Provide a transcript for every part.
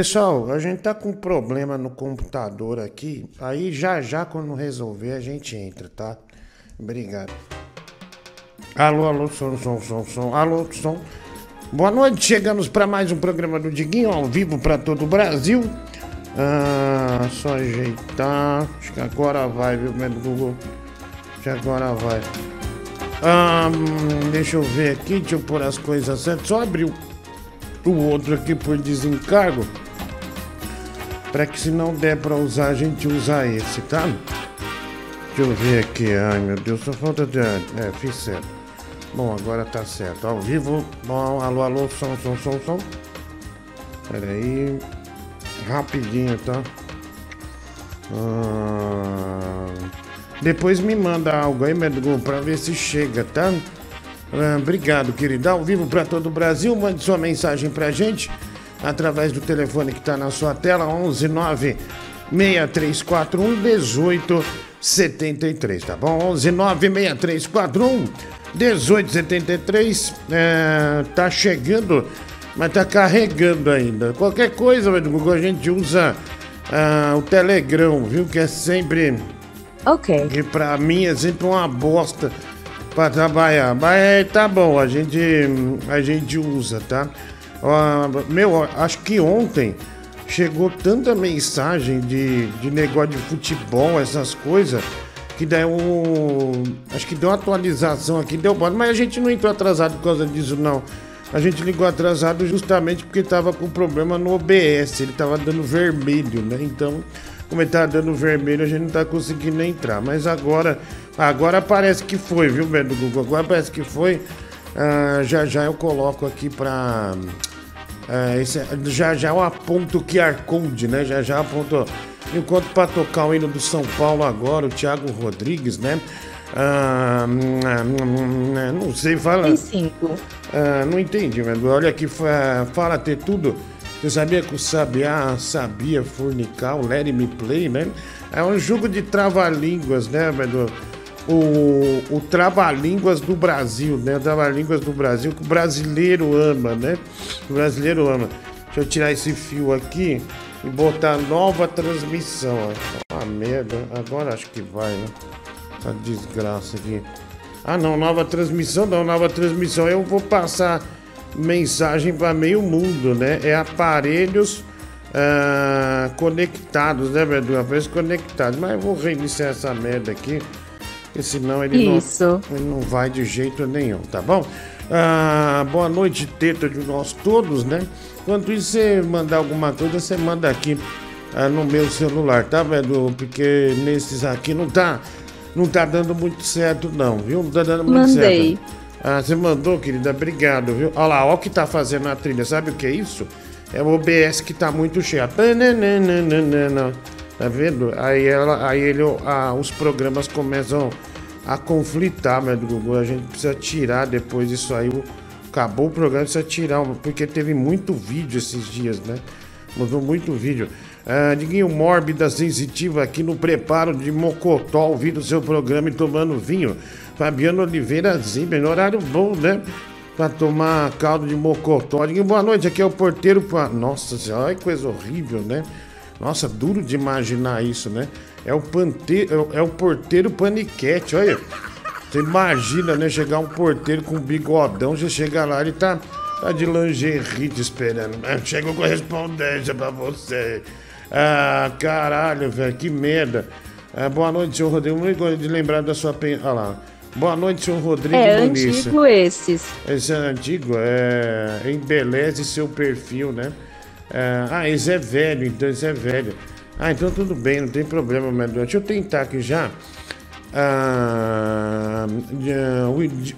Pessoal, a gente tá com problema no computador aqui. Aí já já quando resolver a gente entra, tá? Obrigado. Alô, alô, som, som, som, som. Alô, som. Boa noite, chegamos para mais um programa do Diguinho ao vivo para todo o Brasil. Ah, só ajeitar. Acho que agora vai, viu, meu Google? Acho que agora vai. Ah, deixa eu ver aqui, deixa eu pôr as coisas certas. Só abrir o outro aqui por desencargo. Para que se não der para usar, a gente usa esse, tá? Deixa eu ver aqui. Ai meu Deus, só falta de. É, fiz certo. Bom, agora tá certo. Ao vivo. Bom, alô, alô, som, som, som, som. Pera aí. Rapidinho, tá? Ah, Depois me manda algo aí, Medgu, pra ver se chega, tá? Ah, obrigado, querida. Ao vivo para todo o Brasil, mande sua mensagem pra gente através do telefone que tá na sua tela, 11 9 6341 1873, tá bom? 11 9 6341 1873. É, tá chegando, mas tá carregando ainda. Qualquer coisa, Medgu, a gente usa ah, o Telegram, viu? Que é sempre. Ok. Que pra mim é sempre uma bosta pra trabalhar. Mas tá bom, a gente, a gente usa, tá? Meu, acho que ontem chegou tanta mensagem de, de negócio de futebol, essas coisas, que um. Acho que deu uma atualização aqui, deu bom. Mas a gente não entrou atrasado por causa disso, não. A gente ligou atrasado justamente porque tava com problema no OBS, ele tava dando vermelho, né? Então, como ele tava dando vermelho, a gente não tá conseguindo entrar. Mas agora, agora parece que foi, viu, velho do Google? Agora parece que foi. Ah, já já eu coloco aqui pra. Ah, esse- já já eu aponto o QR Code, né? Já já aponto. Enquanto para tocar o hino do São Paulo agora, o Thiago Rodrigues, né? Ah, não sei, fala. Tem cinco. Ah, não entendi, mas olha aqui, fa- fala ter tudo. Você sabia que o Sabiá sabia fornicar o Let Me Play, né? É um jogo de trava-línguas, né, velho? O, o trava-línguas do Brasil, né? O trava-línguas do Brasil que o brasileiro ama, né? O brasileiro ama. Deixa eu tirar esse fio aqui e botar nova transmissão. ó. Uma merda. Agora acho que vai, né? Essa desgraça aqui. Ah, não, nova transmissão, não, nova transmissão. Eu vou passar mensagem para meio mundo, né? É aparelhos ah, conectados, né, velho? Aparelhos conectados. Mas eu vou reiniciar essa merda aqui, porque senão ele. Não, ele não vai de jeito nenhum, tá bom? Ah, boa noite, teta de nós todos, né? Enquanto isso, você mandar alguma coisa, você manda aqui ah, no meu celular, tá, velho? Porque nesses aqui não tá, não tá dando muito certo, não, viu? Não tá dando muito Mandei. certo. Ah, você mandou, querida? Obrigado, viu? Olha lá, olha o que tá fazendo a trilha. Sabe o que é isso? É o OBS que tá muito cheio. Tananana. Tá vendo? Aí, ela, aí ele, ah, os programas começam a conflitar, meu Google. A gente precisa tirar depois isso aí. Acabou o programa, precisa tirar, porque teve muito vídeo esses dias, né? Mudou muito vídeo. Ah, Diguinho mórbida, sensitiva aqui no preparo de Mocotó, ouvindo seu programa e tomando vinho. Fabiano Oliveira Zimmer, horário bom, né? Pra tomar caldo de Mocotó. Diguinho, boa noite, aqui é o porteiro. pa- Nossa senhora, que coisa horrível, né? Nossa, duro de imaginar isso, né? É o, é o- é o porteiro paniquete, olha. Você imagina, né? Chegar um porteiro com um bigodão, você chega lá, ele tá, tá de lingerie te esperando. Ah, Chegou correspondência pra você. Ah, caralho, velho, que merda. Ah, boa noite, senhor Rodrigo. Muito gosto de lembrar da sua pen... Olha lá. Boa noite, senhor Rodrigo É Muniz. antigo esses. Esse é antigo, é. Embeleze seu perfil, né? É, Ah, esse é velho, então esse é velho. Ah, então tudo bem, não tem problema, mas deixa eu tentar aqui já. Ah,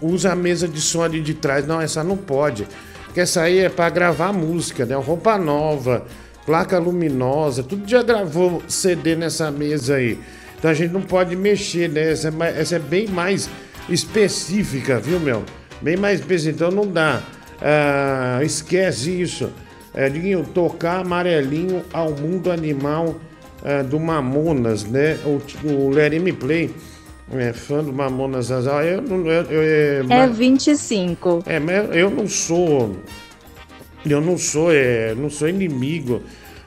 usa a mesa de som ali de trás. Não, essa não pode. Porque essa aí é para gravar música, né? Roupa nova, placa luminosa, tudo já gravou CD nessa mesa aí. Então a gente não pode mexer, né? Essa é, essa é bem mais específica, viu, meu? Bem mais específica, então não dá. Ah, esquece isso. É, Diguinho, tocar amarelinho ao mundo animal é, do Mamonas, né? O, o Let Me Play é fã do Mamonas Azal. Eu, eu, eu, eu, é 25. É, mas eu não sou. Eu não sou, é, não sou inimigo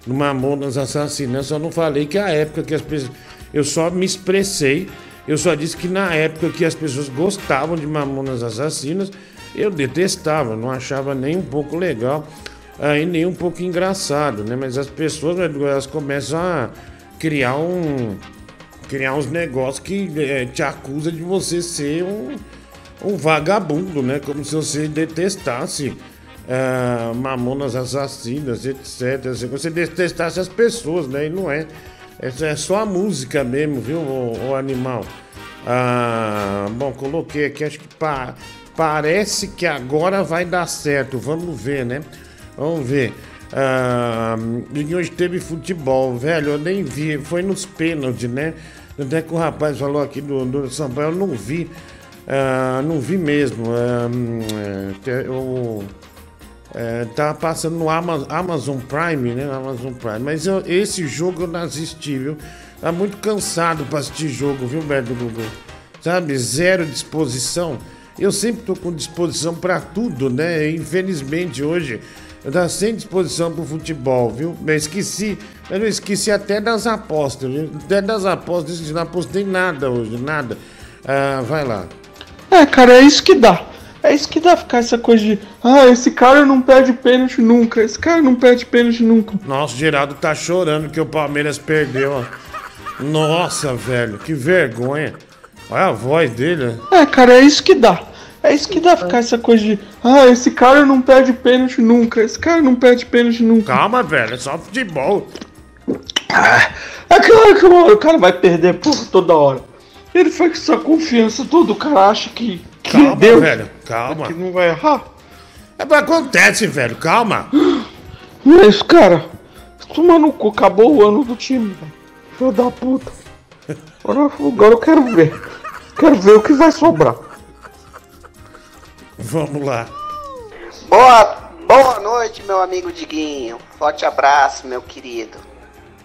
do Mamonas Assassinas. Eu só não falei que a época que as pessoas. Eu só me expressei. Eu só disse que na época que as pessoas gostavam de Mamonas Assassinas, eu detestava, não achava nem um pouco legal aí nem um pouco engraçado, né? Mas as pessoas elas começam a criar um criar uns negócios que é, te acusa de você ser um, um vagabundo, né? Como se você detestasse é, mamonas assassinas, etc. Se você detestasse as pessoas, né? E não é. É, só a música mesmo, viu, o, o animal? Ah, bom, coloquei aqui, acho que pa parece que agora vai dar certo. Vamos ver, né? Vamos ver. Ah, e hoje teve futebol, velho. Eu nem vi. Foi nos pênaltis, né? Até que o rapaz falou aqui do, do São Paulo, eu não vi. Ah, não vi mesmo. Ah, é, eu, é, tá passando no Amazon Prime, né? Amazon Prime. Mas eu, esse jogo eu não assisti, viu? Tá muito cansado pra assistir jogo, viu, Beto Gugu? Sabe? Zero disposição. Eu sempre tô com disposição para tudo, né? Infelizmente hoje eu tava sem disposição pro futebol, viu? Eu esqueci, eu não esqueci até das apostas, viu? Até das apostas, eu não apostei nada hoje, nada. Ah, vai lá. É, cara, é isso que dá. É isso que dá ficar essa coisa de. Ah, esse cara não perde pênalti nunca. Esse cara não perde pênalti nunca. Nossa, o Geraldo tá chorando que o Palmeiras perdeu, ó. Nossa, velho, que vergonha. Olha a voz dele. É, cara, é isso que dá. É isso que dá ficar essa coisa de. Ah, esse cara não perde pênalti nunca. Esse cara não perde pênalti nunca. Calma, velho, é só futebol. Ah, é claro que o cara vai perder por toda hora. Ele foi com essa confiança toda, o cara acha que. que calma, Deus, velho, calma. Que não vai errar. É pra acontece, velho, calma. Mas, cara, toma no cu, acabou o ano do time, velho. Filho da puta. Agora, agora eu quero ver. Quero ver o que vai sobrar. Vamos lá. Boa, boa noite, meu amigo Diguinho. Forte abraço, meu querido.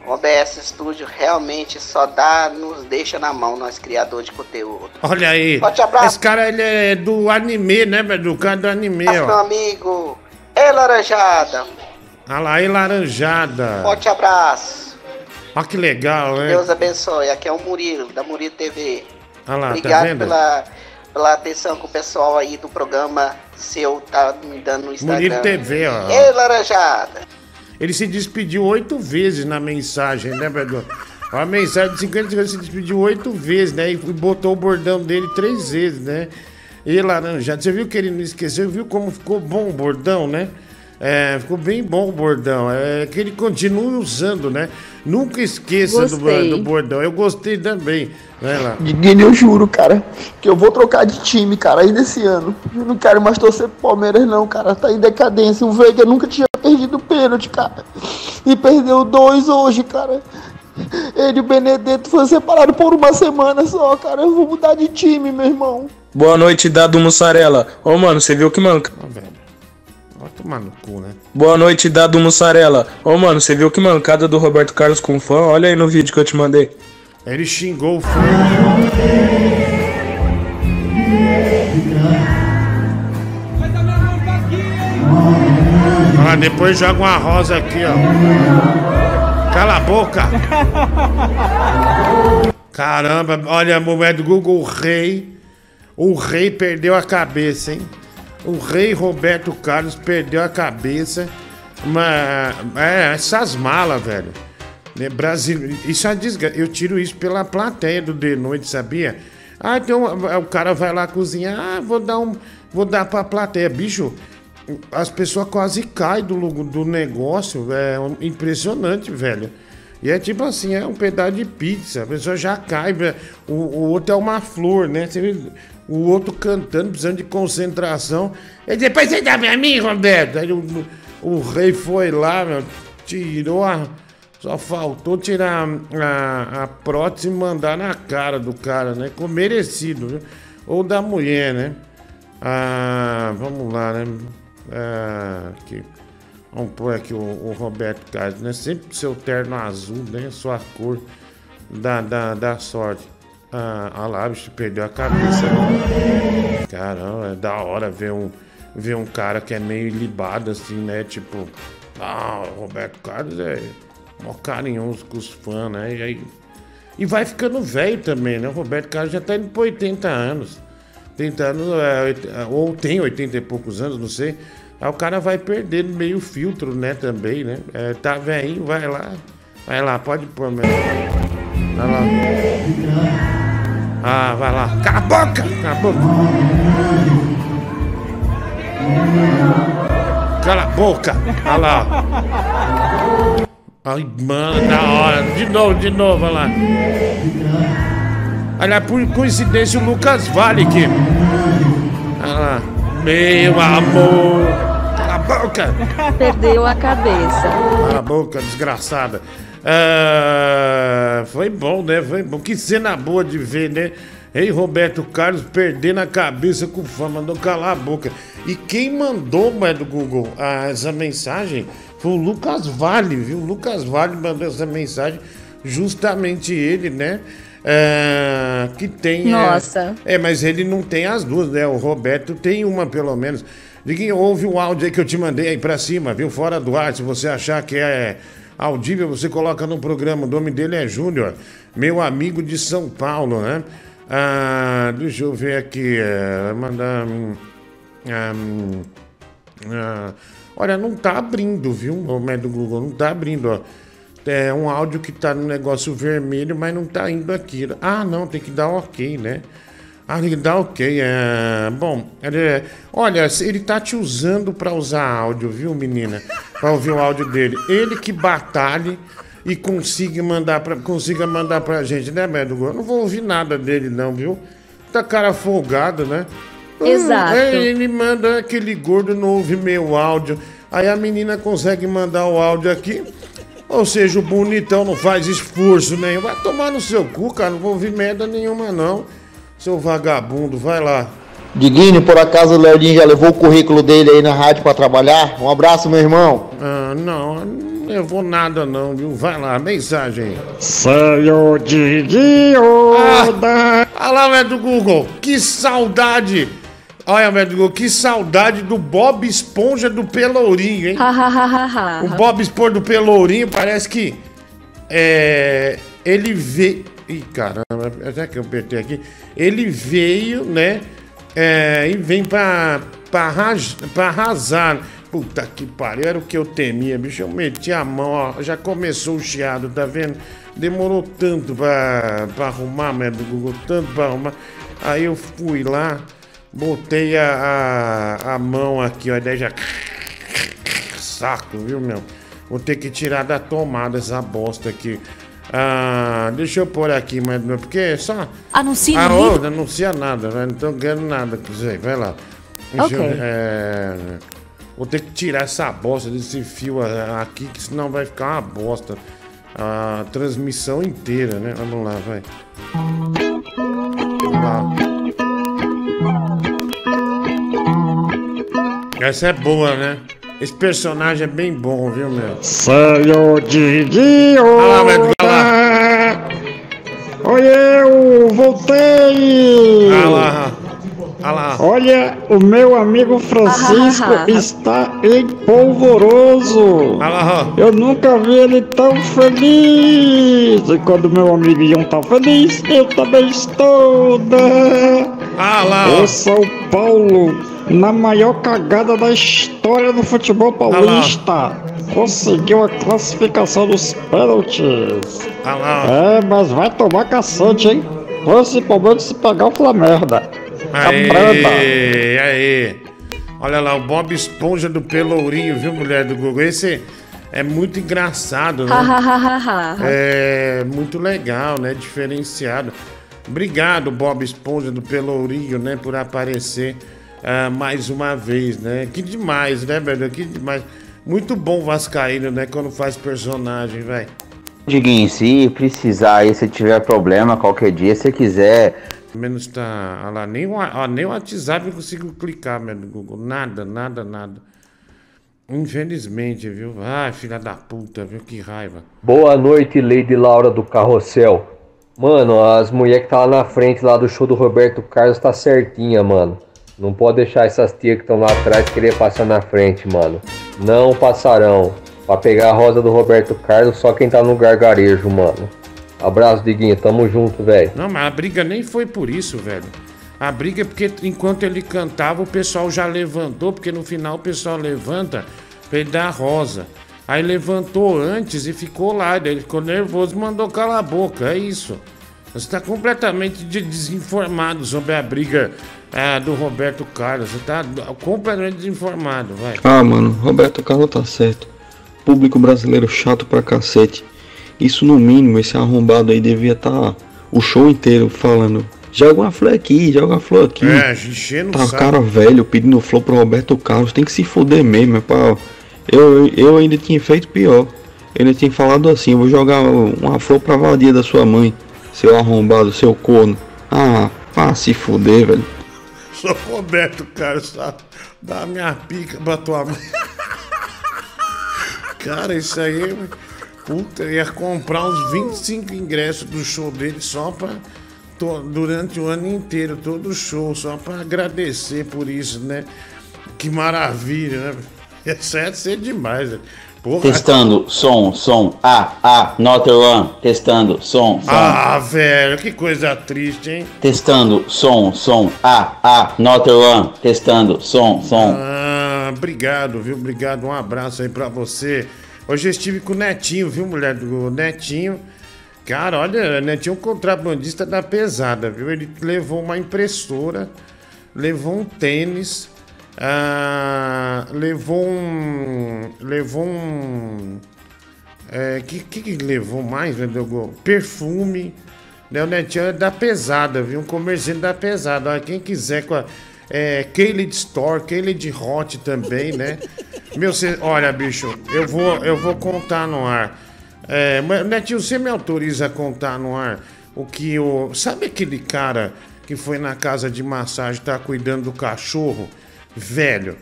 O OBS Studio realmente só dá, nos deixa na mão, nós criadores de conteúdo. Olha aí. Forte abraço. Esse cara ele é do anime, né, velho? Do cara do anime, Abraço, meu ó. amigo. Ei, Laranjada. Olha lá aí, laranjada. Forte abraço. Olha que legal, né? Deus abençoe. Aqui é o Murilo, da Murilo TV. Olha lá, tá Obrigado vendo? pela, pela atenção que o pessoal aí do programa seu tá me dando no Instagram. Murilo TV, ó. Ei, Laranjada. Ele se despediu oito vezes na mensagem, né, velho? A mensagem de 50 segundos se despediu oito vezes, né? E botou o bordão dele três vezes, né? E laranjado. Você viu que ele não esqueceu? Viu como ficou bom o bordão, né? É, ficou bem bom o bordão. É que ele continue usando, né? Nunca esqueça do, do bordão. Eu gostei também. Vai lá. Diguinho, eu juro, cara, que eu vou trocar de time, cara, ainda esse ano. Eu não quero mais torcer pro Palmeiras, não, cara. Tá em decadência. O Veiga nunca tinha perdido pênalti, cara. E perdeu dois hoje, cara. Ele e o Benedetto foram separados por uma semana só, cara. Eu vou mudar de time, meu irmão. Boa noite, Dado Mussarela. Ô, mano, você viu que manca. Ó, velho. Tomar no cu, né? Boa noite, Dado Mussarela. Ô, mano, você viu que mancada do Roberto Carlos com fã? Olha aí no vídeo que eu te mandei. Ele xingou o fã. Ah, depois joga uma rosa aqui, ó. Cala a boca! Caramba, olha a mulher do Google, o rei. O rei perdeu a cabeça, hein? O rei Roberto Carlos perdeu a cabeça. Mas, é, essas malas, velho. Né, Brasil, isso é desgraça. Eu tiro isso pela plateia do de noite, sabia? Ah, então o cara vai lá cozinhar, ah, vou dar um, vou dar pra plateia, bicho. As pessoas quase caem do, do negócio, é impressionante, velho. E é tipo assim, é um pedaço de pizza, a pessoa já cai. O, o outro é uma flor, né? Você o outro cantando, precisando de concentração. E depois você dá pra mim, Roberto. Aí o, o rei foi lá, meu, tirou a. Só faltou tirar a, a prótese e mandar na cara do cara, né? Com merecido, viu? Ou da mulher, né? Ah, vamos lá, né? Ah, aqui. Vamos pôr aqui o, o Roberto Carlos, né? Sempre seu terno azul, né? Sua cor da, da, da sorte. Ah, ah perdeu a cabeça. Né? Caramba, é da hora ver um, ver um cara que é meio libado assim, né? Tipo, ah, o Roberto Carlos é mó carinhoso com os fãs, né? E aí. E vai ficando velho também, né? O Roberto Carlos já tá indo por 80 anos. 80 anos, é, oit- ou tem 80 e poucos anos, não sei. Aí o cara vai perdendo meio filtro, né, também, né? É, tá velhinho, vai lá. Vai lá, pode pôr mesmo. Vai lá. Ah, vai lá. Cala a boca! Cala a boca! Cala a boca! Olha lá. Ai, mano, da hora. De novo, de novo, olha lá. Olha, por coincidência, o Lucas Vale aqui. Olha lá. Meu amor. Cala a boca. Perdeu a cabeça. Cala a boca, desgraçada. Ah, foi bom, né? Foi bom. Que cena boa de ver, né? Ei, Roberto Carlos perdendo a cabeça com fã, mandou calar a boca. E quem mandou, mas do Google, ah, essa mensagem foi o Lucas Vale, viu? O Lucas Vale mandou essa mensagem, justamente ele, né? Ah, que tem. é, Nossa. é, mas ele não tem as duas, né? O Roberto tem uma, pelo menos. Diguinho, ouve o áudio aí que eu te mandei aí pra cima, viu? Fora do ar, se você achar que é audível, você coloca no programa. O nome dele é Júnior, meu amigo de São Paulo, né? Ah, deixa eu ver aqui. É, mandar. hum, ah, hum, ah, olha, não tá abrindo, viu? O médio do Google não tá abrindo, ó. É um áudio que tá no negócio vermelho, mas não tá indo aqui. Ah, não, tem que dar ok, né? Ah, que dar ok. É... Bom, ele- olha, ele tá te usando pra usar áudio, viu, menina? Pra ouvir o áudio dele. Ele que batalhe e consiga mandar pra, consiga mandar pra gente, né, médio? Eu não vou ouvir nada dele, não, viu? Tá cara folgado, né? Exato. É, ele manda aquele gordo não ouve meu áudio. Aí a menina consegue mandar o áudio aqui. Ou seja, o bonitão não faz esforço nenhum. Vai tomar no seu cu, cara. Não vou ouvir merda nenhuma, não. Seu vagabundo, vai lá. Diguinho, por acaso o Leodinho já levou o currículo dele aí na rádio pra trabalhar? Um abraço, meu irmão. Ah, não, não levou nada, não, viu? Vai lá, mensagem aí. Senhor Diguinho da... Olha lá, velho do Google. Que saudade. Olha, velho do Google, que saudade do Bob Esponja do Pelourinho, hein? O. Bob Esponja do Pelourinho parece que é, ele veio. Ih, caramba, até que eu apertei aqui. Ele veio, né? é, e vem pra, pra, pra arrasar. Puta que pariu, era o que eu temia, bicho. Eu meti a mão, ó, já começou o chiado, tá vendo? Demorou tanto pra, pra arrumar, merda do Google, tanto pra arrumar. Aí eu fui lá, botei a, a, a mão aqui, ó, daí já saco, viu, meu? Vou ter que tirar da tomada essa bosta aqui. Ah, deixa eu pôr aqui, mas porque é só. Anuncie ah, livro. não anuncia nada, né? não tô ganhando nada com isso aí. Vai lá. Deixa eu- Ok. é, vou ter que tirar essa bosta desse fio aqui, que senão vai ficar uma bosta. A transmissão inteira, né? Vamos lá, vai. Vamos lá. Essa é boa, né? Esse personagem é bem bom, viu, meu? Senhor Diguinho Olha lá, vai. Oi, eu voltei! Olha lá, olha lá. Olha, o meu amigo Francisco Ah, ah, ah. está em polvoroso. Olha lá. Eu nunca vi ele tão feliz. E quando meu amigo Ian tá feliz, eu também estou. Né? Ah lá. O São Paulo, na maior cagada da história do futebol paulista, conseguiu a classificação dos pênaltis. É, mas vai tomar cacete, hein? Principalmente se pegar o Flamengo. Cabranda. Aê, aê. Olha lá, o Bob Esponja do Pelourinho, viu, mulher do Google? Esse, é muito engraçado, né? É muito legal, né? Diferenciado. Obrigado, Bob Esponja do Pelourinho, né? Por aparecer ah, mais uma vez, né? Que demais, né, velho? Que demais. Muito bom Vascaíno, né? Quando faz personagem, velho. Diguinho, se precisar aí, se tiver problema qualquer dia, se quiser. Menos tá. Olha lá, nem o, ó, nem o WhatsApp eu consigo clicar, meu, no Google. Nada, nada, nada. Infelizmente, viu? Ai, filha da puta, viu? Que raiva. Boa noite, Lady Laura do Carrossel. Mano, as mulheres que tá lá na frente lá do show do Roberto Carlos tá certinha, mano. Não pode deixar essas tias que estão lá atrás querer passar na frente, mano. Não passarão. Pra pegar a rosa do Roberto Carlos, só quem tá no gargarejo, mano. Abraço, Diguinho. Tamo junto, velho. Não, mas a briga nem foi por isso, velho. A briga é porque enquanto ele cantava, o pessoal já levantou, porque no final o pessoal levanta pra ele dar a rosa. Aí levantou antes e ficou lá. Daí ele ficou nervoso e mandou calar a boca. É isso. Você tá completamente de- desinformado sobre a briga ah, do Roberto Carlos. Você tá completamente desinformado, vai. Ah, mano, Roberto Carlos tá certo. Público brasileiro chato pra cacete. Isso no mínimo, esse arrombado aí devia tá o show inteiro falando. Joga uma flor aqui, joga uma flor aqui. É, enchendo Tá o cara velho pedindo flor pro Roberto Carlos, tem que se foder mesmo, é pra... eu, eu ainda tinha feito pior. Eu ainda tinha falado assim, vou jogar uma flor pra vadia da sua mãe, seu arrombado, seu corno. Ah, pá, se fuder, velho. Sou Roberto Carlos, tá? Dá minha pica pra tua mãe. Cara, isso aí. Puta, ia comprar uns 25 ingressos do show dele só pra. to- durante o ano inteiro, todo show, só pra agradecer por isso, né? Que maravilha, né? É ser demais, né? Porra. Testando, som, som. Ah, ah, not one. Testando, som, som. Ah, velho, que coisa triste, hein? Testando, som, som. Ah, ah, not one. Testando, som, som. Ah, obrigado, viu? Obrigado, um abraço aí pra você. Hoje eu estive com o Netinho, viu, mulher do Netinho. Cara, olha, Netinho é um contrabandista da pesada, viu? Ele levou uma impressora, levou um tênis, ah, levou um. Levou um. É, que, que levou mais, né, Diogo? Perfume. Né, o Netinho é da pesada, viu? Um comerciante da pesada. Olha, quem quiser com a. É, Keylid Store, Keylid Hot também, né? Meu, cê, olha, bicho, eu vou, eu vou contar no ar. É, Netinho, você me autoriza a contar no ar o que o. Sabe aquele cara que foi na casa de massagem, tá cuidando do cachorro? Velho,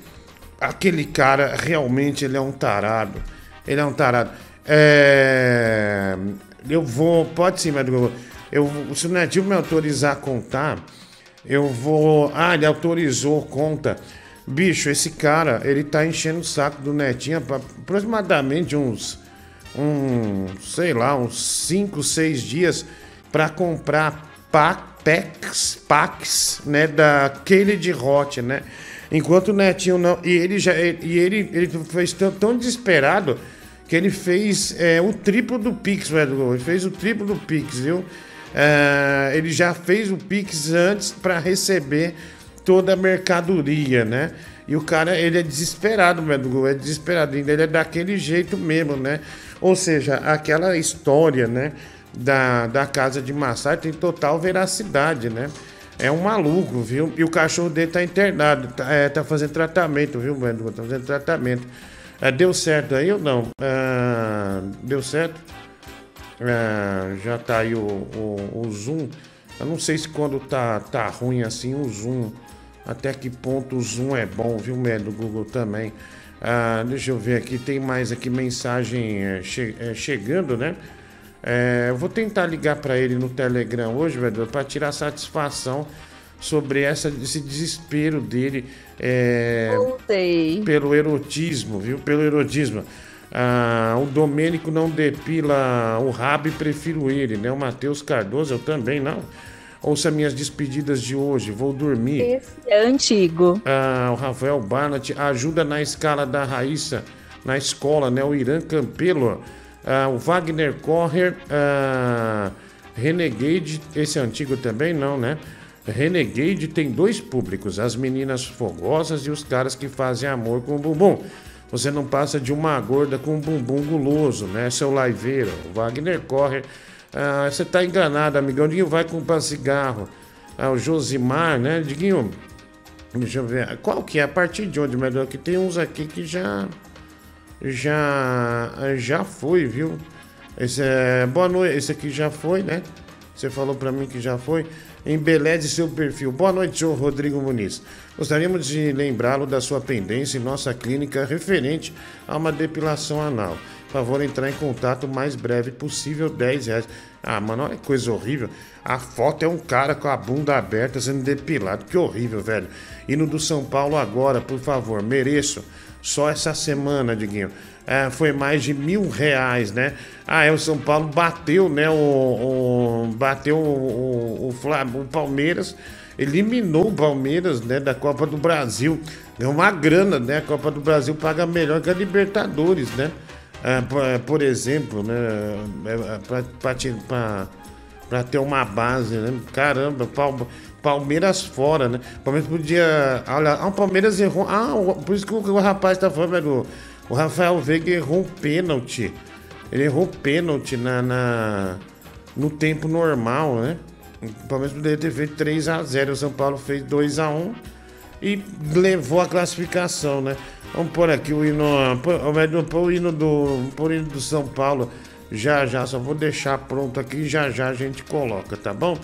aquele cara realmente ele é um tarado. Ele é um tarado. É, eu vou. Pode sim, mas eu, se o Netinho me autorizar a contar, eu vou. Ah, ele autorizou, conta. Bicho, esse cara, ele tá enchendo o saco do Netinho aproximadamente uns. Um, sei lá, uns 5, 6 dias para comprar pa- packs, packs, né, da de Hot, né? Enquanto o Netinho não. E ele já. E ele, ele fez tão, tão desesperado que ele fez é, o triplo do Pix, velho. Ele fez o triplo do Pix, viu? É, ele já fez o Pix antes para receber toda a mercadoria, né? E o cara, ele é desesperado, velho. É desesperado. Ele é daquele jeito mesmo, né? Ou seja, aquela história, né? Da, da casa de massagem tem total veracidade, né? É um maluco, viu? E o cachorro dele tá internado, tá, é, tá fazendo tratamento, viu, velho? Tá fazendo tratamento. É, deu certo aí ou não? Ah, deu certo? Ah, já tá aí o, o, o zoom. Eu não sei se quando tá, tá ruim assim o zoom. Até que ponto o zoom é bom, viu, Médio do Google também. Ah, deixa eu ver aqui, tem mais aqui mensagem eh, che- eh, chegando, né? É, eu vou tentar ligar para ele no Telegram hoje, velho, para tirar satisfação sobre essa, esse desespero dele é, pelo erotismo, viu? Pelo erotismo. Ah, o Domênico não depila o rabo e prefiro ele, né? O Matheus Cardoso, eu também não. Ouça minhas despedidas de hoje, vou dormir. Esse é antigo. Ah, o Rafael Barnett ajuda na escala da Raíssa na escola, né? O Irã Campelo, ah, o Wagner Correr, ah, Renegade, esse é antigo também, não, né? Renegade tem dois públicos, as meninas fogosas e os caras que fazem amor com o bumbum. você não passa de uma gorda com um bumbum guloso, né, seu laiveiro? O Wagner corre. Ah, você tá enganado, amigão. Diguinho vai comprar cigarro. Ah, o Josimar, né? Diguinho, deixa eu ver. Qual que é? A partir de onde, melhor? Que tem uns aqui que já. Já. Já foi, viu? Esse é. Boa noite. Esse aqui já foi, né? Você falou pra mim que já foi. Embeleze seu perfil. Boa noite, senhor Rodrigo Muniz. Gostaríamos de lembrá-lo da sua pendência em nossa clínica referente a uma depilação anal. Por favor, entrar em contato o mais breve possível, 10 reais. Ah, mano, olha que coisa horrível. A foto é um cara com a bunda aberta sendo depilado. Que horrível, velho. Hino do São Paulo agora, por favor. Mereço. Só essa semana, Diguinho. É, foi mais de mil reais, né? Ah, é, o São Paulo bateu, né? O, o- bateu o, o, o, o Palmeiras, eliminou o Palmeiras, né? Da Copa do Brasil. Deu uma grana, né? A Copa do Brasil paga melhor que a Libertadores, né? É, por, por exemplo, né? É, pra ter uma base, né? Caramba, Pal- Palmeiras fora, né? Palmeiras podia. Olha, ah, o Palmeiras errou. Ah, por isso que o, rapaz tá falando, velho. O Rafael Veiga errou um pênalti. Ele errou pênalti na, na- no tempo normal, né? O Palmeiras poderia ter feito 3x0. O São Paulo fez 2x1 e levou a classificação, né? Vamos pôr aqui o hino. Pôr o hino do. Pôr o hino do São Paulo. Já já, só vou deixar pronto aqui já já a gente coloca, tá bom?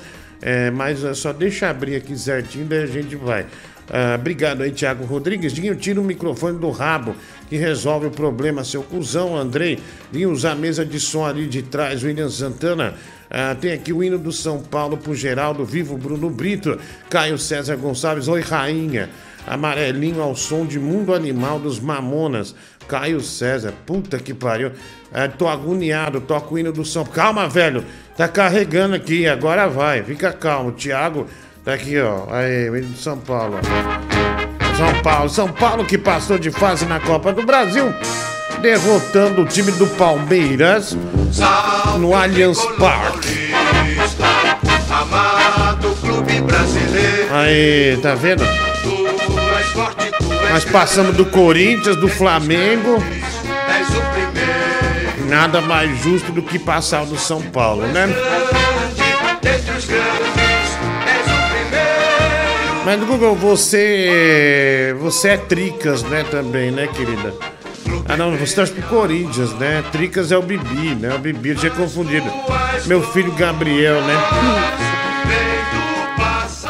É, mas só deixa abrir aqui certinho, daí a gente vai. Ah, obrigado aí, Thiago Rodrigues. Dinho, tira o microfone do rabo que resolve o problema, seu cuzão, Andrei. Dinho, usa a mesa de som ali de trás, William Santana. Ah, tem aqui o hino do São Paulo pro Geraldo, vivo Bruno Brito, Caio César Gonçalves, oi rainha. Amarelinho ao som de Mundo Animal dos Mamonas. Caio César, puta que pariu. É, tô agoniado, toco o hino do São Calma, velho. Tá carregando aqui, agora vai. Fica calmo. Thiago tá aqui, ó. Aí, hino do São Paulo. São Paulo. São Paulo que passou de fase na Copa do Brasil. Derrotando o time do Palmeiras no Allianz Parque. Aí, tá vendo? Nós passamos do Corinthians, do Flamengo. Nada mais justo do que passar do São Paulo, né? Mas Google, você. Você é Tricas, né, também, né, querida? Ah não, você torce pro Corinthians, né? Tricas é o Bibi, né? O Bibi, eu tinha confundido. Meu filho Gabriel, né?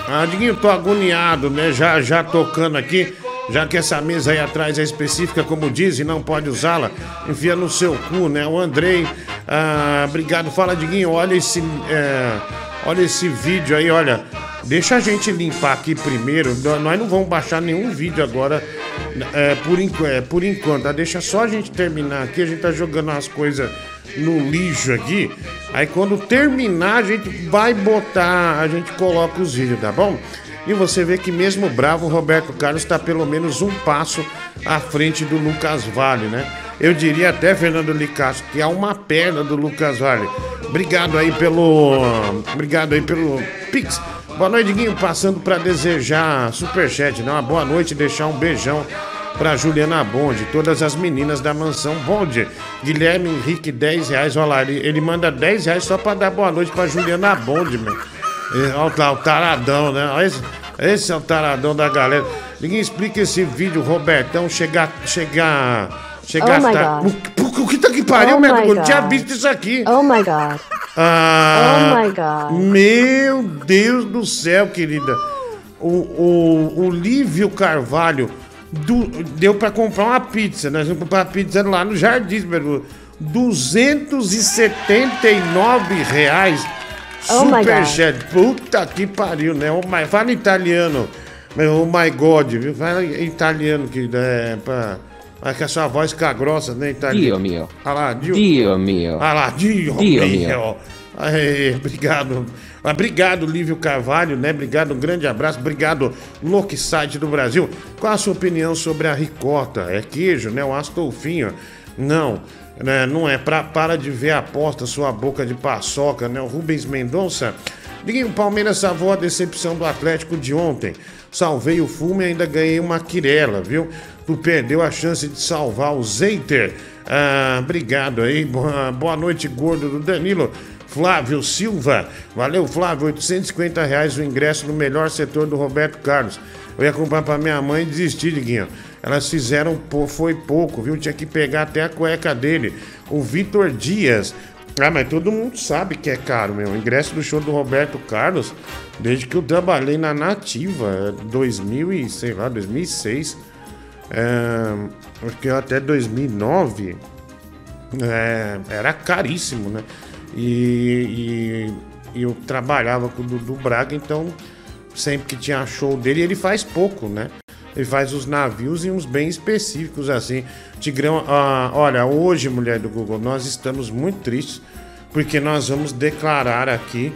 Ah, Diguinho, tô agoniado, né? Já, já tocando aqui. Já que essa mesa aí atrás é específica, como diz, e não pode usá-la, enfia no seu cu, né? O Andrei, ah, obrigado. Fala, Diguinho, olha esse, é, olha esse vídeo aí, olha. Deixa a gente limpar aqui primeiro. Nó- Nós não vamos baixar nenhum vídeo agora, é, por, enqu- é, por enquanto. tá? Deixa só a gente terminar aqui. A gente tá jogando as coisas no lixo aqui. Aí quando terminar, a gente vai botar, a gente coloca os vídeos, tá bom? E você vê que mesmo bravo, Roberto Carlos está pelo menos um passo à frente do Lucas Vale, né? Eu diria até, Fernando Licasso, que há uma perna do Lucas Vale. Obrigado aí pelo. Obrigado aí pelo Pix. Boa noite, Diguinho. Passando para desejar superchat, né? Uma boa noite e deixar um beijão para Juliana Bonde, todas as meninas da mansão Bonde. Guilherme Henrique, 10 reais. Olha lá, ele, ele manda 10 reais só para dar boa noite para Juliana Bonde, meu. Olha lá, o taradão, né? Esse, esse é o taradão da galera. Ninguém explica esse vídeo, Robertão, chegar. chegar. chegar Oh my tarde. God. O, que tá que pariu, Oh meu? Eu não tinha visto isso aqui. Oh my god. Ah, Oh my God. Meu Deus do céu, querida. O, o, o Lívio Carvalho do- deu pra comprar uma pizza. Nós vamos comprar uma pizza lá no Jardim, meu. 279 reais. Oh Superchat. Puta que pariu, né? Oh my, fala em italiano. Meu, Oh my God, viu? Fala em italiano, querida. É, pra, é que a sua voz fica grossa, né? Italiano. Dio mio. Olha lá, Dio. Dio mio. Ah lá, Dio, Dio mio. mio. Aê, obrigado. Ah, Obrigado, Lívio Carvalho, né? Obrigado, um grande abraço. Obrigado, Loki Site do Brasil. Qual a sua opinião sobre a ricota? É queijo, né? O Astolfinho? Não, né? Não é. Pra, para de ver a aposta, sua boca de paçoca, né? O Rubens Mendonça. Diguinho, Palmeiras salvou a decepção do Atlético de ontem. Salvei o fumo e ainda ganhei uma quirela, viu? Tu perdeu a chance de salvar o Zeiter. Ah, obrigado aí. Boa, noite, gordo do Danilo. Flávio Silva. Valeu, Flávio. 850 reais o ingresso no melhor setor do Roberto Carlos. Eu ia comprar pra minha mãe e desistir, Diguinho. Elas fizeram, foi pouco, viu? Tinha que pegar até a cueca dele. O Vitor Dias. Ah, mas todo mundo sabe que é caro, meu. O ingresso do show do Roberto Carlos, desde que eu trabalhei na Nativa, 2000 e, sei lá, 2006. É, até 2009 é, era caríssimo, né? E, e- e eu trabalhava com o Dudu Braga, então sempre que tinha show dele, ele faz pouco, né? Ele faz os navios e uns bem específicos assim. Tigrão, ah, olha, hoje, mulher do Google, nós estamos muito tristes porque nós vamos declarar aqui.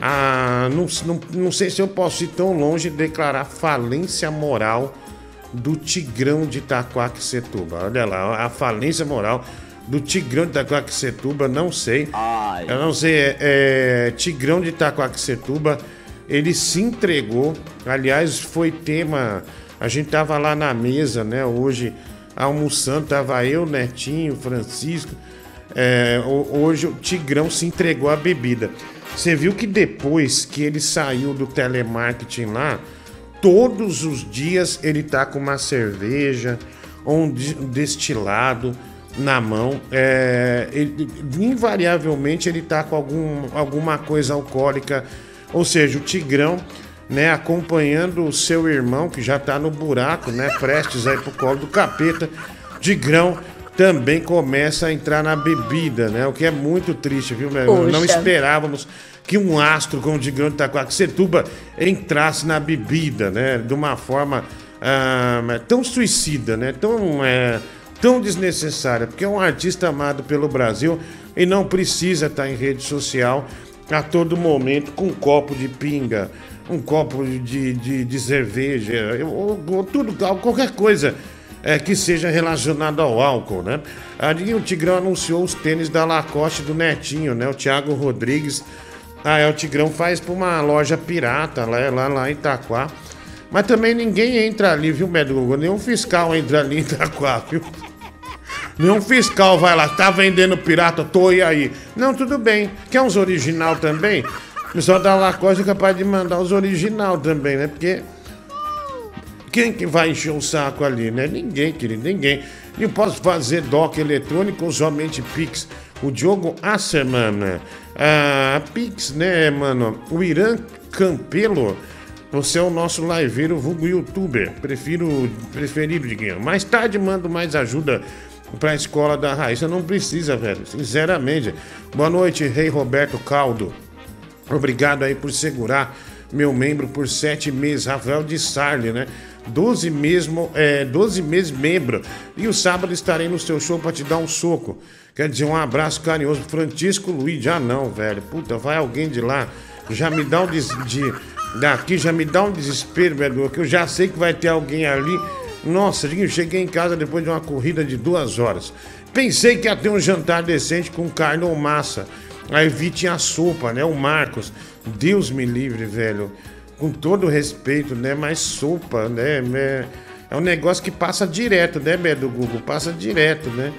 A, não, não, não sei se eu posso ir tão longe de declarar falência moral do Tigrão de Itaquaquecetuba. Olha lá, a falência moral do Tigrão de Itaquaquecetuba, não sei. Eu não sei, é, é, Tigrão de Itaquaquecetuba, ele se entregou. Aliás, foi tema. A gente tava lá na mesa, né? Hoje, almoçando, tava eu, Netinho, Francisco. É, ho- hoje o Tigrão se entregou à bebida. Você viu que depois que ele saiu do telemarketing lá, todos os dias ele tá com uma cerveja ou um destilado na mão. É, ele- invariavelmente ele tá com algum, alguma coisa alcoólica. Ou seja, o Tigrão, né, acompanhando o seu irmão, que já tá no buraco, né, prestes aí pro colo do capeta. Tigrão também começa a entrar na bebida, né? O que é muito triste, viu, meu? Poxa. Não esperávamos que um astro como o Tigrão de Itaquaquecetuba entrasse na bebida, né? De uma forma ah, tão suicida, né? Tão, é, tão desnecessária. Porque é um artista amado pelo Brasil e não precisa estar em rede social a todo momento com um copo de pinga, um copo de, de, de cerveja, ou, ou tudo, qualquer coisa é, que seja relacionado ao álcool, né? Ali o Tigrão anunciou os tênis da Lacoste do Netinho, né? O Thiago Rodrigues. Ah, é, o Tigrão faz pra uma loja pirata lá, lá, lá em Itaquá. Mas também ninguém entra ali, viu, Google? Nenhum fiscal entra ali em Itaquá, viu? Nenhum fiscal vai lá, tá vendendo pirata, tô e aí. Não, tudo bem. Quer uns original também? O pessoal da Lacoste é capaz de mandar os original também, né? Porque quem que vai encher o saco ali, né? Ninguém, querido, ninguém. Eu posso fazer doc eletrônico somente Pix. O Diogo Asserman. Ah, Pix, né, mano? O Irã Campelo. Você é o nosso liveiro vulgo youtuber. Prefiro, preferido, Diguinho. Mais tarde mando mais ajuda pra escola da Raíssa. Não precisa, velho. Sinceramente. Boa noite, Rei Roberto Caldo. Obrigado aí por segurar meu membro por sete meses, Rafael de Sarli, né? 12 mesmo, é, 12 meses membro. E o sábado estarei no seu show pra te dar um soco. Quer dizer, um abraço carinhoso. Francisco Luiz, já não, velho. Puta, vai alguém de lá. Já me dá um des... de... Daqui já me dá um desespero, velho. Que eu já sei que vai ter alguém ali. Nossa, eu cheguei em casa depois de uma corrida de duas horas. Pensei que ia ter um jantar decente com carne ou massa. Vi tinha sopa, né? O Marcos. Deus me livre, velho. Com todo respeito, né? Mas sopa, né? É- É um negócio que passa direto, né, Bé, do Google? Passa direto, né?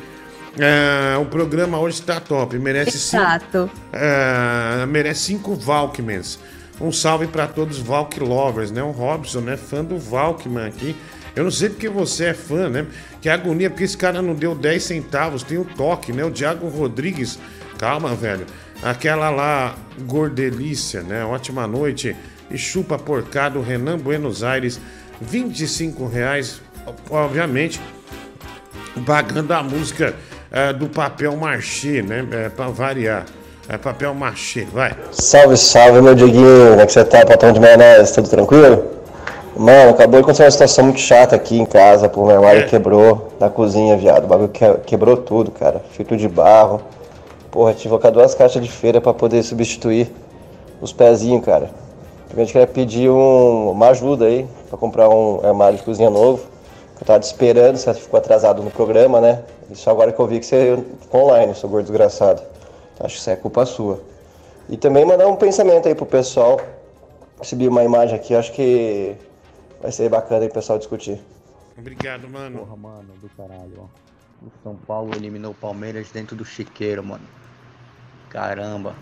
Ah, o programa hoje está top. Merece cinco, Exato. ah, merece cinco Valkmans. Um salve para todos os Valk Lovers, né? O Robson, né? Fã do Valkman aqui. Eu não sei porque você é fã, né? Que agonia, porque esse cara não deu 10 centavos. Tem o toque, né? O Diago Rodrigues. Calma, velho. Aquela lá, Gordelícia, né? Ótima noite. E chupa porcado, Renan Buenos Aires. 25 reais, obviamente pagando a música eh, do papel machê, né? É, pra variar. É papel machê, vai. Salve, salve, meu Dieguinho. Como é que você tá, patrão de maionese? Tudo tranquilo? Mano, acabou de acontecer uma situação muito chata aqui em casa, pô. Meu armário É. quebrou na cozinha, viado. O bagulho que- quebrou tudo, cara. Filtro de barro. Porra, tive que colocar duas caixas de feira pra poder substituir os pezinhos, cara. A gente queria pedir um- uma ajuda aí pra comprar um armário de cozinha novo. que Eu tava te esperando, você ficou atrasado no programa, né? E só agora que eu vi que você ficou online, seu gordo desgraçado. Então, acho que isso é culpa sua. E também mandar um pensamento aí pro pessoal. Subir uma imagem aqui, acho que vai ser bacana aí o pessoal discutir. Obrigado, mano. Porra, mano, do caralho, ó. O São Paulo eliminou o Palmeiras dentro do chiqueiro, mano. Caramba.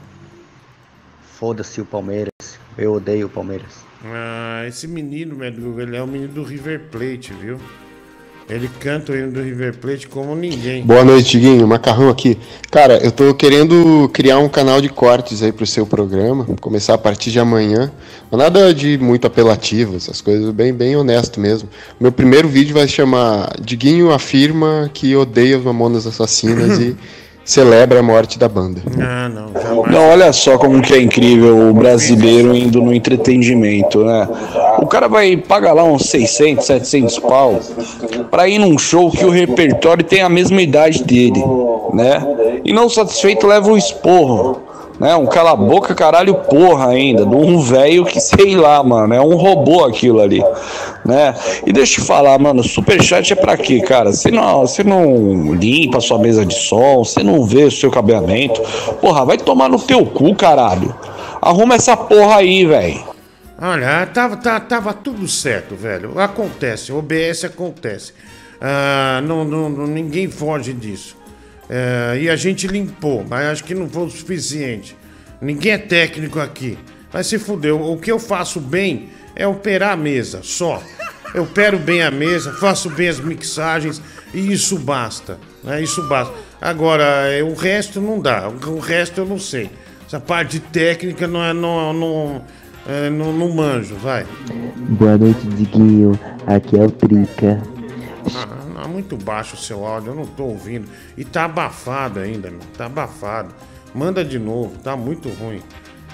Foda-se o Palmeiras. Eu odeio o Palmeiras. Ah, esse menino, velho, ele é o menino do River Plate, viu? Ele canta o hino do River Plate como ninguém. Boa noite, Guinho. Macarrão aqui. Cara, eu tô querendo criar um canal de cortes aí pro seu programa. Começar a partir de amanhã. Nada de muito apelativo, essas coisas bem, bem honesto mesmo. Meu primeiro vídeo vai se chamar Diguinho afirma que odeia os mamonas assassinas e celebra a morte da banda. Ah, não, jamais. Não, olha só como que é incrível o brasileiro indo no entretenimento, né? O cara vai pagar lá uns 600, 700 pau pra ir num show que o repertório tem a mesma idade dele, né? E não satisfeito leva o esporro, né? Um cala boca, caralho, porra ainda, de um velho que sei lá, mano, é um robô aquilo ali, né? E deixa eu te falar, mano, superchat é pra quê, cara? Você não, você não limpa sua mesa de som, você não vê o seu cabeamento, porra, vai tomar no teu cu, caralho. Arruma essa porra aí, velho. Olha, tava, tava, tava tudo certo, velho. Acontece, OBS acontece. Ah, não, não- ninguém foge disso. É, e a gente limpou, mas acho que não foi o suficiente. Ninguém é técnico aqui. Mas se fudeu. O que eu faço bem é operar a mesa, só. Eu opero bem a mesa, faço bem as mixagens e isso basta. Né? Isso basta. Agora, é, o resto não dá. O o resto eu não sei. Essa parte técnica não é. Não, não, é, não, não manjo, vai. Boa noite, Diguinho. Aqui é o Trica. Ah, é muito baixo o seu áudio, eu não tô ouvindo. E tá abafado ainda, meu. Tá abafado. Manda de novo, tá muito ruim.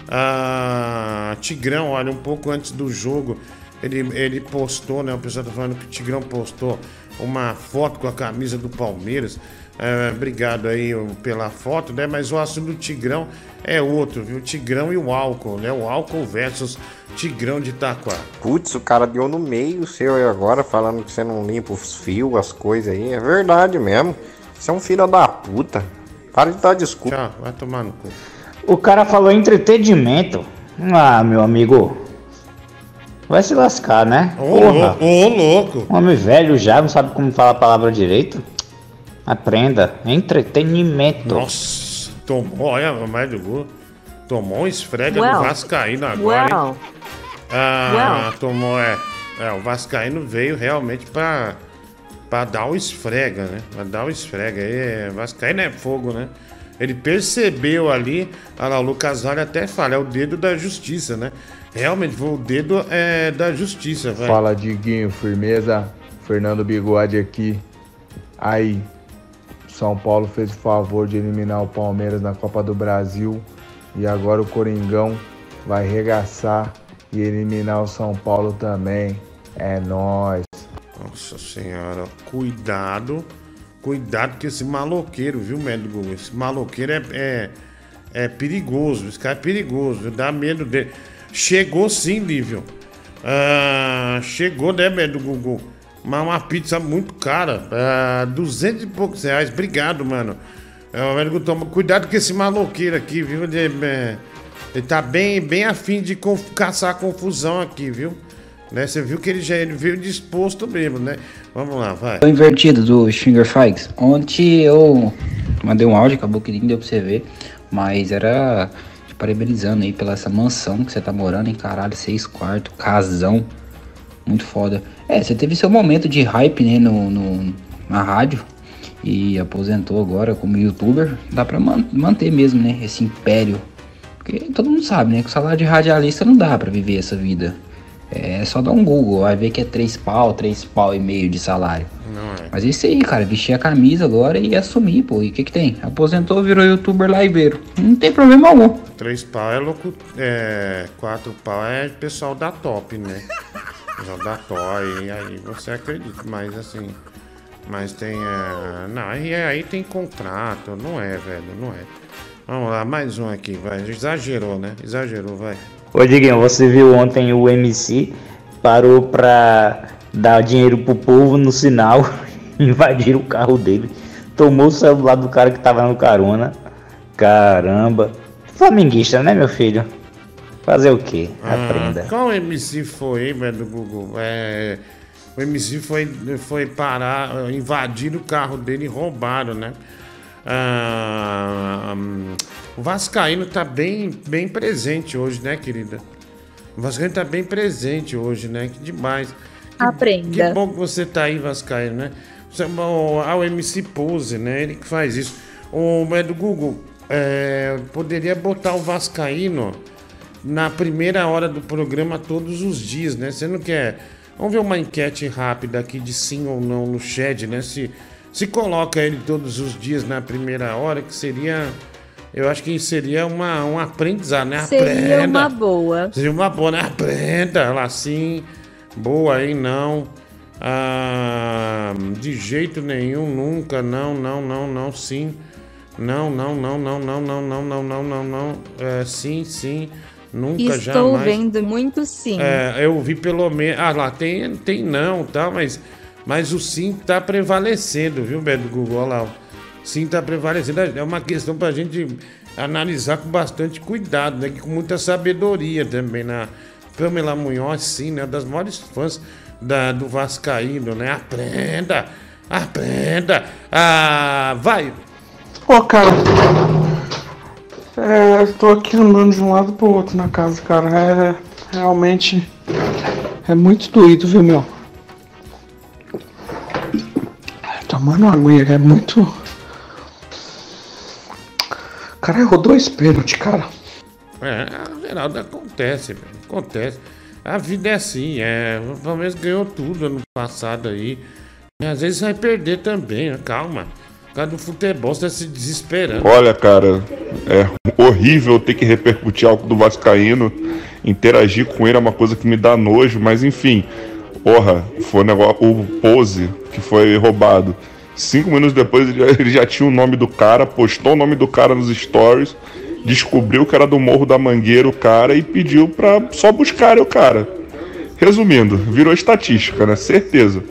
Ah, Tigrão, olha, um pouco antes do jogo, ele, ele postou, né? O pessoal tá falando que o Tigrão postou uma foto com a camisa do Palmeiras. É, obrigado aí pela foto, né? Mas o assunto do Tigrão é outro, viu? Tigrão e o álcool, né? O álcool versus Tigrão de Itaquá. Putz, o cara deu no meio seu aí agora, falando que você não limpa os fios, as coisas aí. É verdade mesmo. Você é um filho da puta. Para de dar desculpa. Tchau, vai tomar no cu. O cara falou entretenimento. Ah, meu amigo. Vai se lascar, né? Ô, lou- ô, louco. Homem velho já, não sabe como falar a palavra direito? Aprenda. Entretenimento. Nossa, tomou, olha, mais do gol. Tomou um esfrega Well, do Vascaíno agora, hein? well. Ah, tomou, é. É, o Vascaíno veio realmente pra, pra dar o esfrega, né? Pra dar o esfrega. Aí, é, Vascaíno é fogo, né? Ele percebeu ali, olha lá, o Lucas Vale até fala, é o dedo da justiça, né? Realmente, foi o dedo é, da justiça, velho. Fala Diguinho, firmeza. Fernando Bigode aqui. Aí, São Paulo fez o favor de eliminar o Palmeiras na Copa do Brasil. E agora o Coringão vai regaçar e eliminar o São Paulo também. É nóis. Nossa senhora, cuidado, cuidado com esse maloqueiro, viu, médico? Esse maloqueiro é, é, é perigoso, esse cara é perigoso, dá medo dele. Chegou sim, Lívio. Ah, chegou, né, médico Gugu? Mas uma pizza muito cara, ah, 200 e poucos reais. Obrigado, mano. É, o médico toma cuidado com esse maloqueiro aqui, viu? Ele, é, ele tá bem, bem afim de conf- caçar confusão aqui, viu? Né? Você viu que ele já ele veio disposto mesmo, né? Vamos lá, vai. O invertido do Stringer Fikes. Ontem eu mandei um áudio, acabou que nem deu pra você ver. Mas era te parabenizando aí pela essa mansão que você tá morando em caralho, seis quartos, casão. Muito foda. É, você teve seu momento de hype, né, no, no- na rádio. E aposentou agora como youtuber. Dá pra man- manter mesmo, né, esse império. Porque todo mundo sabe, né, que o salário de radialista não dá pra viver essa vida. É só dar um Google, vai ver que é 3 pau, 3 pau e meio de salário. Não é. Mas é isso aí, cara, vestir a camisa agora e assumir, pô. E o que que tem? Aposentou, virou youtuber liveiro. Não tem problema algum. Três pau é louco. É, quatro pau é pessoal da top, né? Top, e aí você acredita, mas assim. Mas tem. é, não, aí, aí tem contrato, não é, velho, não é. Vamos lá, mais um aqui, vai. Exagerou, né? Exagerou, vai. Ô Diguinho, você viu ontem o MC parou pra dar dinheiro pro povo no sinal, invadiram o carro dele, tomou o celular do cara que tava no carona. Caramba, Flamenguista, né, meu filho? Fazer o quê? Ah, Aprenda. Qual MC foi, hein, velho, do Google? É, o MC foi, foi parar, invadir o carro dele e roubaram, né? Ah, hum, o Vascaíno tá bem, bem presente hoje, né, querida? O Vascaíno tá bem presente hoje, né? Que demais. Que Aprenda. bom que você tá aí, Vascaíno, né? Você, o, ah, o MC Pose, né? Ele que faz isso. O é do Google, é, poderia botar o Vascaíno na primeira hora do programa todos os dias, né? Você não quer. Vamos ver uma enquete rápida aqui de sim ou não no chat, né? Se, se coloca ele todos os dias na primeira hora, que seria. Eu acho que seria uma, um aprendizado, né? Seria Aprenda. uma boa. Seria uma boa, né? Aprenda lá sim. Boa aí, não. Ah, de jeito nenhum, nunca. Não, não, não, não, sim. Não, não, não, não, não, não, não, não, não, não, não. É, sim, sim. Nunca, Estou jamais. vendo muito sim. É, eu vi pelo menos. Ah, lá tem, tem não, tá? Mas, mas o sim tá prevalecendo, viu, Beto Google? Olha lá. O sim tá prevalecendo. É uma questão pra gente analisar com bastante cuidado, né? Que Com muita sabedoria também. Na Pamela Munhoz, sim, né? Das maiores fãs da, do Vascaíno, né? Aprenda! Aprenda! Ah, vai! Ô, cara. É, tô aqui andando de um lado pro outro na casa, cara. É realmente. É muito doído, viu, meu? Tomando aguinha, é muito. Cara errou dois pênaltis, cara. É, Geraldo, acontece, velho. Acontece. A vida é assim, é. O Palmeiras ganhou tudo ano passado aí. Às vezes vai perder também, né? calma. O cara do futebol está se desesperando. Olha, cara, é horrível ter que repercutir algo do Vascaíno. Interagir com ele é uma coisa que me dá nojo, mas enfim. Porra, foi o negócio. O pose que foi roubado. Cinco minutos depois ele já, ele já tinha o nome do cara, postou o nome do cara nos stories, descobriu que era do Morro da Mangueira o cara e pediu pra só buscar o cara. Resumindo, virou estatística, né? Certeza.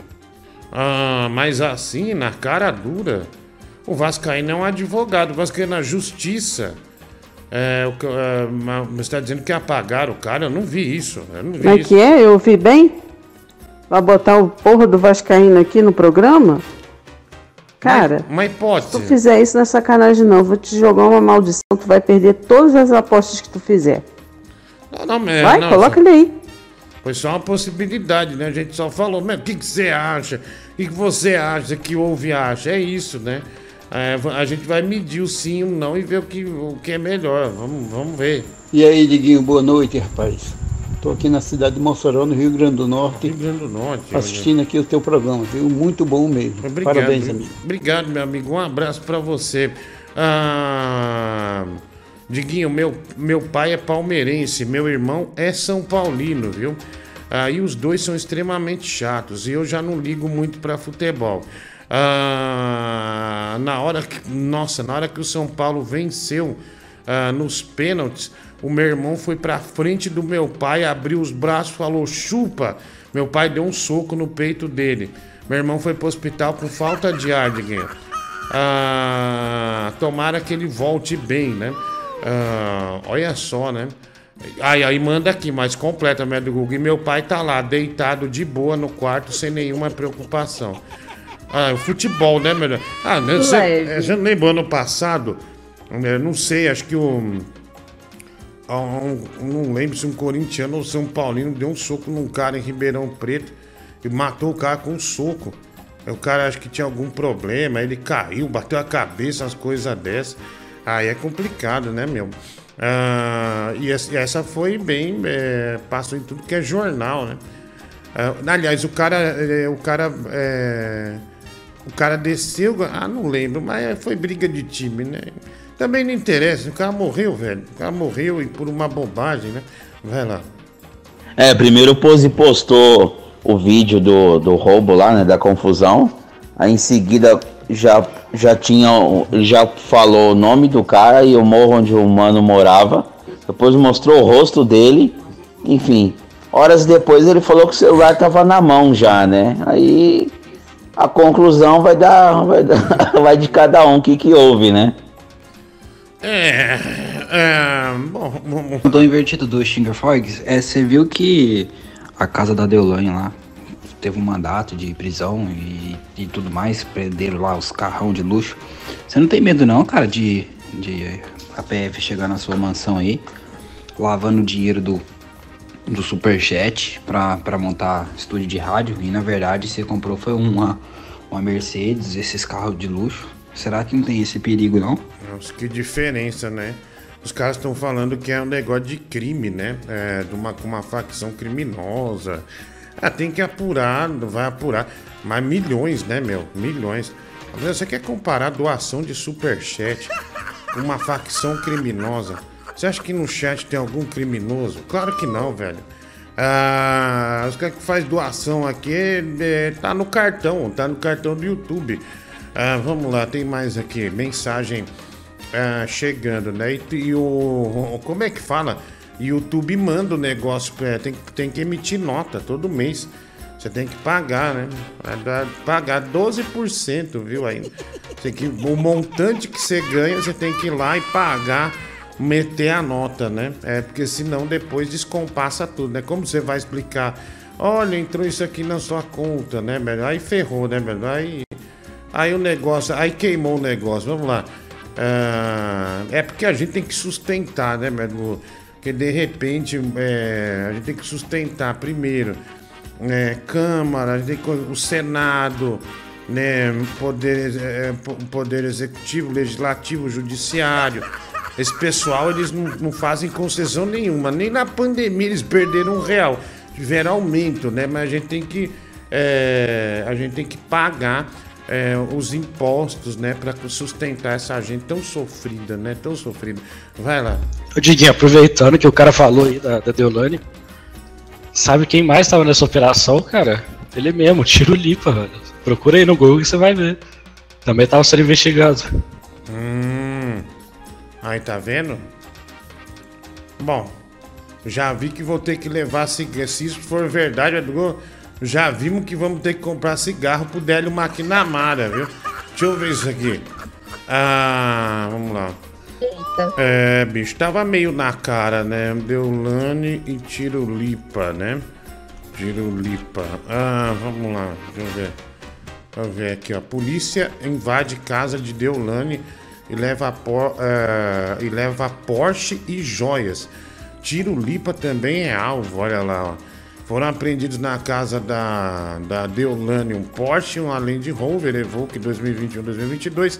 Ah, mas assim, na cara dura, o Vascaíno é um advogado. O Vascaíno na justiça. É, que- é, você está dizendo que apagaram o cara? Eu não vi isso. Eu não vi Como é isso. que é? Eu ouvi bem? Vai botar o porra do Vascaíno aqui no programa? Cara, Uma se tu hipótese. fizer isso não é sacanagem não. Eu Vou te jogar uma maldição, tu vai perder todas as apostas que tu fizer. Não, não, é, vai, não, coloca ele aí. Foi só uma possibilidade, né? A gente só falou, mas o que, que você acha? O que, que você acha que houve acha? É isso, né? É, a gente vai medir o sim e o não e ver o que, o que é melhor. Vamos, vamos ver. E aí, Diguinho, boa noite, rapaz. Tô aqui na cidade de Mossoró, no Rio Grande do Norte. Rio Grande do Norte. Assistindo aqui o teu programa, viu? Muito bom mesmo. Obrigado, Parabéns, amigo. Obrigado, meu amigo. Um abraço pra você. Ah, Diguinho, meu, meu pai é palmeirense, meu irmão é São Paulino, viu? Ah, e os dois são extremamente chatos e eu já não ligo muito pra futebol. Ah, na hora que, nossa, na hora que o São Paulo venceu ah, nos pênaltis, o meu irmão foi pra frente do meu pai, abriu os braços, falou chupa. Meu pai deu um soco no peito dele. Meu irmão foi pro hospital com falta de ar, Diguinho. Ah, tomara que ele volte bem, né? Ah, olha só, né? Aí, aí manda aqui, mais completa, médio Google. E meu pai tá lá, deitado de boa no quarto, sem nenhuma preocupação. Ah, o futebol, né, melhor? Ah, né, você, é, já lembro ano passado, né, não sei, acho que o. ah, um- não lembro se um corintiano ou se um paulino deu um soco num cara em Ribeirão Preto e matou o cara com um soco. O cara acho que tinha algum problema, ele caiu, bateu a cabeça, umas coisas dessas. Aí é complicado, né, meu? Ah, e essa e essa foi bem. é, passou em tudo que é jornal, né? Ah, aliás, o cara. é, o cara. é, o cara desceu. Ah, não lembro, mas foi briga de time, né? Também não interessa, o cara morreu, velho. O cara morreu e por uma bobagem, né? Vai lá. É, primeiro o Pose postou o vídeo do, do roubo lá, né, da confusão. Aí em seguida já, já tinha, já falou o nome do cara e o morro onde o mano morava. Depois mostrou o rosto dele. Enfim, horas depois ele falou que o celular tava na mão já, né? Aí a conclusão vai dar, vai, dar- vai de cada um o que que houve, né? É, É, bom, bom, O dom invertido do Stinger Fogs, é, você viu que a casa da Deolane lá teve um mandato de prisão e, e tudo mais, prenderam lá os carrão de luxo. Você não tem medo não, cara, de, de a PF chegar na sua mansão aí, lavando o dinheiro do, do superchat pra montar estúdio de rádio e na verdade você comprou foi uma, uma Mercedes, esses carros de luxo. Será que não tem esse perigo não? Nossa, que diferença, né? Os caras estão falando que é um negócio de crime, né? É, de uma, uma facção criminosa. Ah, tem que apurar, vai apurar. Mas milhões, né, meu? Milhões. Você quer comparar doação de superchat com uma facção criminosa? Você acha que no chat tem algum criminoso? Claro que não, velho. Ah, os caras que faz doação aqui é, tá no cartão, tá no cartão do YouTube. Ah, vamos lá, tem mais aqui. Mensagem ah, chegando, né? E, e o. Como é que fala? YouTube manda o negócio, é, tem, tem que emitir nota todo mês. Você tem que pagar, né? Dar- Pagar 12%, viu? Aí, tem que, o montante que você ganha, você tem que ir lá e pagar, meter a nota, né? É porque senão depois descompassa tudo, né? Como você vai explicar? Olha, entrou isso aqui na sua conta, né, velho? Aí ferrou, né, velho? Aí, aí o negócio, aí queimou o negócio. Vamos lá. Ah, é porque a gente tem que sustentar, né, velho? Porque de repente é, a gente tem que sustentar primeiro é, Câmara, a gente tem que- o Senado, né, poder, é, po- poder Executivo, Legislativo, Judiciário. Esse pessoal, eles não, não fazem concessão nenhuma. Nem na pandemia eles perderam um real. Tiveram aumento, né? Mas a gente tem que, é, a gente tem que pagar é, os impostos, né? Para sustentar essa gente tão sofrida, né? Tão sofrida. Vai lá. Diguinho, aproveitando que o cara falou aí da, da Deolane, sabe quem mais tava nessa operação, cara? Ele mesmo, Tiro Lipa, velho. Procura aí no Google que você vai ver. Também tava sendo investigado. Hum. Aí tá vendo? Bom, já vi que vou ter que levar cigarro. Se isso for verdade, já vimos que vamos ter que comprar cigarro pro Délio Maquinamara, viu? Deixa eu ver isso aqui. Ah, vamos lá. É, bicho, tava meio na cara, né? Deolane e Tirulipa, né? Tirulipa. Ah, vamos lá, deixa eu ver. Deixa eu ver aqui, ó. Polícia invade casa de Deolane e leva, por, eh, e leva Porsche e joias. Tirulipa também é alvo, olha lá, ó. Foram apreendidos na casa da, da Deolane um Porsche, um Land Rover Evoque 2021-2022,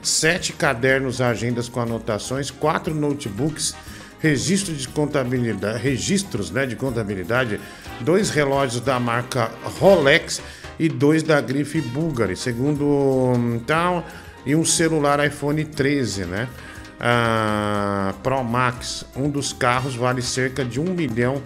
sete cadernos, agendas com anotações, quatro notebooks, registro de contabilidade, registros né, de contabilidade, dois relógios da marca Rolex e dois da grife Bulgari, segundo hum, tal, e um celular iPhone 13, né? Ah, Pro Max, um dos carros vale cerca de um milhão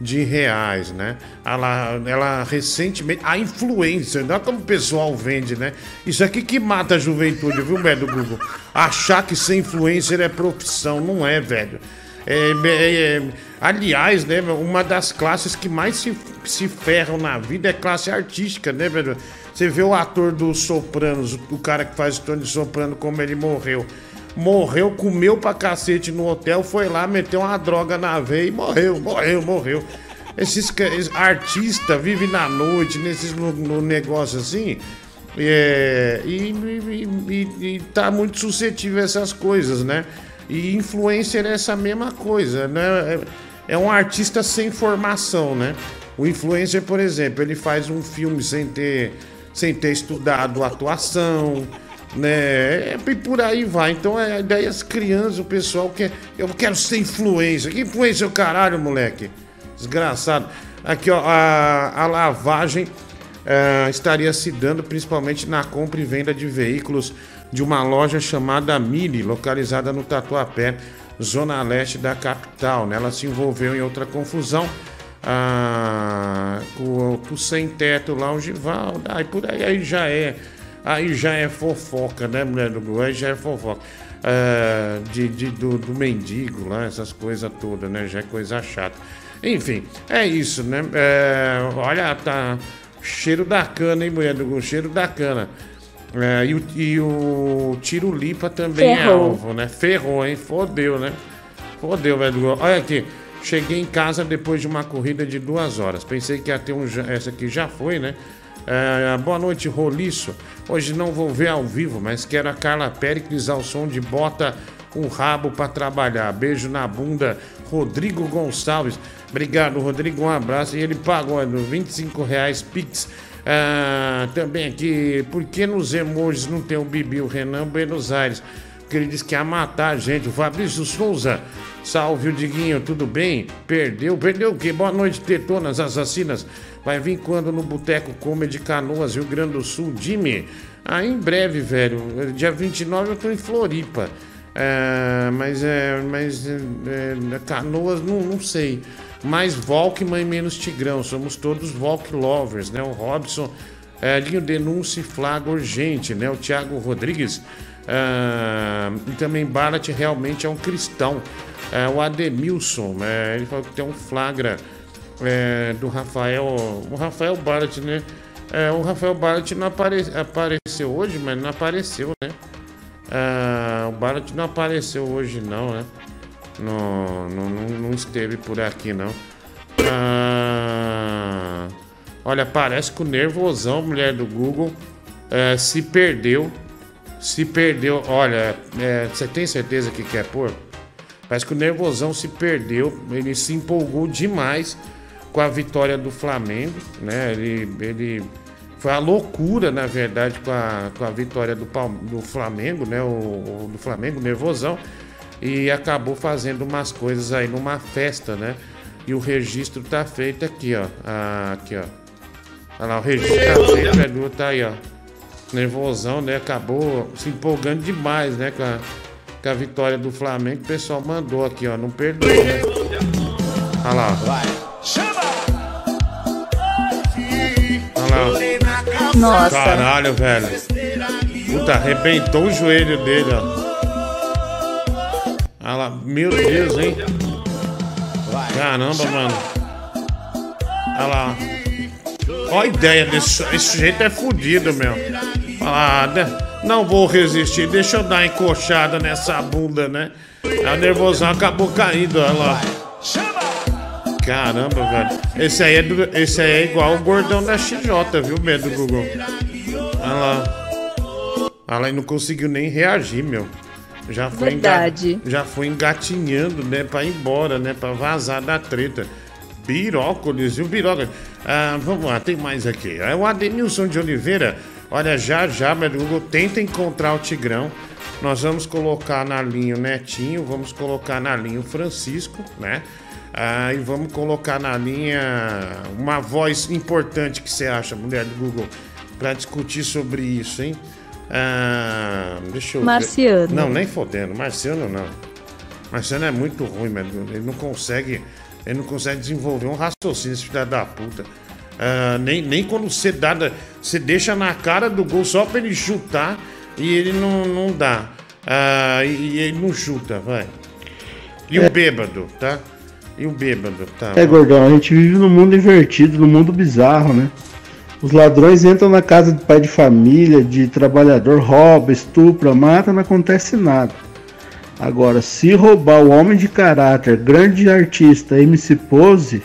de reais, né? Ela, ela recentemente, a influencer, não é como o pessoal vende, né? Isso aqui que mata a juventude, viu, velho, Google? Achar que ser influencer é profissão, não é, velho. É, é, é, aliás, né, uma das classes que mais se, se ferram na vida é classe artística, né, velho? Você vê o ator dos Sopranos, o cara que faz o Tony Soprano, como ele morreu. Morreu, comeu pra cacete no hotel, foi lá, meteu uma droga na veia e morreu, morreu, morreu. Esses, ca- esse artista vive na noite, nesses no, no negócio assim, é, e, e, e- e tá muito suscetível a essas coisas, né? E influencer é essa mesma coisa, né? É, é um artista sem formação, né? O influencer, por exemplo, ele faz um filme sem ter, sem ter estudado atuação, né? E por aí vai. Então, é, daí as crianças, o pessoal quer. Eu quero ser influencer. Que influencer é o caralho, moleque? Desgraçado. Aqui, ó, a, a lavagem eh, estaria se dando principalmente na compra e venda de veículos de uma loja chamada Mili, localizada no Tatuapé, zona leste da capital. né? Ela se envolveu em outra confusão ah, com, com o sem teto lá, o Givaldo. Aí por aí, aí já é. Aí já é fofoca, né, mulher do Google? Aí já é fofoca. Ah, de, de- do, do mendigo lá, essas coisas todas, né? Já é coisa chata. Enfim, é isso, né? É, olha, tá. Cheiro da cana, hein, mulher do Google? Cheiro da cana. É, e, o, e o Tiro Lipa também é Ferrou. alvo, né? Ferrou, hein? Fodeu, né? Fodeu, velho. do Google. Olha aqui. Cheguei em casa depois de uma corrida de duas horas. Pensei que ia ter um. Essa aqui já foi, né? É, boa noite, Roliço. Hoje não vou ver ao vivo, mas quero a Carla Péricles ao som de bota o rabo pra trabalhar. Beijo na bunda, Rodrigo Gonçalves. Obrigado, Rodrigo. Um abraço. E ele pagou é, 25 reais Pix. Ah, também aqui, por que nos emojis não tem o Bibi, o Renan Buenos Aires? Porque ele disse que ia matar a gente. O Fabrício Souza. Salve, o Diguinho, tudo bem? Perdeu? Perdeu o quê? Boa noite, tetonas assassinas. Vai vir quando no Boteco Comedy Canoas, Rio Grande do Sul? Jimmy, ah, em breve, velho. Dia 29 eu tô em Floripa. É, mas é. Mas é, é, Canoas, não, não sei. Mais Volkman e menos Tigrão. Somos todos Volk lovers, né? O Robson, é, Linho Denúncia e Flaga Urgente, né? O Thiago Rodrigues. E também Barat realmente é um cristão. É, o Ademilson, é, ele falou que tem um flagra é, do Rafael. O Rafael Barat, né? É, o Rafael Barat não apare, apareceu hoje, mas não apareceu, né? O Barat não apareceu hoje, não, né? Não, não, não, esteve por aqui, não. Olha, parece que o nervosão, mulher do Google, se perdeu. Se perdeu. Olha, é, você tem certeza que quer pôr? Parece que o nervosão se perdeu. Ele se empolgou demais com a vitória do Flamengo, né? Ele, ele foi a loucura, na verdade, com a, com a vitória do, do Flamengo, né? O, o- do Flamengo, nervosão. E acabou fazendo umas coisas aí numa festa, né? E o registro tá feito aqui, ó. Ah, aqui, ó. Olha lá, o registro tá feito, tá aí, ó. Nervosão, né? Acabou se empolgando demais, né? Com a, com a vitória do Flamengo. O pessoal mandou aqui, ó. Não perdoou, né? Olha lá. Olha lá. Nossa. Caralho, velho. Puta, arrebentou o joelho dele, ó. Olha lá. Meu Deus, hein? Caramba, mano. Olha lá. Olha a ideia desse esse sujeito é fudido, meu. Né? Não vou resistir, deixa eu dar uma encoxada nessa bunda, né? O nervosão acabou caindo, olha lá. Caramba, velho. Esse aí é, do- esse aí é igual o gordão da XJ, viu, medo do Google? Olha lá. Olha lá, e não conseguiu nem reagir, meu. Já foi, enga- Verdade. já foi engatinhando, né, pra ir embora, né, pra vazar da treta. Birócolis, viu, Birócolis? Ah, vamos lá, tem mais aqui. É o Adenilson de Oliveira. Olha, já já, meu Google, tenta encontrar o Tigrão. Nós vamos colocar na linha o Netinho, vamos colocar na linha o Francisco, né? Ah, e vamos colocar na linha uma voz importante que você acha, mulher do Google, pra discutir sobre isso, hein? Ah, deixa eu ver. Marciano. Não, nem fodendo. Marciano não. Marciano é muito ruim, mano. Ele não consegue. Ele não consegue desenvolver um raciocínio, esse filho da puta. Ah, nem, nem quando você dá. Você deixa na cara do gol só pra ele chutar e ele não, não dá. Ah, e, e ele não chuta, vai. E o bêbado, tá? E o bêbado, tá? É, gordão, a gente vive num mundo invertido, num mundo bizarro, né? Os ladrões entram na casa de pai de família, de trabalhador, rouba, estupra, mata, não acontece nada. Agora, se roubar o homem de caráter, grande artista, MC Pose,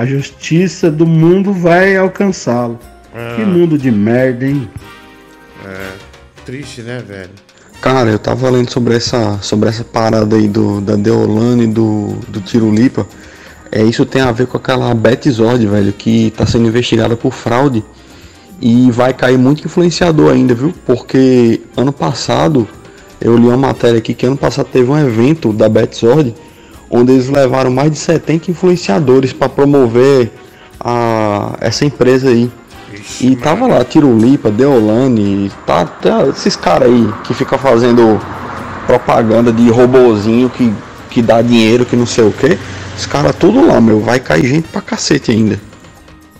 a justiça do mundo vai alcançá-lo. Ah. Que mundo de merda, hein? É, triste, né, velho? Cara, eu tava lendo sobre essa, sobre essa parada aí do, da Deolane e do, do Tirulipa. É, isso tem a ver com aquela Beth Zord, velho, que tá sendo investigada por fraude. E vai cair muito influenciador ainda, viu? Porque ano passado, eu li uma matéria aqui que ano passado teve um evento da Beth Zord, onde eles levaram mais de 70 influenciadores para promover a, essa empresa aí. E tava lá Tirulipa, Deolane, tá, tá- esses caras aí que ficam fazendo propaganda de robozinho que, que dá dinheiro, que não sei o que. Os caras tudo lá, meu, vai cair gente pra cacete ainda.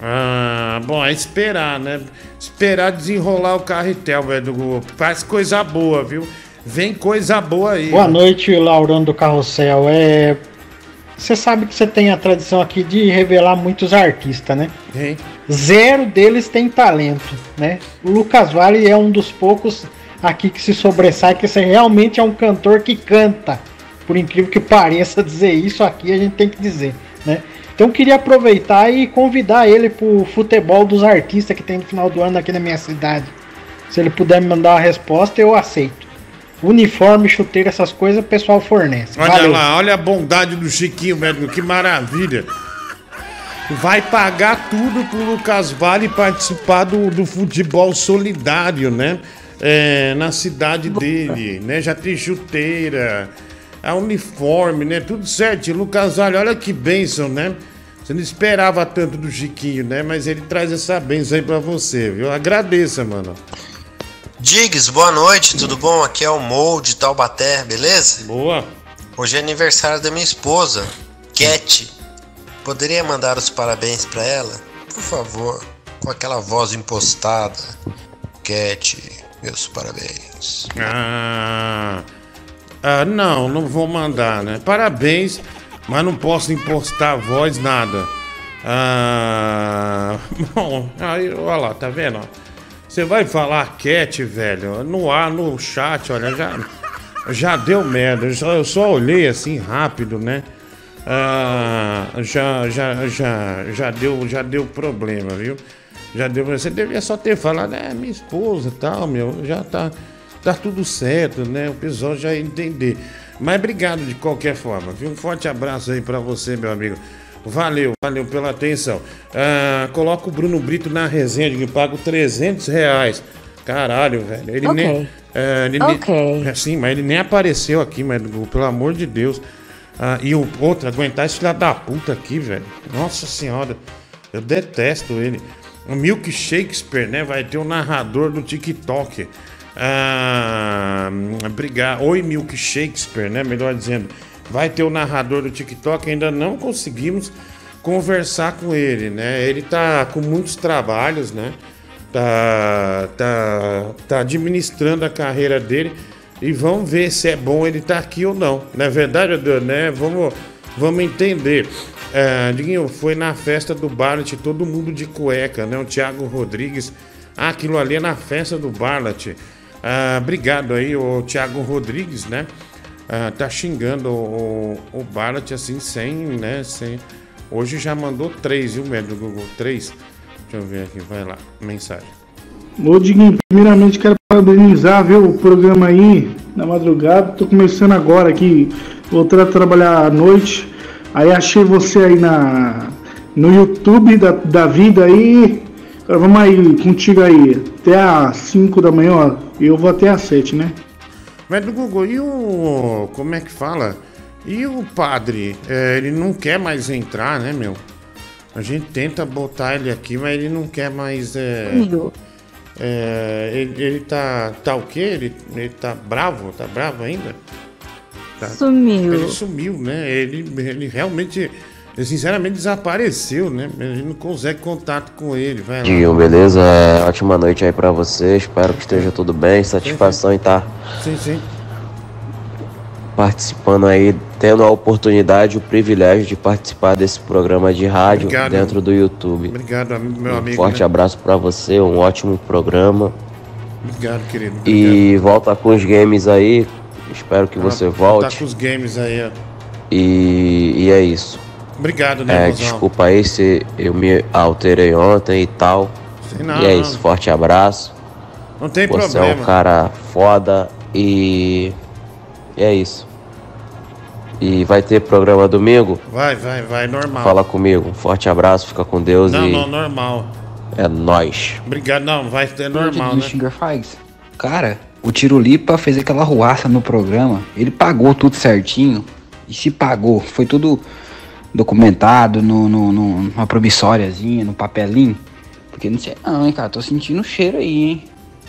Ah, bom, é esperar, né? Esperar desenrolar o carretel, velho, do Google. Faz coisa boa, viu? Vem coisa boa aí. Boa noite, Laurão do Carrossel. É, você sabe que você tem a tradição aqui de revelar muitos artistas, né? Zero deles tem talento, né? O Lucas Vale é um dos poucos aqui que se sobressai, que você realmente é um cantor que canta. por incrível que pareça dizer isso aqui, a gente tem que dizer, né? Então queria aproveitar e convidar ele pro futebol dos artistas que tem no final do ano aqui na minha cidade. Se ele puder me mandar uma resposta, eu aceito. Uniforme, chuteira, essas coisas, o pessoal fornece. Olha Valeu. lá, olha a bondade do Chiquinho, médico, que maravilha. Vai pagar tudo pro Lucas Vale participar do, do futebol solidário, né? É, na cidade dele, né? Já tem chuteira, a uniforme, né? Tudo certo. Lucas Vale, olha que bênção, né? Você não esperava tanto do Chiquinho, né? Mas ele traz essa bênção aí pra você, viu? Agradeça, mano. Diggs, boa noite, tudo bom? Aqui é o Mou de Taubaté, beleza? Boa. Hoje é aniversário da minha esposa, Cat. Poderia mandar os parabéns pra ela? Por favor, com aquela voz impostada. Cat, meus parabéns. Ah, ah, não, não vou mandar, né? Parabéns, mas não posso impostar a voz, nada. Ah, bom, aí, olha lá, tá vendo? Você vai falar cat, velho, no ar, no chat, olha, já, já deu merda. Eu só, eu só olhei assim rápido, né? Ah, já, já, já, já deu, já deu problema, viu? Já deu. Você devia só ter falado, é minha esposa e tal, meu, já tá, tá tudo certo, né? O pessoal já ia entender. Mas obrigado de qualquer forma, viu? Um forte abraço aí pra você, meu amigo. Valeu, valeu pela atenção. Ah, coloca o Bruno Brito na resenha que pago 300 reais. Caralho, velho. Ele Ok. nem. é, ele nem- é, sim, mas ele nem apareceu aqui, mas pelo amor de Deus. Ah, e o outro, aguentar esse filho da puta aqui, velho. Nossa senhora, eu detesto ele. O Milk Shakespeare, né? Vai ter o narrador do TikTok. Ah, obrigado. Oi, Milk Shakespeare, né? Melhor dizendo. Vai ter o narrador do TikTok. Ainda não conseguimos conversar com ele, né? Ele tá com muitos trabalhos, né? Tá, tá, tá administrando a carreira dele e vamos ver se é bom ele estar aqui ou não. Não é verdade, né? Vamos, vamos entender. É, Diguinho, foi na festa do Barlet, todo mundo de cueca, né? O Thiago Rodrigues. Ah, aquilo ali é na festa do Barlet. Ah, obrigado aí, o Thiago Rodrigues, né? Ah, tá xingando o, o, Barlet assim, sem, né? Sem... Hoje já mandou três, viu, médio Google? Três. Deixa eu ver aqui, vai lá, mensagem. Ô Diguinho, primeiramente quero parabenizar, viu, o programa aí na madrugada. Tô começando agora aqui, voltando a trabalhar à noite. Aí achei você aí na no YouTube da, da vida aí. Agora vamos aí contigo aí. Até às 5 da manhã, ó. Eu vou até às 7, né? Mas do Google, e o. Como é que fala? E o padre? É, ele não quer mais entrar, né, meu? A gente tenta botar ele aqui, mas ele não quer mais. É, é, ele, ele tá. Tá o quê? Ele, ele tá bravo? Tá bravo ainda? Tá- Sumiu. Ele sumiu, né? Ele, ele realmente. Ele sinceramente desapareceu, né? A gente não consegue contato com ele. Lá. Diguinho, beleza? Ótima noite aí pra você. Espero que esteja tudo bem. Satisfação em estar Sim, sim. participando aí, tendo a oportunidade, o privilégio de participar desse programa de rádio Obrigado. dentro do YouTube. Obrigado, meu Um amigo. forte né? abraço pra você, um ótimo programa. Obrigado, querido. E volta com os games aí. Espero que você Tá volte. com os games aí, ó. E, e é isso. Obrigado, né, É, desculpa aí se eu me alterei ontem e tal. Sei não, e é não. isso, forte abraço. Não tem Você é problema. um cara foda e e é isso. E vai ter programa domingo? Vai, vai, vai, normal. Fala comigo. Um forte abraço, fica com Deus Não, e não, normal. é nóis. Obrigado, não, vai ter normal, né? Xingar faz. Cara, o Tirulipa fez aquela ruaça no programa. Ele pagou tudo certinho. E se pagou, foi tudo documentado no, no, no- numa promissóriazinha, no papelinho. Porque não sei não, hein, cara. Tô sentindo o cheiro aí, hein.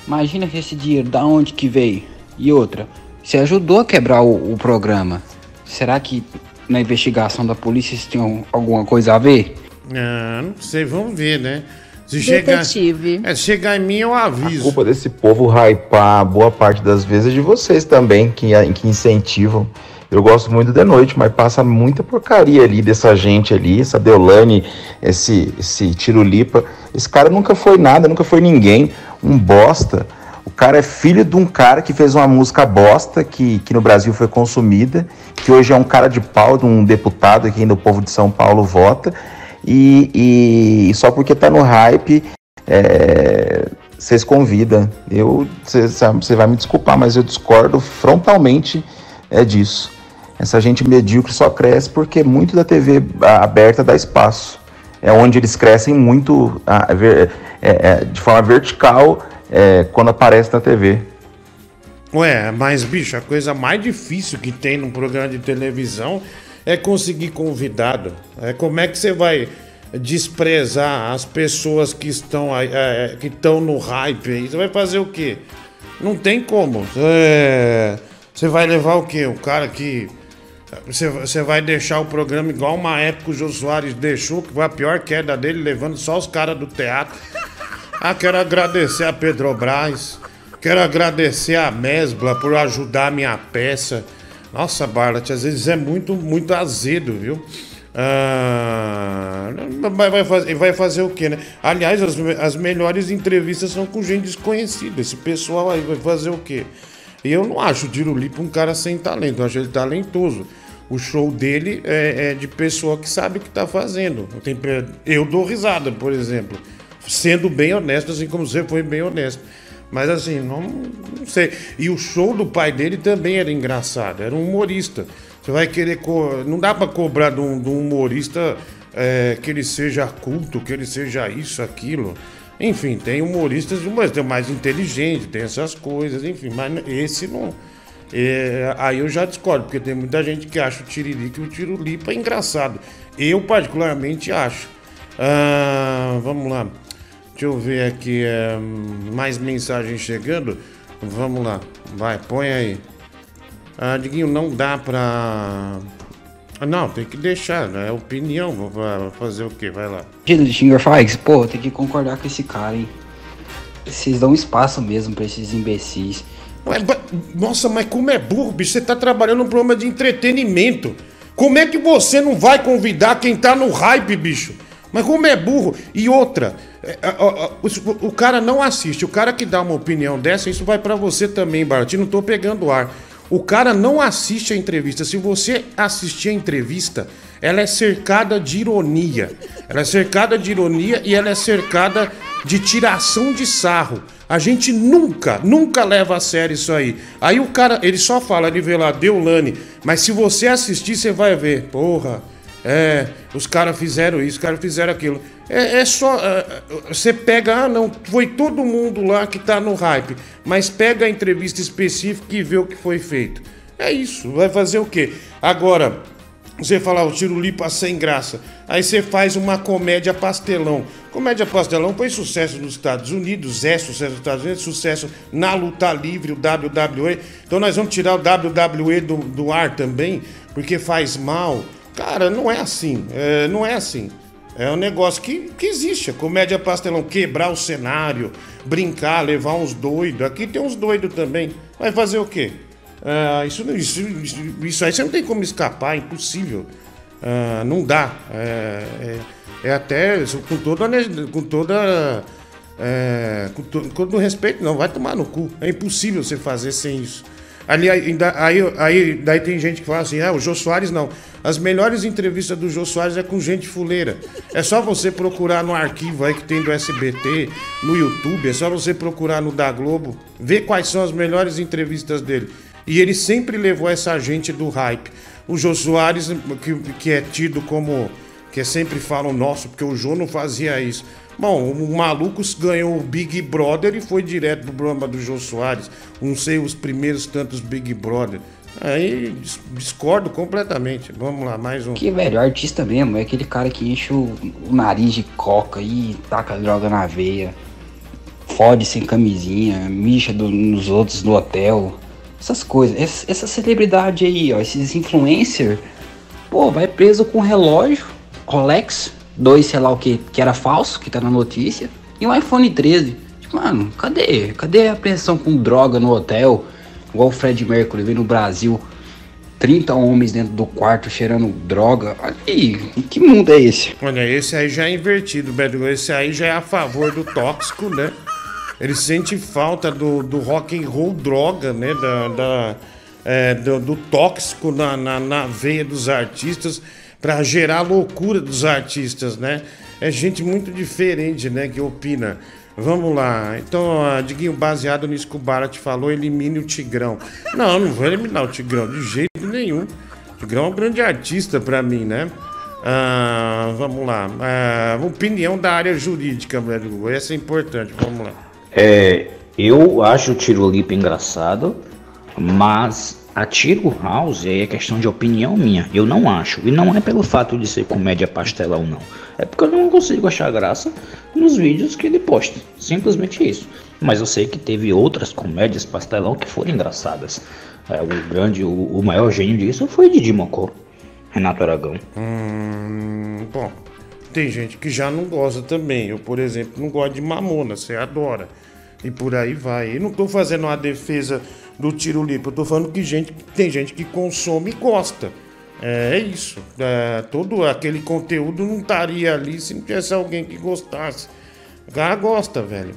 Imagina que esse dinheiro, da onde que veio? E outra, você ajudou a quebrar o, o programa. Será que na investigação da polícia isso tem alguma coisa a ver? Ah, não sei, vamos ver, né? Se chegar, Detetive. é, se chegar em mim, eu A aviso. culpa desse povo hypar boa parte das vezes é de vocês também, que, que incentivam. Eu gosto muito de noite, mas passa muita porcaria ali dessa gente ali, essa Deolane, esse, esse Tirulipa. Esse cara nunca foi nada, nunca foi ninguém, um bosta. O cara é filho de um cara que fez uma música bosta, que, que no Brasil foi consumida, que hoje é um cara de pau de um deputado que ainda o povo de São Paulo vota, e, e só porque tá no hype, é, vocês convidam. Eu, você vai me desculpar, mas eu discordo frontalmente é disso. Essa gente medíocre só cresce porque muito da TV aberta dá espaço. É onde eles crescem muito é, é, de forma vertical é, quando aparece na TV. Ué, mas bicho, a coisa mais difícil que tem num programa de televisão é conseguir convidado. É como é que você vai desprezar as pessoas que estão aí, é, que estão no hype aí? Você vai fazer o quê? Não tem como. É, você vai levar o quê? O cara que você, você vai deixar o programa igual uma época o Jô Soares deixou, que foi a pior queda dele, levando só os caras do teatro. Ah, quero agradecer a Petrobras, quero agradecer a Mesbla por ajudar a minha peça. Nossa, Barlat, às vezes é muito, muito azedo, viu? Ah, vai, fazer, vai fazer o quê, né? Aliás, as, as melhores entrevistas são com gente desconhecida. Esse pessoal aí vai fazer o quê? E eu não acho o Tiro Lipa um cara sem talento, eu acho ele talentoso. O show dele é, é de pessoa que sabe o que está fazendo. Eu dou risada, por exemplo. Sendo bem honesto, assim como você foi bem honesto. Mas assim, não, não sei. E o show do pai dele também era engraçado, era um humorista. Você vai querer. Co... Não dá para cobrar de um, de um humorista é, que ele seja culto, que ele seja isso, aquilo. Enfim, tem humoristas, mas tem mais inteligente, tem essas coisas, enfim, mas esse não. É, aí eu já discordo, porque tem muita gente que acha o Tiririca e o Tirulipa engraçado. Eu, particularmente, acho. Ah, vamos lá. Deixa eu ver aqui. É, mais mensagens chegando. Vamos lá. Vai, põe aí. Ah, Diguinho, não dá pra não, tem que deixar, né? É opinião, vou fazer o quê? Vai lá. de Xingar Fags, pô, tem que concordar com esse cara, hein? Vocês dão espaço mesmo pra esses imbecis. Mas, nossa, mas como é burro, bicho? Você tá trabalhando num programa de entretenimento. Como é que você não vai convidar quem tá no hype, bicho? Mas como é burro? E outra, é, o, cara não assiste. O cara que dá uma opinião dessa, isso vai para você também, Bart. Não tô pegando ar. O cara não assiste a entrevista. Se você assistir a entrevista, ela é cercada de ironia. Ela é cercada de ironia e ela é cercada de tiração de sarro. A gente nunca, nunca leva a sério isso aí. Aí o cara, ele só fala, ele vê lá, Deulane. Mas se você assistir, você vai ver. Porra, é, os caras fizeram isso, os caras fizeram aquilo. É, é só. É, você pega, ah, não, foi todo mundo lá que tá no hype, mas pega a entrevista específica e vê o que foi feito. É isso, vai fazer o quê? Agora, você fala, o tiro lipa sem graça. Aí você faz uma comédia pastelão. Comédia pastelão foi sucesso nos Estados Unidos, é sucesso nos Estados Unidos, sucesso na luta livre, o WWE. Então nós vamos tirar o WWE do, do ar também, porque faz mal. Cara, não é assim. É, não é assim. É um negócio que, que existe. A comédia pastelão, quebrar o cenário, brincar, levar uns doidos. Aqui tem uns doidos também. Vai fazer o quê? Ah, isso, isso, isso, isso, aí você não tem como escapar, é impossível. Ah, não dá. É, é, é, até com toda. Com toda é, com, to, com todo respeito, não, vai tomar no cu. É impossível você fazer sem isso. Ali, ainda, aí, aí, daí tem gente que fala assim: ah, o Jô Soares não. As melhores entrevistas do Jô Soares é com gente fuleira. É só você procurar no arquivo aí que tem do SBT, no YouTube, é só você procurar no da Globo, ver quais são as melhores entrevistas dele. E ele sempre levou essa gente do hype. O Jô Soares, que, que é tido como. que sempre falam, nosso, porque o Jô não fazia isso. Bom, o maluco ganhou o Big Brother e foi direto pro programa do Jô Soares. Não sei os primeiros tantos Big Brother. Aí discordo completamente. Vamos lá, mais um. Que velho, artista mesmo, é aquele cara que enche o, o nariz de coca e taca droga na veia, fode sem camisinha, mixa do, nos outros no hotel, essas coisas. Essa, essa celebridade aí, ó, esses influencers, pô, vai preso com relógio, Rolex, dois, sei lá o que, que era falso, que tá na notícia, e um iPhone 13. Tipo, mano, cadê? Cadê a apreensão com droga no hotel? igual o Fred Mercury veio no Brasil, 30 homens dentro do quarto cheirando droga. Aí, que mundo é esse? Olha, esse aí já é invertido, Beto. Esse aí já é a favor do tóxico, né? Ele sente falta do, do rock and roll droga, né? Da, da, é, do, do tóxico na, na, na veia dos artistas para gerar loucura dos artistas, né? É gente muito diferente, né? Que opina. Vamos lá. Então, Diguinho, baseado nisso que o Barat falou, elimine o Tigrão. Não, não vou eliminar o Tigrão de jeito nenhum. O Tigrão é um grande artista pra mim, né? Ah, vamos lá. Ah, opinião da área jurídica, velho. Essa é importante. Vamos lá. É, eu acho o Tiro Lipa engraçado, mas a Tiro House aí é questão de opinião minha. Eu não acho. E não é pelo fato de ser comédia pastelão, não. É porque eu não consigo achar graça nos vídeos que ele posta. Simplesmente isso. Mas eu sei que teve outras comédias pastelão que foram engraçadas. É, o grande, o, o maior gênio disso foi Didi Mocó. Renato Aragão. Hum, bom, tem gente que já não gosta também. Eu, por exemplo, não gosto de mamona, você adora. E por aí vai. Eu não tô fazendo uma defesa do tiro limpo, eu tô falando que gente, tem gente que consome e gosta. É, é isso. É, todo aquele conteúdo não estaria ali se não tivesse alguém que gostasse. O cara gosta, velho.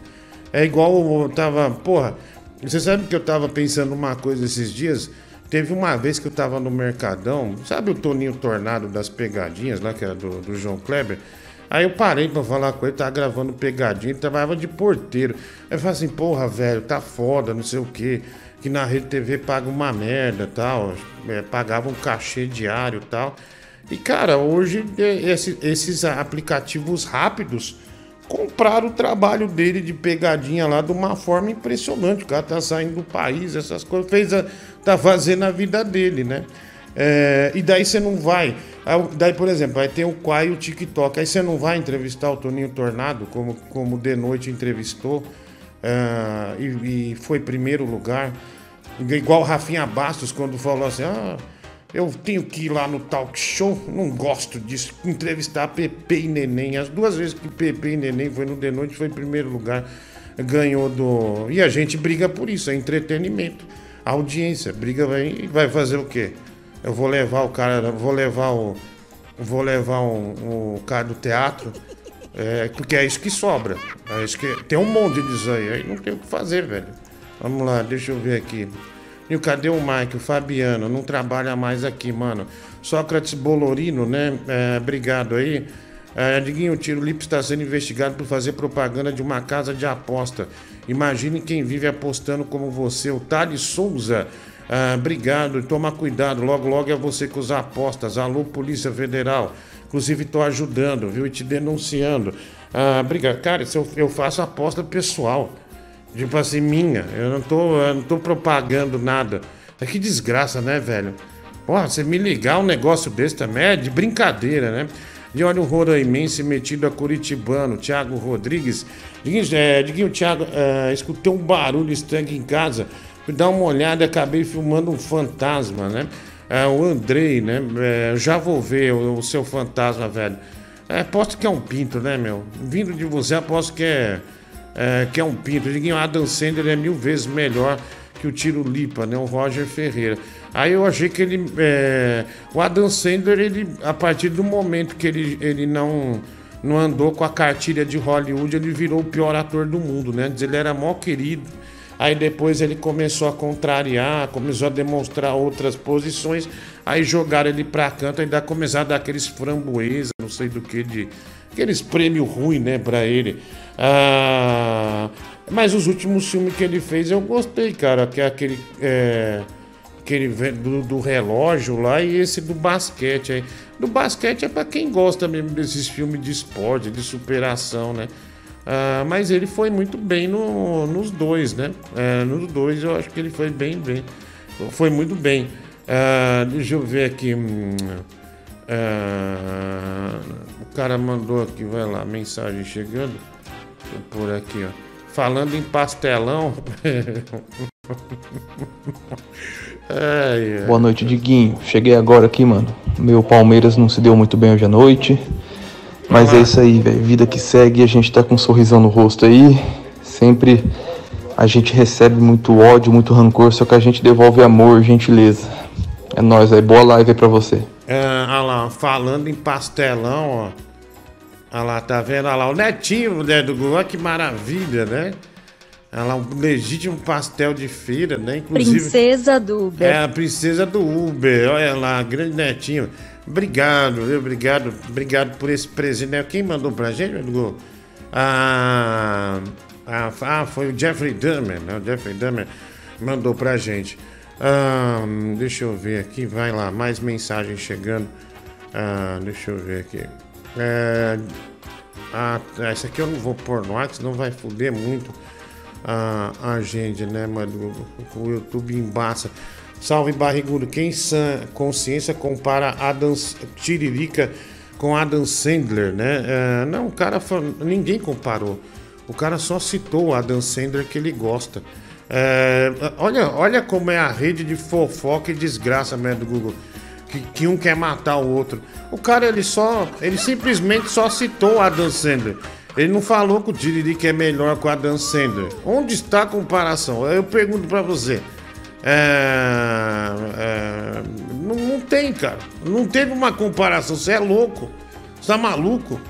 É igual eu tava. Porra, você sabe que eu tava pensando uma coisa esses dias? Teve uma vez que eu tava no Mercadão, sabe o Toninho Tornado das pegadinhas lá, que era do, do João Kleber? Aí eu parei pra falar com ele, tava gravando pegadinha, trabalhava de porteiro. Aí eu falei assim, porra, velho, tá foda, não sei o quê. Que na Rede TV paga uma merda tal. É, pagava um cachê diário tal. E, cara, hoje é, esse- esses aplicativos rápidos compraram o trabalho dele de pegadinha lá de uma forma impressionante. O cara tá saindo do país, essas coisas, fez a, tá fazendo a vida dele, né? É, e daí você não vai. aí Daí, por exemplo, vai ter o Quai e o TikTok. Aí você não vai entrevistar o Toninho Tornado, como, como de noite entrevistou, é, e, e foi primeiro lugar. Igual o Rafinha Bastos, quando falou assim: ah, eu tenho que ir lá no talk show, não gosto disso. Entrevistar Pepe e Neném. As duas vezes que Pepe e Neném foi no de noite, foi em primeiro lugar. Ganhou do. E a gente briga por isso, é entretenimento. Audiência briga vai, vai fazer o quê? Eu vou levar o cara, vou levar o. Vou levar um, o cara do teatro, é, porque é isso que sobra. É isso que, tem um monte disso aí, aí não tem o que fazer, velho. Vamos lá, deixa eu ver aqui. E cadê o Mike, o Fabiano? Não trabalha mais aqui, mano. Sócrates Bolorino, né? É, obrigado aí. É, Diguinho, o Tiro Lipo está sendo investigado por fazer propaganda de uma casa de aposta. Imagine quem vive apostando como você, o Thales Souza. Ah, obrigado, toma cuidado. Logo, logo é você que usa apostas. Alô, Polícia Federal. Inclusive, estou ajudando, viu? E te denunciando. Ah, obrigado. Cara, eu, eu faço aposta pessoal. Tipo assim, minha. Eu não tô, eu não tô propagando nada. É que desgraça, né, velho? Porra, você me ligar um negócio desse também é de brincadeira, né? E olha o Roraimense metido a Curitibano, Thiago Rodrigues. Diguinho, é, Thiago, é, escutei um barulho estranho em casa. Dar uma olhada acabei filmando um fantasma, né? É, o Andrei, né? É, já vou ver o, o seu fantasma, velho. É, aposto que é um pinto, né, meu? Vindo de você, aposto que é, é, que é um pinto. Diguinho, Adam Sandler é mil vezes melhor que o Tiro Lipa, né? O Roger Ferreira. Aí eu achei que ele. é, o Adam Sandler, ele, a partir do momento que ele, ele não, não andou com a cartilha de Hollywood, ele virou o pior ator do mundo, né? Ele era mó querido. Aí depois ele começou a contrariar, começou a demonstrar outras posições. Aí jogaram ele pra canto, ainda começaram a dar aqueles framboesa, não sei do que, de. Aqueles prêmios ruins, né, pra ele. Ah, mas os últimos filmes que ele fez eu gostei, cara. Que é aquele. É, aquele do, do relógio lá e esse do basquete aí. Do basquete é pra quem gosta mesmo desses filmes de esporte, de superação, né? Ah, mas ele foi muito bem no- nos dois, né? É, nos dois eu acho que ele foi bem, bem. Foi muito bem. Ah, deixa eu ver aqui. hum, ah, o cara mandou aqui, vai lá, mensagem chegando. Pôr aqui, ó. Falando em pastelão. Boa noite, Diguinho. Cheguei agora aqui, mano. Meu Palmeiras não se deu muito bem hoje à noite. Mas é isso aí, velho. Vida que segue, a gente tá com um sorrisão no rosto aí. Sempre a gente recebe muito ódio, muito rancor, só que a gente devolve amor, gentileza. É nóis aí. Boa live aí pra você. Ah, olha lá, falando em pastelão, ó. Olha lá, tá vendo? Olha lá, o netinho né, do Google, olha que maravilha, né? Ela é um legítimo pastel de feira, né? Inclusive. Princesa do Uber. É, a princesa do Uber, olha lá, grande netinho. Obrigado, viu? Obrigado, obrigado por esse presente. né? Quem mandou pra gente, Edgar? Ah, ah, ah, foi o Jeffrey Dahmer, né? O Jeffrey Dahmer mandou pra gente. Ah, deixa eu ver aqui, vai lá, mais mensagem chegando. Ah, deixa eu ver aqui. É, ah, essa aqui eu não vou pôr no ar, senão vai foder muito a, a gente, né, mano? O YouTube embaça. Salve barrigudo. Quem sã consciência compara Adam Tiririca com Adam Sandler, né? É, não, o cara ninguém comparou. O cara só citou o Adam Sandler que ele gosta. É, olha, olha como é a rede de fofoca e desgraça né, do Google. Que, que um quer matar o outro. O cara, ele só. Ele simplesmente só citou o Adam Sandler. Ele não falou que o Tiririca é melhor que o Adam Sandler. Onde está a comparação? Eu pergunto pra você. É, é, não, não tem, cara. Não teve uma comparação. Você é louco. Você tá maluco?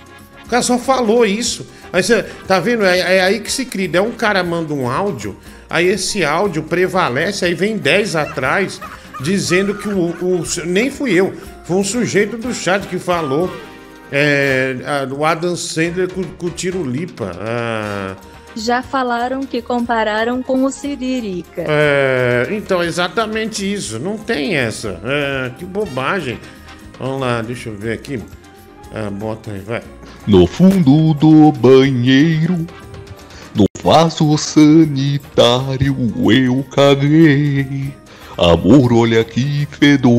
O cara só falou isso. Aí você, tá vendo? É, é aí que se cria. É um cara manda um áudio, aí esse áudio prevalece, aí vem 10 atrás dizendo que o, o- Nem fui eu, foi um sujeito do chat que falou. É, a- o Adam Sandler com, com o Tiro Lipa. Ah, Já falaram que compararam com o Siririca. é, então, exatamente isso. Não tem essa. É, que bobagem. Vamos lá, deixa eu ver aqui. Ah, bota aí, vai. No fundo do banheiro, no vaso sanitário, eu caguei. Amor, olha que fedor.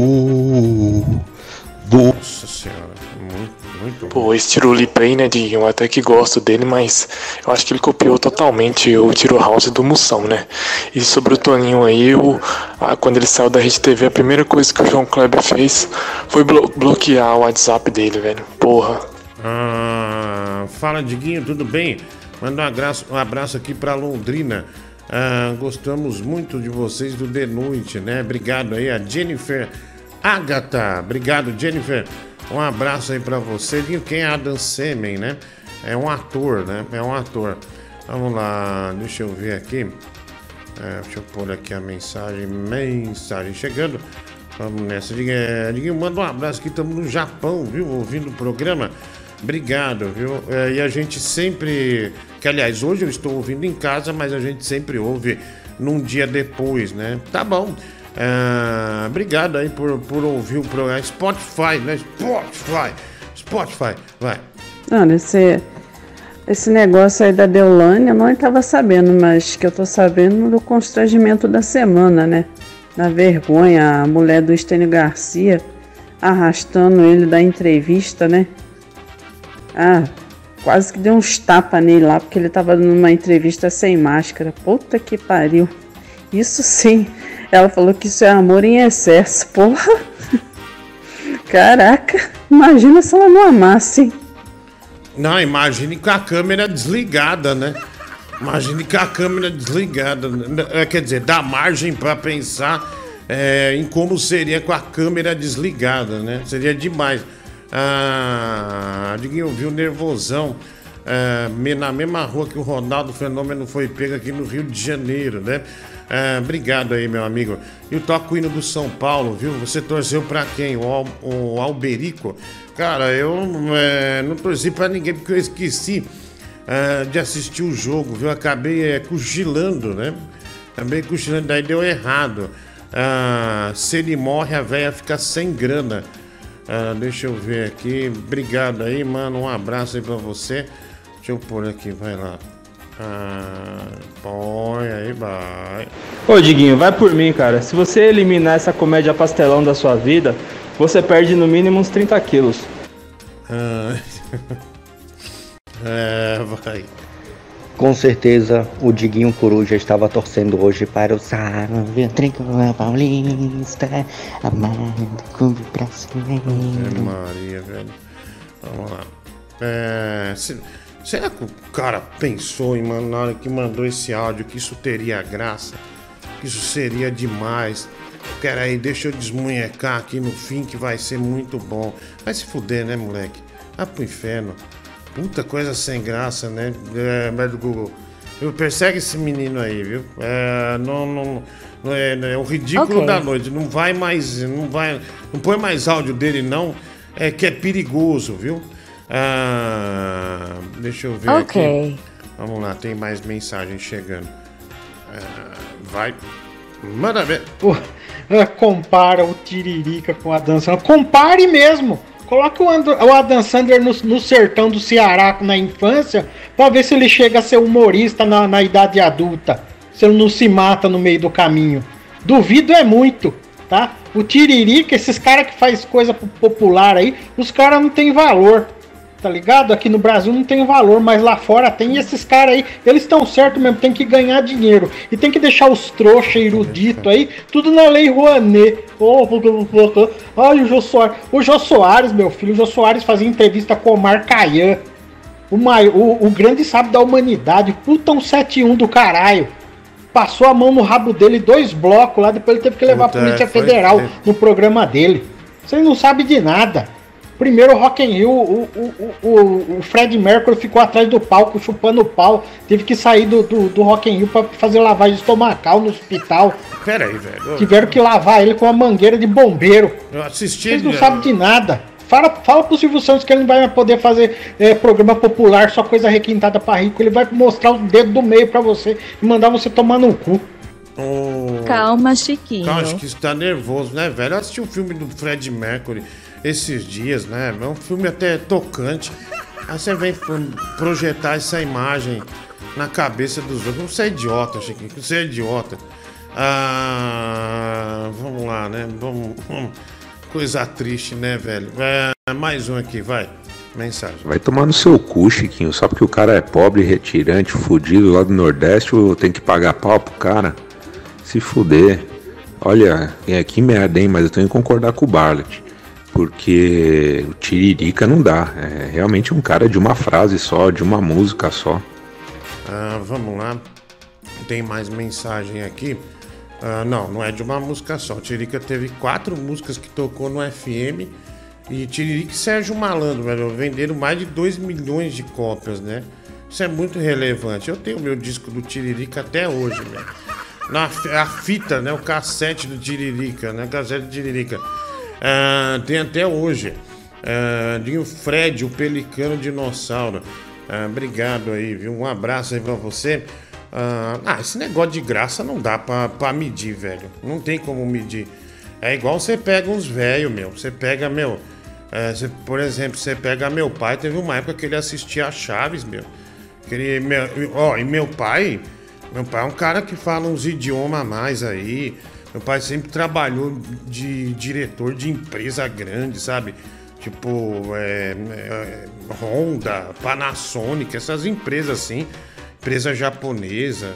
Vou. Nossa senhora, muito, muito Pô, esse Tirulipa aí, né, Diguinho? Eu até que gosto dele, mas eu acho que ele copiou totalmente o Tiro House do Moção, né? E sobre o Toninho aí, o, a- quando ele saiu da Rede TV, a primeira coisa que o João Kleber fez foi blo- bloquear o WhatsApp dele, velho. Porra. Ah, fala, Diguinho, tudo bem? Manda um abraço, um abraço aqui pra Londrina. Ah, gostamos muito de vocês do The Noite, né? Obrigado aí, a Jennifer Agatha. Obrigado, Jennifer. Um abraço aí pra você. Diguinho, quem é Adam Semen, né? É um ator, né? É um ator. Vamos lá, deixa eu ver aqui. É, deixa eu pôr aqui a mensagem. Mensagem chegando. Vamos nessa. Diguinho, é, manda um abraço aqui. Estamos no Japão, viu? Ouvindo o programa. Obrigado, viu? É, e a gente sempre. Que aliás, hoje eu estou ouvindo em casa, mas a gente sempre ouve num dia depois, né? Tá bom. É, obrigado aí por, por ouvir o programa. Spotify, né? Spotify. Spotify. Vai. Olha, esse, esse negócio aí da Deolane eu não estava sabendo, mas que eu tô sabendo do constrangimento da semana, né? Da vergonha, a mulher do Estênio Garcia arrastando ele da entrevista, né? Ah, quase que deu uns tapas nele lá, porque ele tava numa entrevista sem máscara. Puta que pariu. Isso sim. Ela falou que isso é amor em excesso. Porra. Caraca, imagina se ela não amasse? Não, imagine com a câmera desligada, né? Imagine com a câmera desligada. É, Quer dizer, dá margem pra pensar é, em como seria com a câmera desligada, né? Seria demais. Ah, Diguinho, viu nervosão. é, na mesma rua que o Ronaldo Fenômeno foi pego aqui no Rio de Janeiro, né? É, obrigado aí, meu amigo. E o toco hino do São Paulo, viu? Você torceu pra quem? O, Al- o Alberico? Cara, eu é, não torci pra ninguém porque eu esqueci é, de assistir o jogo, viu? Acabei é, cochilando, né? Acabei cochilando, daí deu errado. Ah, se ele morre, a véia fica sem grana. Ah, deixa eu ver aqui. Obrigado aí, mano. Um abraço aí pra você. Deixa eu pôr aqui, vai lá. Ah, põe aí, vai. Ô Diguinho, vai por mim, cara. Se você eliminar essa comédia pastelão da sua vida, você perde no mínimo uns 30 quilos. Ah, é, vai. Com certeza o Diguinho Coruja estava torcendo hoje para o Salve Tricolor Paulista, amado clube brasileiro. Maria, velho. Vamos lá. É, se- será que o cara pensou em na hora que mandou esse áudio que isso teria graça? Que isso seria demais? Pera aí, deixa eu desmunhecar aqui no fim que vai ser muito bom. Vai se fuder, né, moleque? Vai pro inferno. Puta coisa sem graça, né? É, do Google. Viu? Persegue esse menino aí, viu? É, não, não, não é, é o ridículo Ok. da noite. Não vai mais. Não vai. Não põe mais áudio dele, não. É que é perigoso, viu? Ah, deixa eu ver Ok. aqui. Vamos lá, tem mais mensagem chegando. Ah, vai. Manda ver. Pô, é, compara o Tiririca com o Adam Sandler. Compare mesmo. Coloque o, And- o Adam Sandler no, no sertão do Ceará na infância pra ver se ele chega a ser humorista na, na idade adulta. Se ele não se mata no meio do caminho. Duvido é muito, tá? O Tiririca, esses caras que faz coisa po- popular aí, os caras não tem valor. Tá ligado? Aqui no Brasil não tem valor, mas lá fora tem. E esses caras aí, eles estão certo mesmo, tem que ganhar dinheiro. E tem que deixar os trouxa erudito aí, tudo na lei Rouanet. Oh, Ai, o Jô Soares. O Jô Soares, meu filho, o Jô Soares fazia entrevista com o Omar Caian. O, mai- o, o grande sábio da humanidade, puta um 71 do caralho. Passou a mão no rabo dele, dois blocos lá, depois ele teve que levar Puta, a Polícia é, foi- Federal é. no programa dele. Vocês não sabem de nada. Primeiro o Rock in Rio, o, o, o, o- o Fred Mercury ficou atrás do palco, chupando o pau. Teve que sair do, do, do Rock in Rio pra fazer lavagem estomacal no hospital. Pera aí, velho. Tiveram que lavar ele com uma mangueira de bombeiro. Eu assisti. Vocês não né? sabem de nada. Fala, fala pro Silvio Santos que ele não vai poder fazer é, programa popular, só coisa requintada pra rico. Ele vai mostrar o dedo do meio pra você e mandar você tomar no cu. Calma, Chiquinho. Calma, acho que isso tá nervoso, né, velho? Eu assisti um filme do Fred Mercury esses dias, né? É um filme até tocante. Aí você vem pro- projetar essa imagem na cabeça dos outros. Você é idiota, Chiquinho. Você é idiota. Ah, vamos lá, né? Vamos, vamos. Coisa triste, né, velho? É, mais um aqui, vai. Mensagem. Vai tomar no seu cu, Chiquinho. Só porque o cara é pobre, retirante, fudido lá do Nordeste, tenho que pagar pau pro cara. Se fuder. Olha, é, que merda, hein? Mas eu tenho que concordar com o Barlet. Porque o Tiririca não dá. É realmente um cara de uma frase só, de uma música só. Ah, vamos lá. Tem mais mensagem aqui. Ah, não, não é de uma música só. Tiririca teve quatro músicas que tocou no FM. E Tiririca e Sérgio Malandro, velho, venderam mais de 2 milhões de cópias, né? Isso é muito relevante. Eu tenho meu disco do Tiririca até hoje, velho. Na a fita, né? O cassete do Tiririca, né? O cassete do Tiririca. Ah, tem até hoje. Ah, tem o Fred, o Pelicano Dinossauro. Ah, obrigado aí, viu? Um abraço aí pra você. Ah, ah, esse negócio de graça não dá pra, pra medir, velho. Não tem como medir. É igual você pega uns velhos, meu. Você pega, meu. é, você- por exemplo, você pega meu pai, teve uma época que ele assistia a Chaves, meu. Que ele, meu ó, e meu pai. Meu pai é um cara que fala uns idiomas a mais aí. Meu pai sempre trabalhou de diretor de empresa grande, sabe? Tipo, é, é, Honda, Panasonic, essas empresas assim, empresa japonesa.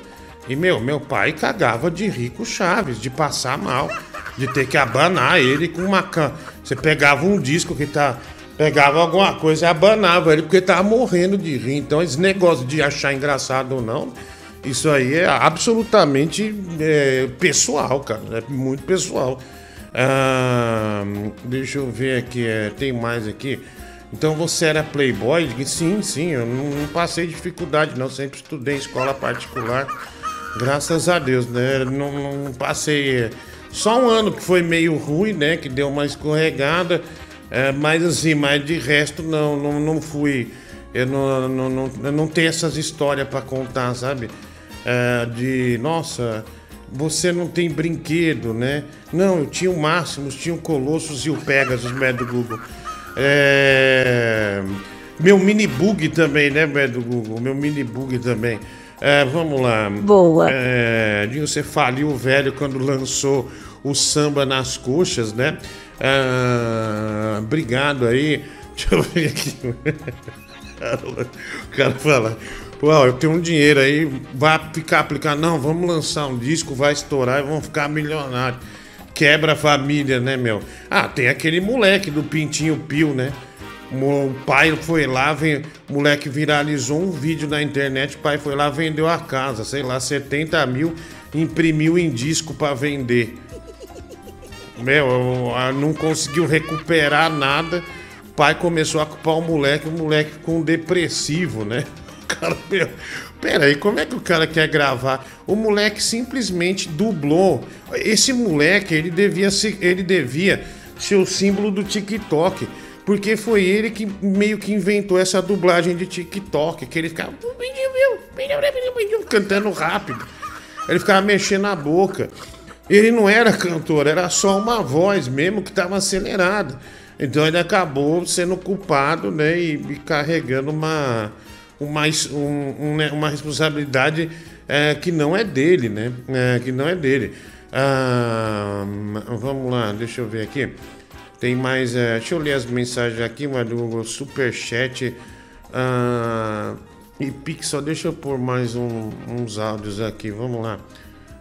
E, meu, meu pai cagava de rico Chaves, de passar mal, de ter que abanar ele com uma. ca- Você pegava um disco que tá. Pegava alguma coisa e abanava ele porque tava morrendo de rir. Então, esse negócio de achar engraçado ou não, isso aí é absolutamente é, pessoal, cara. É muito pessoal. Ah, deixa eu ver aqui, é, tem mais aqui. Então você era playboy? Sim, sim, eu não, não passei dificuldade, não. Sempre estudei escola particular. Graças a Deus, né? Não, não passei. é, Só um ano que foi meio ruim, né? Que deu uma escorregada. é, mas assim, mas de resto não, não, não fui. Eu não, não, não, eu não tenho essas histórias pra contar, sabe? É, de nossa, você não tem brinquedo, né? Não, eu tinha o Máximos, tinha o Colossus e o Pegasus, né, do Google. É, meu mini bug também, né, né, do Google? Meu mini bug também. É, vamos lá. Boa. É, Dinho, você faliu o velho quando lançou o samba nas coxas, né? Ah, obrigado aí. Deixa eu ver aqui. O cara fala, ó, eu tenho um dinheiro aí, vai ficar aplicado. Não, vamos lançar um disco, vai estourar e vamos ficar milionários. Quebra a família, né, meu? Ah, tem aquele moleque do Pintinho Pio, né? O pai foi lá, vem, o moleque viralizou um vídeo na internet, o pai foi lá, vendeu a casa, sei lá, 70 mil, imprimiu em disco pra vender. Meu, não conseguiu recuperar nada. Pai começou a culpar o moleque, o moleque um depressivo, né? cara, meu, pera aí, como é que o cara quer gravar? O moleque simplesmente dublou. Esse moleque, ele devia ser, ele devia ser o símbolo do TikTok. Porque foi ele que meio que inventou essa dublagem de TikTok, que ele ficava cantando rápido. Ele ficava mexendo a boca. Ele não era cantor, era só uma voz mesmo que estava acelerada. Então ele acabou sendo culpado, né, e, e carregando uma uma, um, né, uma responsabilidade é, que não é dele, né? É, que não é dele. Ah, vamos lá, deixa eu ver aqui. Tem mais. É, deixa eu ler as mensagens aqui, do Superchat. Ah, e Pixel, deixa eu pôr mais um- uns áudios aqui, vamos lá.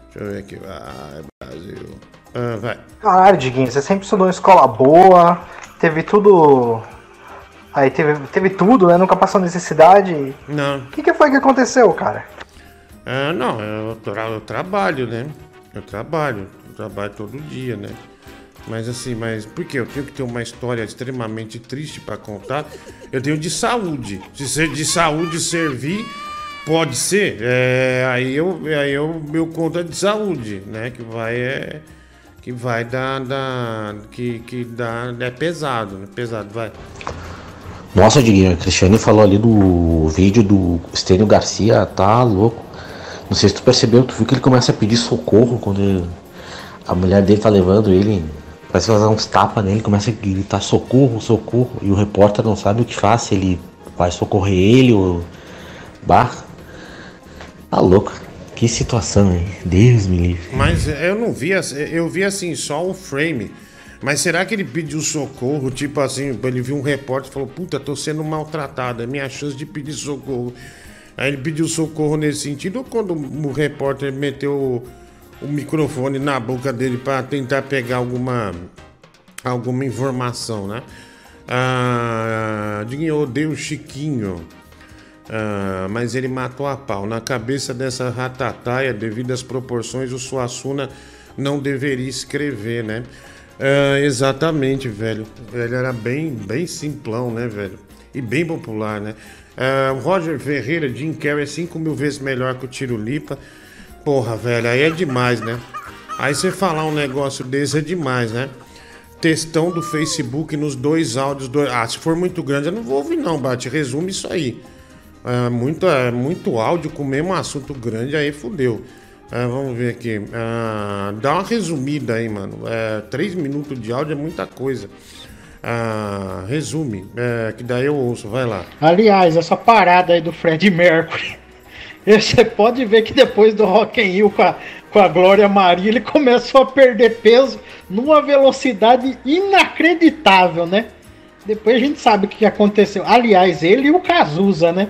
Deixa eu ver aqui. Vai, Brasil. Ah, vai. Caralho, Diguinho, você sempre estudou em escola boa, teve tudo. Aí teve, teve tudo, né? Nunca passou necessidade. Não. O que, que foi que aconteceu, cara? Ah, não, eu, tra- eu trabalho, né? Eu trabalho, eu trabalho todo dia, né? Mas assim, mas por quê? Eu tenho que ter uma história extremamente triste pra contar. Eu tenho de saúde. Se ser de saúde servir, pode ser. É, aí eu, aí eu, eu conto a de saúde, né? Que vai é que vai dar, dar que que dá é pesado, né? Pesado, vai. Nossa, Diguinho, a Cristiane falou ali do vídeo do Estênio Garcia, tá louco. Não sei se tu percebeu, tu viu que ele começa a pedir socorro quando ele- a mulher dele tá levando ele. Parece dar uns tapas nele, começa a gritar socorro, socorro. E o repórter não sabe o que faz, se ele vai socorrer ele ou. Bah. Tá louco. Que situação, hein? Deus me livre. Mas eu não vi, eu vi assim só o frame. Mas será que ele pediu socorro? Tipo assim, ele viu um repórter e falou: Puta, tô sendo maltratado, é minha chance de pedir socorro. Aí ele pediu socorro nesse sentido, ou quando o repórter meteu o, microfone na boca dele para tentar pegar alguma, alguma informação, né? Ah, eu odeio o Chiquinho. Ah, mas ele matou a pau. Na cabeça dessa ratataia, devido às proporções, o Suassuna não deveria escrever, né? Ah, exatamente, velho. Ele era bem, bem simplão, né, velho? E bem popular, né? Ah, Roger Ferreira, Jim Carrey é 5 mil vezes melhor que o Tiro Lipa. Porra, velho, aí é demais, né? Aí você falar um negócio desse é demais, né? Textão do Facebook nos dois áudios. Do... Ah, se for muito grande, eu não vou ouvir, não, Bate. Resume isso aí. É muito, é muito áudio com o mesmo assunto grande, aí fudeu. É, vamos ver aqui. Ah, dá uma resumida aí, mano. É, três minutos de áudio é muita coisa. Ah, resume, é, que daí eu ouço, vai lá. Aliás, essa parada aí do Fred Mercury. Você pode ver que depois do Rock in Rio com a, com a Glória Maria, ele começou a perder peso numa velocidade inacreditável, né? Depois a gente sabe o que aconteceu. Aliás, ele e o Cazuza, né?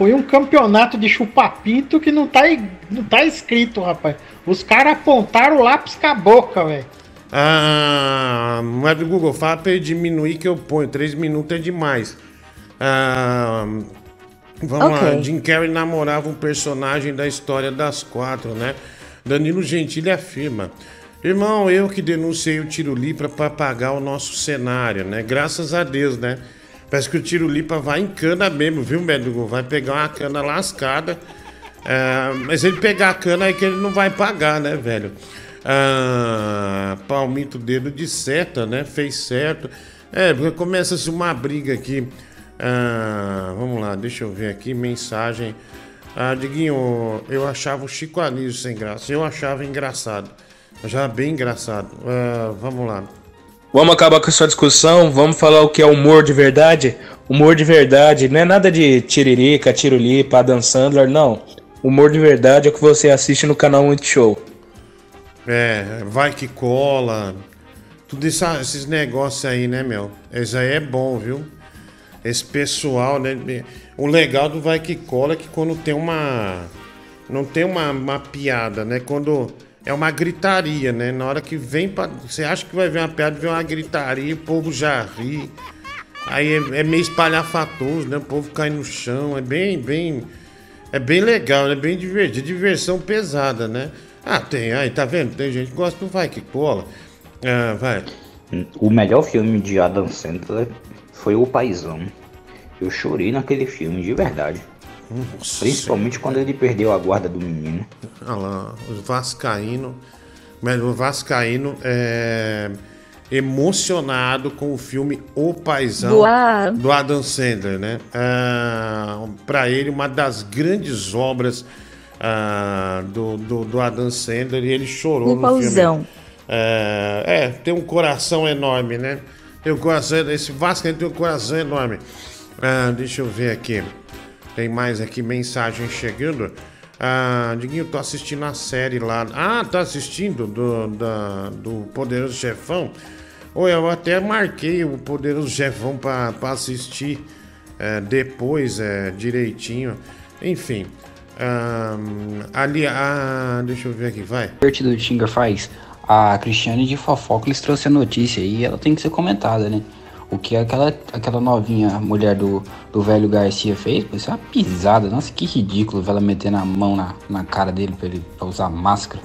Foi um campeonato de chupapinto que não tá, não tá escrito, rapaz. Os caras apontaram o lápis com a boca, velho. Ah, mas do Google, fala pra ele diminuir que eu ponho. Três minutos é demais. Ah, vamos Ok. lá. Jim Carrey namorava um personagem da história das quatro, né? Danilo Gentili afirma. Irmão, eu que denunciei o Tiro Lipa pra apagar o nosso cenário, né? Graças a Deus, né? Parece que o Tiro Lipa vai em cana mesmo, viu, Médico? Vai pegar uma cana lascada. Ah, mas ele pegar a cana aí que ele não vai pagar, né, velho? Ah, palmito dedo de seta, né? Fez certo. É, porque começa-se uma briga aqui. Ah, vamos lá, deixa eu ver aqui. Mensagem. Ah, Diguinho, eu achava o Chico Anísio sem graça. Eu achava engraçado. Achava bem engraçado. Ah, vamos lá. Vamos acabar com essa discussão, vamos falar o que é humor de verdade. Humor de verdade não é nada de tiririca, tirulipa, Adam Sandler, não. Humor de verdade é o que você assiste no canal Multishow. É, vai que cola. Tudo isso, esses negócios aí, né, meu? Isso aí é bom, viu? Esse pessoal, né? O legal do vai que cola é que quando tem uma. Não tem uma, uma piada, né? Quando é uma gritaria, né? Na hora que vem pra. Você acha que vai ver uma piada, vem uma gritaria, o povo já ri. Aí é, é meio espalhafatoso, né? O povo cai no chão. É bem, bem. É bem legal, é bem divertido. Diversão pesada, né? Ah, tem, aí, tá vendo? Tem gente que gosta do vai que cola. Ah, vai. O melhor filme de Adam Sandler foi O Paizão. Eu chorei naquele filme, de verdade. Principalmente quando ele perdeu a guarda do menino. Olha lá, o Vascaíno. Mas o Vascaíno é emocionado com o filme O Paizão Do A- do Adam Sandler, né? Ah, para ele, uma das grandes obras ah, do, do, do Adam Sandler e ele chorou O no Pauzão. filme. É, é, tem um coração enorme, né? Tem um coração, esse Vascaíno tem um coração enorme. Ah, deixa eu ver aqui. Tem mais aqui mensagem chegando. Ah, Diguinho, tô assistindo a série lá. Ah, tá assistindo do, da, do Poderoso Chefão? Oi, eu até marquei o Poderoso Chefão pra assistir é, depois, é, direitinho. Enfim. ah, ali, ah, deixa eu ver aqui, vai. Divertido de Xinga faz. A Cristiane de Fofóculos trouxe a notícia e ela tem que ser comentada, né? O que aquela, aquela novinha mulher do, do velho Garcia fez, é uma pisada. Nossa, que ridículo ela metendo a mão na, na cara dele pra ele pra usar máscara.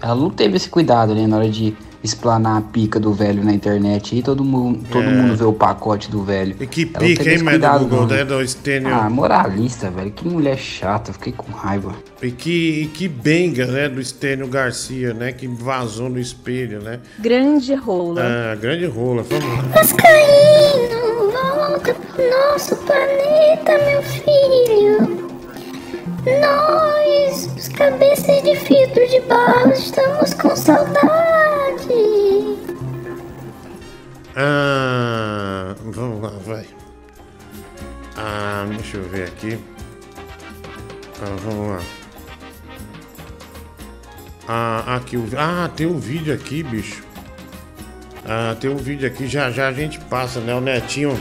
Ela não teve esse cuidado, né? Na hora de explanar a pica do velho na internet e todo mundo, todo É. mundo vê o pacote do velho. E que Ela pica, hein, mas do cuidado, Google, né? né? Do Stênio. Ah, moralista, velho. Que mulher chata, fiquei com raiva. E que, e que benga, né? Do Stênio Garcia, né? Que vazou no espelho, né? Grande rola. Ah, grande rola. Vamos lá. Vascaíno, volta pro nosso planeta, meu filho. Nós, os cabeças de filtro de barro, estamos com saudade. Ah, vamos lá, vai. Ah, deixa eu ver aqui. Ah, vamos lá. Ah, aqui o. Ah, tem um vídeo aqui, bicho. Ah, tem um vídeo aqui, já já a gente passa, né? O Netinho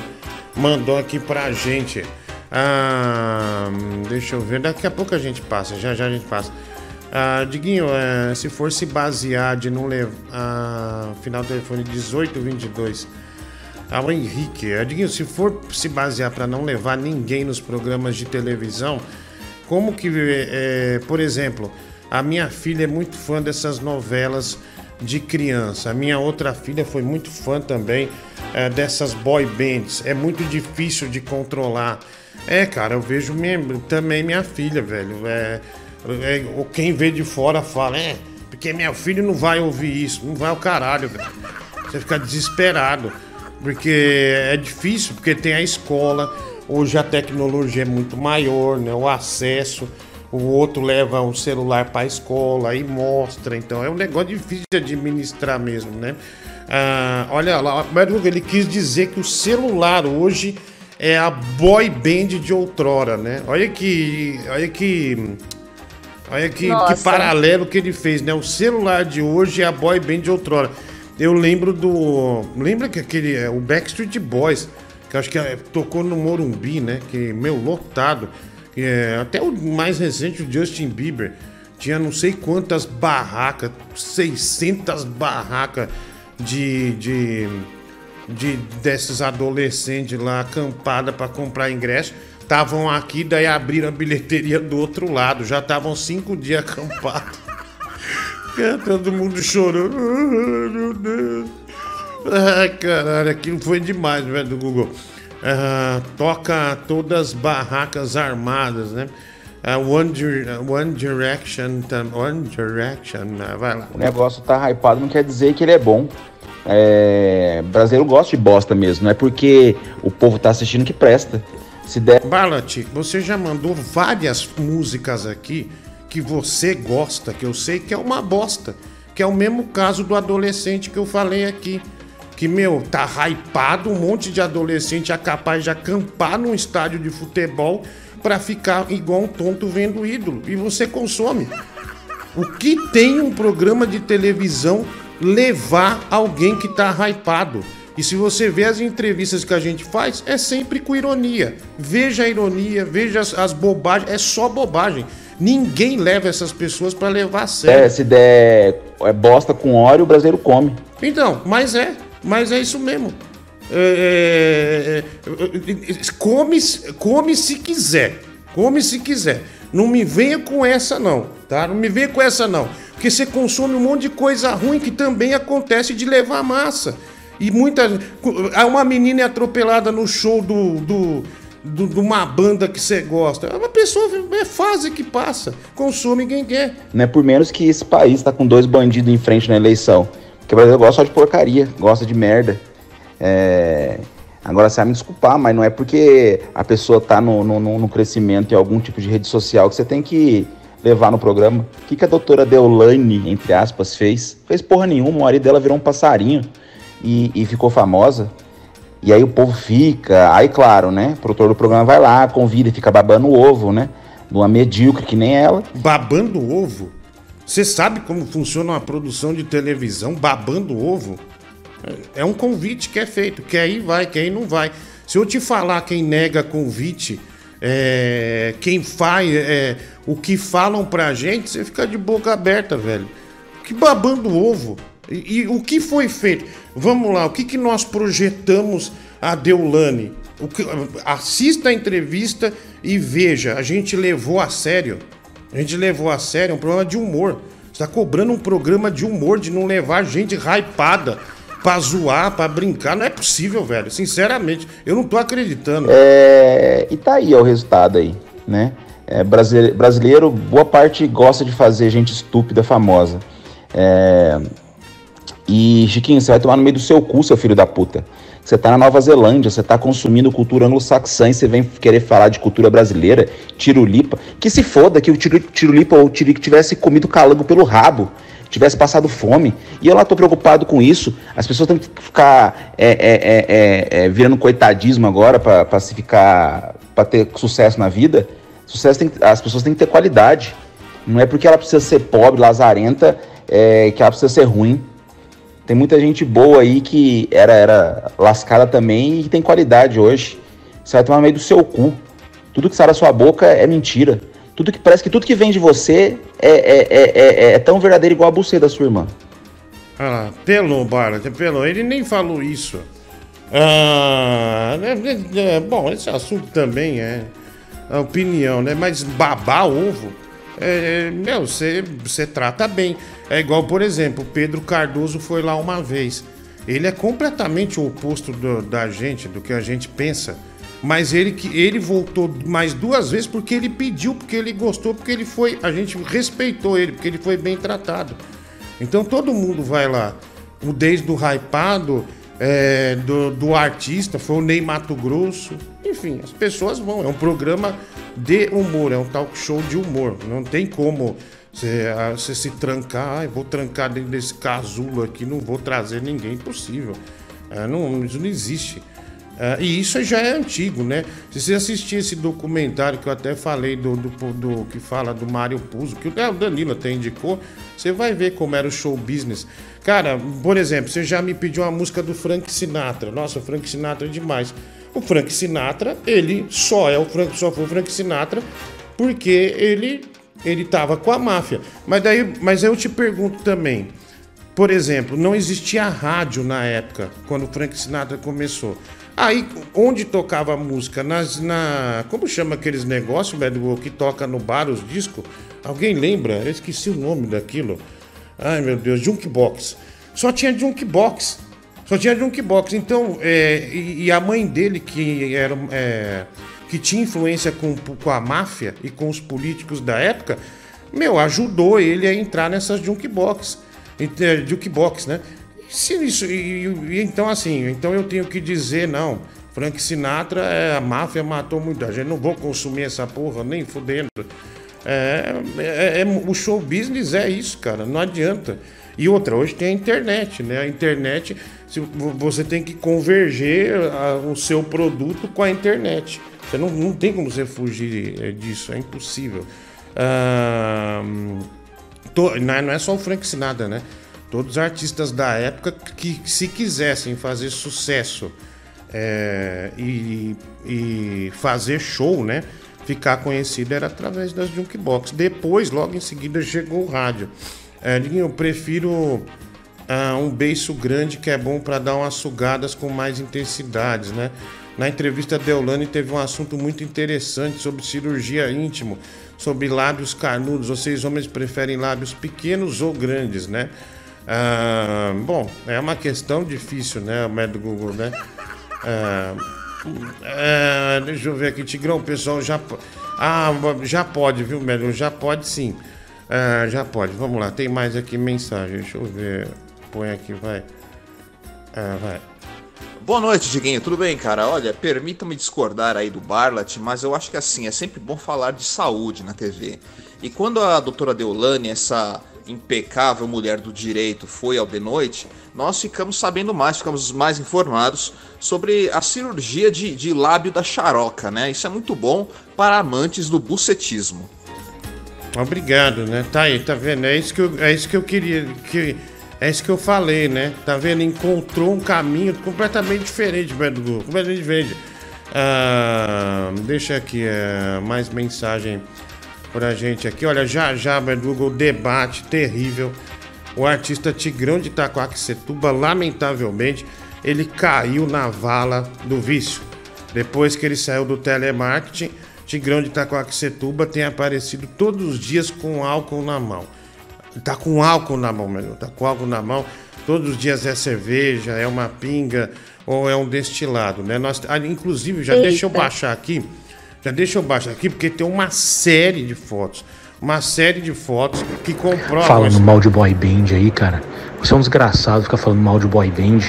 mandou aqui pra gente. Ah, deixa eu ver, daqui a pouco a gente passa, já já a gente passa. Ah, Diguinho, é, se for se basear de não levar. Ah, final do telefone 1822. Ao Henrique, é, Diguinho, se for se basear para não levar ninguém nos programas de televisão, como que, é, por exemplo, a minha filha é muito fã dessas novelas de criança. A minha outra filha foi muito fã também é, dessas boy bands. É muito difícil de controlar. É, cara, eu vejo minha- também minha filha, velho. É, é, ou quem vê de fora fala, é, porque meu filho não vai ouvir isso. Não vai ao caralho, velho. Você fica desesperado. Porque é difícil, porque tem a escola. Hoje a tecnologia é muito maior, né? O acesso. O outro leva um celular para a escola e mostra. Então é um negócio difícil de administrar mesmo, né? Ah, olha lá, ele quis dizer que o celular hoje é a boy band de outrora, né? Olha que. Olha que. Olha que, que paralelo que ele fez, né? O celular de hoje é a boy band de outrora. Eu lembro do. Lembra que aquele. é, O Backstreet Boys, que acho que é, tocou no Morumbi, né? Que, meu, lotado. É, até o mais recente, o Justin Bieber, tinha não sei quantas barracas, 600 barracas de. de de desses adolescentes lá acampada para comprar ingresso. Estavam aqui, daí abriram a bilheteria do outro lado. Já estavam cinco dias acampados. Todo mundo chorando. Ai, meu Deus. Ai, caralho, aquilo foi demais, velho, do Google. Ah, toca todas as barracas armadas, né? Ah, One, Dir- One Direction, One Direction, ah, vai lá. O negócio tá hypado não quer dizer que ele é bom. É, brasileiro gosta de bosta mesmo, não é porque o povo tá assistindo que presta. Se der. Você já mandou várias músicas aqui que você gosta, que eu sei que é uma bosta. Que é o mesmo caso do adolescente que eu falei aqui. Que, meu, tá hypado, um monte de adolescente é capaz de acampar num estádio de futebol pra ficar igual um tonto vendo ídolo. E você consome. O que tem um programa de televisão levar alguém que tá hypado? E se você vê as entrevistas que a gente faz, é sempre com ironia. Veja a ironia, veja as, as bobagens, é só bobagem. Ninguém leva essas pessoas pra levar a sério. É, se der é, bosta com óleo, o brasileiro come. Então, mas é, mas é isso mesmo. É, é, é, come, come se quiser, come se quiser. Não me venha com essa não, tá? Não me venha com essa não, porque você consome um monte de coisa ruim que também acontece de levar massa. E muita, há uma menina é atropelada no show do, do de uma banda que você gosta. É uma pessoa, é fase que passa. Consome quem quer. Não é por menos que esse país tá com dois bandidos em frente na eleição. Porque o Brasil gosta só de porcaria, gosta de merda. É, Agora você vai me desculpar, mas não é porque a pessoa tá no, no, no- no crescimento em algum tipo de rede social que você tem que levar no programa. O que, que a doutora Deolane, entre aspas, fez? Fez porra nenhuma, o marido dela virou um passarinho e, e ficou famosa. E aí o povo fica, aí claro, né? O produtor do programa vai lá, convida e fica babando o ovo, né? De uma medíocre que nem ela. Babando ovo? Você sabe como funciona uma produção de televisão babando ovo? É um convite que é feito. Quer ir, vai. Quer ir, não vai. Se eu te falar quem nega convite, é, quem faz, é, o que falam pra gente, você fica de boca aberta, velho. Que babando ovo. E, e o que foi feito? Vamos lá, o que, que nós projetamos a Deulane? Que- assista a entrevista e veja, a gente levou a sério. A gente levou a sério, é um programa de humor. Você tá cobrando um programa de humor, de não levar gente hypada pra zoar, pra brincar. Não é possível, velho. Sinceramente, eu não tô acreditando. É, e tá aí o resultado aí, né? É, brasile- brasileiro, boa parte gosta de fazer gente estúpida famosa. É, e, Chiquinho, você vai tomar no meio do seu cu, seu filho da puta. Você tá na Nova Zelândia, você tá consumindo cultura anglo-saxã e você vem querer falar de cultura brasileira, tirulipa. Que se foda que o tiru- tirulipa ou o tirico tivesse comido calango pelo rabo, tivesse passado fome. E eu lá tô preocupado com isso. As pessoas têm que ficar é, é, é, é, é, virando coitadismo agora pra se ficar. pra ter sucesso na vida. Sucesso tem, as pessoas têm que ter qualidade. Não é porque ela precisa ser pobre, lazarenta, é, que ela precisa ser ruim. Tem muita gente boa aí que era, era lascada também e tem qualidade hoje. Você vai tomar meio do seu cu. Tudo que sai da sua boca é mentira. Tudo que parece que tudo que vem de você é, é, é, é, é tão verdadeiro igual a buceta da sua irmã. Ah, pelou, Bala, pelou. Ele nem falou isso. Ah, é, é, é, bom, esse assunto também é a opinião, né? Mas babar ovo, é, é, meu, você você trata bem. É igual, por exemplo, Pedro Cardoso foi lá uma vez. Ele é completamente o oposto do- da gente, do que a gente pensa. Mas ele que ele voltou mais duas vezes porque ele pediu, porque ele gostou, porque ele foi. A gente respeitou ele, porque ele foi bem tratado. Então todo mundo vai lá. Desde o hypado, é, do, do artista, foi o Ney Mato Grosso. Enfim, as pessoas vão. É um programa de humor, é um talk show de humor. Não tem como você, ah, se trancar. Ah, vou trancar dentro desse casulo aqui, não vou trazer ninguém. Impossível. Ah, não, isso não existe. Ah, e isso já é antigo, né? Se você assistir esse documentário que eu até falei do, do, do- que fala do Mário Puzo, que o Danilo até indicou, você vai ver como era o show business. Cara, por exemplo, você já me pediu uma música do Frank Sinatra. Nossa, o Frank Sinatra é demais. O Frank Sinatra, ele só é o Frank, só foi o Frank Sinatra porque ele ele tava com a máfia. Mas daí, mas eu te pergunto também, por exemplo, não existia rádio na época, quando o Frank Sinatra começou. Aí, onde tocava música? Nas, na, como chama aqueles negócios, velho, que toca no bar os discos? Alguém lembra? Eu esqueci o nome daquilo. Ai, meu Deus, Junkbox. Só tinha Junkbox. Só tinha Junkbox. Então, é, e, e a mãe dele, que era... é, que tinha influência com, com a máfia e com os políticos da época, meu, ajudou ele a entrar nessas eh, Jukebox, né? Se isso, e, e- então, assim, então eu tenho que dizer, não, Frank Sinatra, é, a máfia matou muita gente, não vou consumir essa porra, nem fudendo. É, é- é- o show business é isso, cara, não adianta. E outra, hoje tem a internet, né? A internet, você tem que converger o seu produto com a internet. Você não, não tem como você fugir eh, disso, é impossível. Ah, to- não é- não é só o Frank Sinatra, né? Todos os artistas da época que, se quisessem fazer sucesso é, e, e fazer show, né? Ficar conhecido era através das jukebox. Depois, logo em seguida, chegou o rádio. É, eu prefiro ah, um beiço grande que é bom para dar umas sugadas com mais intensidades, né? Na entrevista, Deolane teve um assunto muito interessante sobre cirurgia íntimo, sobre lábios carnudos. Vocês homens preferem lábios pequenos ou grandes, né? Ah, bom, é uma questão difícil, né? Médico Google, né? Ah, É, deixa eu ver aqui, Tigrão, pessoal já. Ah, já pode, viu, Melo? Já pode sim. É, já pode. Vamos lá, tem mais aqui mensagem. Deixa eu ver. Põe aqui, vai. É, vai. Boa noite, Diguinho. Tudo bem, cara? Olha, permita-me discordar aí do Barlat, mas eu acho que assim, é sempre bom falar de saúde na TV. E quando a doutora Deolane, essa impecável mulher do direito, foi ao de noite, nós ficamos sabendo mais, ficamos mais informados sobre a cirurgia de, de lábio da charoca, né? Isso é muito bom para amantes do bucetismo. Obrigado, né? Tá aí, tá vendo? É isso que eu, é isso que eu queria. Que, é isso que eu falei, né? Tá vendo? Encontrou um caminho completamente diferente, Beto. Completamente diferente. Ah, deixa aqui é, mais mensagem pra gente aqui. Olha, já já, Google, debate terrível. O artista Tigrão de Itacoaxetuba, lamentavelmente, ele caiu na vala do vício. Depois que ele saiu do telemarketing, Tigrão de Itacoaxetuba tem aparecido todos os dias com álcool na mão. Tá com álcool na mão, meu. Tá com álcool na mão. Todos os dias é cerveja, é uma pinga ou é um destilado, né? Nós, ah, inclusive, já Eita. deixa eu baixar aqui. Já deixa eu baixar aqui, porque tem uma série de fotos. Uma série de fotos que comprovam. Falando isso. mal de boy band aí, cara. Você é um desgraçado, fica falando mal de boy band.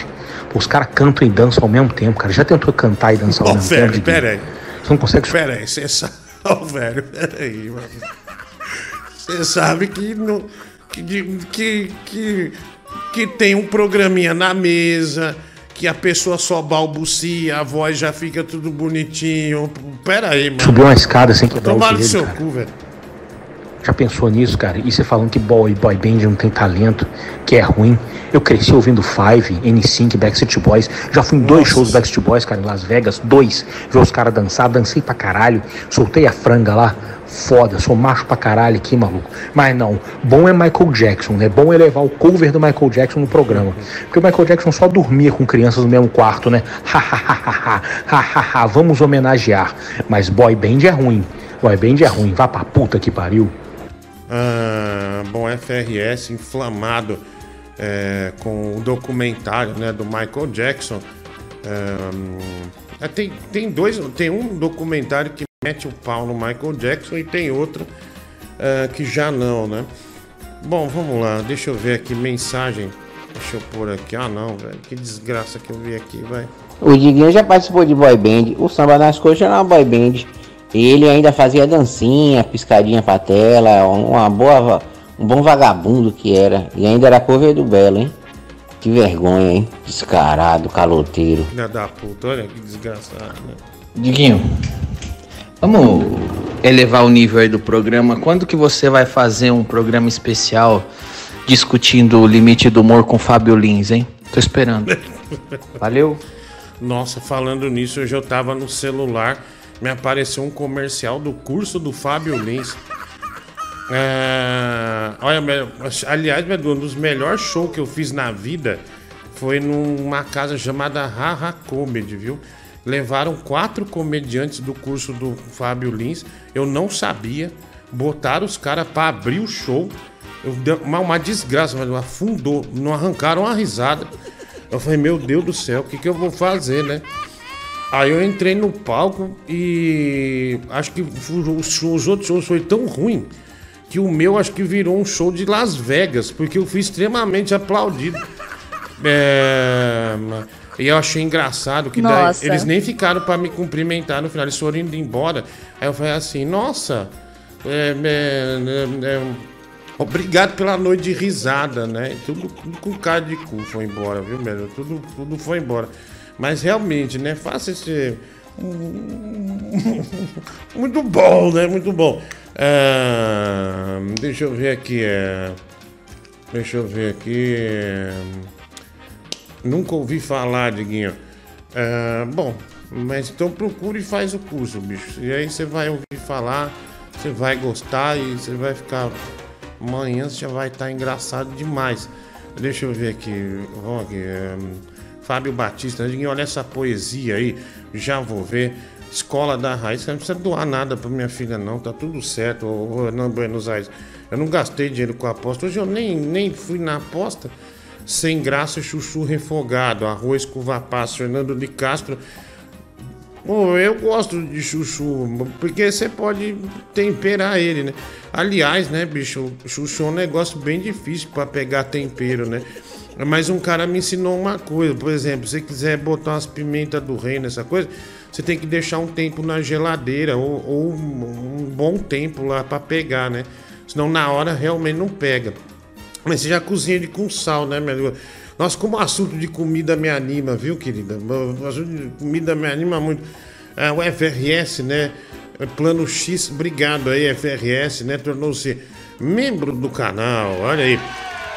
Pô, os caras cantam e dançam ao mesmo tempo, cara. Já tentou cantar e dançar ao Ô, mesmo velho, tempo? pera aí. Você não consegue. Pera aí, você sabe. Ô, velho, pera aí, mano. Você sabe que, não, que, que, que, que tem um programinha na mesa, que a pessoa só balbucia, a voz já fica tudo bonitinho. Pera aí, mano. Subiu uma escada sem quebrar Tomar o joelho, seu cara. cu, velho. Já pensou nisso, cara? E você falando que boy, boy band não tem talento, que é ruim. Eu cresci ouvindo Five, N5, Backstreet Boys. Já fui em dois shows do Backstreet Boys, cara, em Las Vegas. Dois. Ver os caras dançar, dancei pra caralho. Soltei a franga lá. Foda, sou macho pra caralho aqui, maluco. Mas não, bom é Michael Jackson, né? Bom é levar o cover do Michael Jackson no programa. Porque o Michael Jackson só dormia com crianças no mesmo quarto, né? Hahaha, hahaha, vamos homenagear. Mas boy band é ruim. Boy band é ruim. Vá pra puta que pariu. Ah, bom, FRS inflamado é, com o documentário né, do Michael Jackson. É, tem, tem dois. Tem um documentário que mete o pau no Michael Jackson e tem outro é, que já não, né? Bom, vamos lá, deixa eu ver aqui, mensagem. Deixa eu pôr aqui. Ah não, velho. Que desgraça que eu vi aqui, vai. O Diguinho já participou de boy band. O Samba nas Coxas era uma boy band. Ele ainda fazia dancinha, piscadinha pra tela, uma boa, um bom vagabundo que era. E ainda era cover do Belo, hein? Que vergonha, hein? Descarado, caloteiro. Filha da puta, olha que desgraçado, né? Diguinho, vamos elevar o nível aí do programa. Quando que você vai fazer um programa especial discutindo o limite do humor com Fábio Lins, hein? Tô esperando. Valeu. Nossa, falando nisso, hoje eu tava no celular, me apareceu um comercial do curso do Fábio Lins. É, olha, aliás, um dos melhores shows que eu fiz na vida foi numa casa chamada Haha Comedy, viu? Levaram quatro comediantes do curso do Fábio Lins, eu não sabia, botaram os caras pra abrir o show. Eu uma, uma desgraça, mas afundou, não arrancaram uma risada. Eu falei, meu Deus do céu, o que, que eu vou fazer, né? Aí eu entrei no palco e acho que os, os outros shows foi tão ruim que o meu acho que virou um show de Las Vegas, porque eu fui extremamente aplaudido. É, e eu achei engraçado que daí eles nem ficaram pra me cumprimentar no final, eles foram indo embora. Aí eu falei assim, nossa, é, é, é, é, obrigado pela noite de risada, né? Tudo, tudo com cara de cu foi embora, viu, mesmo? Tudo, tudo foi embora. Mas realmente, né? Faça esse. Muito bom, né? Muito bom. Ah, deixa eu ver aqui. é, Deixa eu ver aqui. é, Nunca ouvi falar, Diguinho. Ah, bom, mas então procure e faz o curso, bicho. E aí você vai ouvir falar, você vai gostar e você vai ficar. Amanhã você já vai estar engraçado demais. Deixa eu ver aqui. Vamos aqui. Fábio Batista, né? Diguinho, olha essa poesia aí. Já vou ver. Escola da Raiz. Não precisa doar nada pra minha filha, não. Tá tudo certo, ô, Hernan Buenos Aires. Eu não gastei dinheiro com a aposta. Hoje eu nem, nem fui na aposta. Sem graça, chuchu refogado, arroz com vapaço, Fernando de Castro. Eu gosto de chuchu, porque você pode temperar ele, né? Aliás, né, bicho, chuchu é um negócio bem difícil pra pegar tempero, né? Mas um cara me ensinou uma coisa, por exemplo, se você quiser botar umas pimentas do reino, essa coisa, você tem que deixar um tempo na geladeira ou, ou um bom tempo lá pra pegar, né? Senão na hora realmente não pega. Mas você já cozinha ele com sal, né, minha amiga? Nossa, como o assunto de comida me anima, viu, querida? O assunto de comida me anima muito. Ah, o FRS, né? Plano X, obrigado aí, FRS, né? Tornou-se membro do canal, olha aí.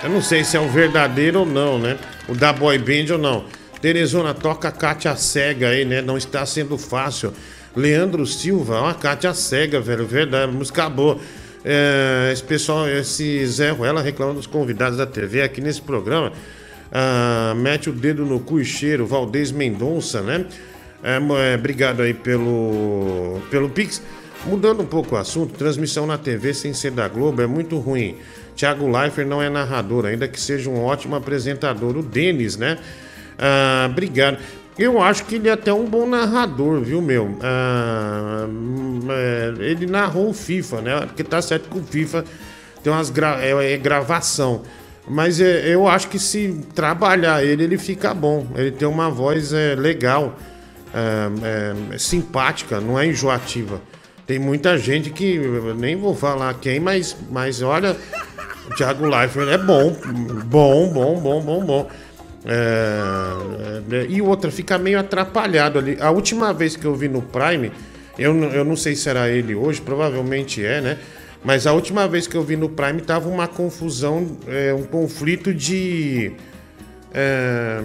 Eu não sei se é o verdadeiro ou não, né? O da Boy Band ou não. Teresona, toca Kátia Cega aí, né? Não está sendo fácil. Leandro Silva, ó, a Kátia Cega, velho, verdade, música boa. É, esse pessoal, esse Zé Ruela reclamando dos convidados da TV aqui nesse programa. Ah, mete o dedo no cu e cheiro, Valdez Mendonça, né? É, é, obrigado aí pelo, pelo Pix. Mudando um pouco o assunto, transmissão na TV sem ser da Globo é muito ruim. Thiago Leifert não é narrador, ainda que seja um ótimo apresentador. O Denis, né? Ah, obrigado. Eu acho que ele é até um bom narrador, viu, meu? Ah, é, ele narrou o FIFA, né? Porque tá certo que o FIFA tem umas gra é, é gravação. Mas é, eu acho que se trabalhar ele, ele fica bom. Ele tem uma voz é, legal, é, é, simpática, não é enjoativa. Tem muita gente que, nem vou falar quem, mas, mas olha, o Thiago Leifert é bom, bom, bom, bom, bom, bom. É, é, e outra, fica meio atrapalhado ali. A última vez que eu vi no Prime, eu, eu não sei se era ele hoje, provavelmente é, né? Mas a última vez que eu vi no Prime tava uma confusão, é, um conflito de. é,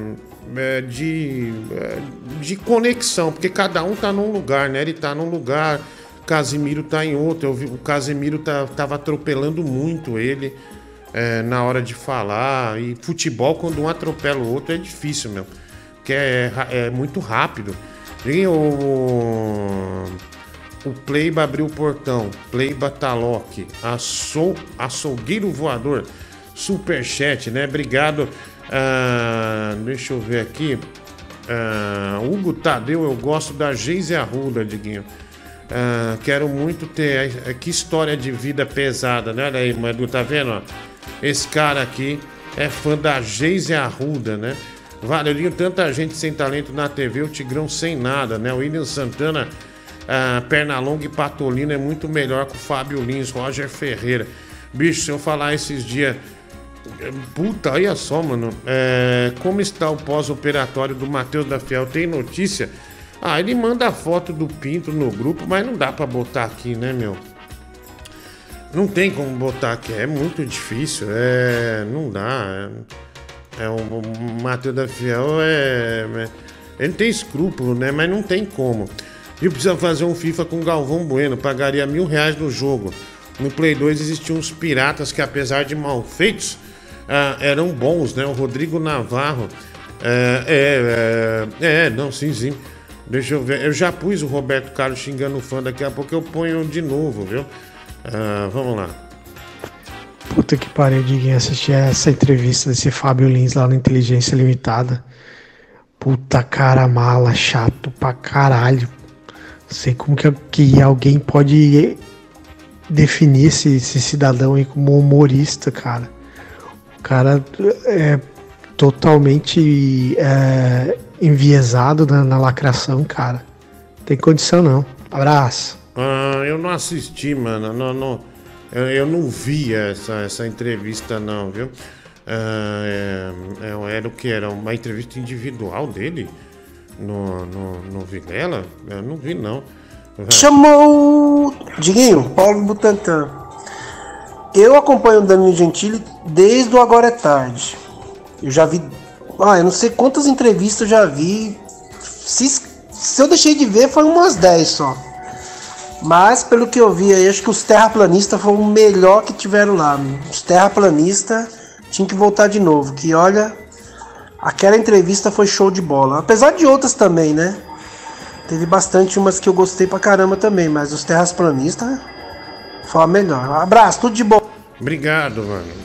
é, de, é, de conexão, porque cada um tá num lugar, né? Ele tá num lugar, Casimiro tá em outro. Eu vi, o Casimiro tá, tava atropelando muito ele é, na hora de falar. E futebol, quando um atropela o outro, é difícil, meu. Porque é, ra- é muito rápido. E o. O Pleiba abriu o portão. Pleiba Taloc. Açou, açougueiro voador. Superchat, né? Obrigado. Ah, deixa eu ver aqui. Ah, Hugo Tadeu, eu gosto da Geise Arruda, Diguinho. Ah, quero muito ter. Que história de vida pesada, né? Olha aí, Madu, tá vendo? ó? Esse cara aqui é fã da Geise Arruda, né? Valeurinho, tanta gente sem talento na TV, o Tigrão sem nada, né? O William Santana, ah, Pernalonga e Patolino é muito melhor que o Fábio Lins, Roger Ferreira. Bicho, se eu falar esses dias. Puta, olha só, mano. É, como está o pós-operatório do Matheus da Fiel? Tem notícia? Ah, ele manda a foto do Pinto no grupo, mas não dá pra botar aqui, né, meu? Não tem como botar aqui, é muito difícil, é. Não dá. É, é o, o Matheus da Fiel é, é- Ele tem escrúpulo, né? Mas não tem como. E precisa fazer um FIFA com Galvão Bueno, pagaria mil reais no jogo. No Play 2 existiam uns piratas que, apesar de mal feitos, ah, eram bons, né? O Rodrigo Navarro. É, é, é, é, não, sim, sim. Deixa eu ver. Eu já pus o Roberto Carlos xingando o fã, daqui a pouco eu ponho de novo, viu? Ah, vamos lá. Puta que pariu, Diguinho, assistir essa entrevista desse Fábio Lins lá no Inteligência Limitada. Puta cara mala, chato pra caralho. Não sei como que, que alguém pode definir esse, esse cidadão aí como humorista, cara. O cara é totalmente é, enviesado na, na lacração, cara. Tem condição não. Abraço. Ah, eu não assisti, mano. Não, não, eu, eu não vi essa, essa entrevista, não, viu? Ah, é, é, era o que? Era uma entrevista individual dele no, no, no Vilela? Eu não vi, não. Chamou Diguinho, Paulo Butantan. Eu acompanho o Danilo Gentili desde o Agora é Tarde. Eu já vi. Ah, eu não sei quantas entrevistas eu já vi. Se, se eu deixei de ver, foi umas 10 só. Mas pelo que eu vi aí, acho que os terraplanistas foram o melhor que tiveram lá. Os terraplanistas tinham que voltar de novo. Que olha, aquela entrevista foi show de bola. Apesar de outras também, né? Teve bastante umas que eu gostei pra caramba também, mas os terraplanistas foi a melhor. Um abraço, tudo de bom. Obrigado, mano.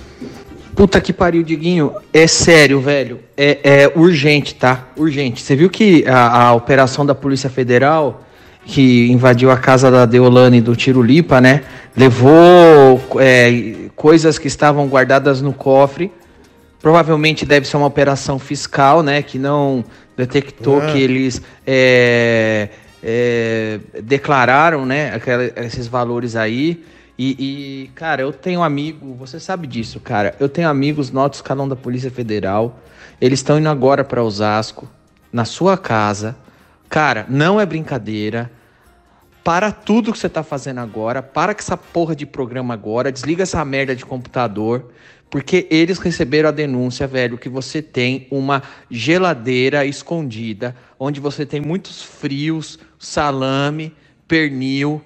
Puta que pariu, Diguinho. É sério, velho. É, é urgente, tá? Urgente. Você viu que a, a operação da Polícia Federal, que invadiu a casa da Deolane do Tirulipa, né? Levou é, coisas que estavam guardadas no cofre. Provavelmente deve ser uma operação fiscal, né? Que não detectou Ah. que eles é, é, declararam, né? aquela- esses valores aí. E, e, cara, eu tenho amigo, você sabe disso, cara. Eu tenho amigos no alto escalão da Polícia Federal. Eles estão indo agora para Osasco, na sua casa. Cara, não é brincadeira. Para tudo que você tá fazendo agora, para com essa porra de programa agora, desliga essa merda de computador, porque eles receberam a denúncia, velho, que você tem uma geladeira escondida, onde você tem muitos frios, salame, pernil,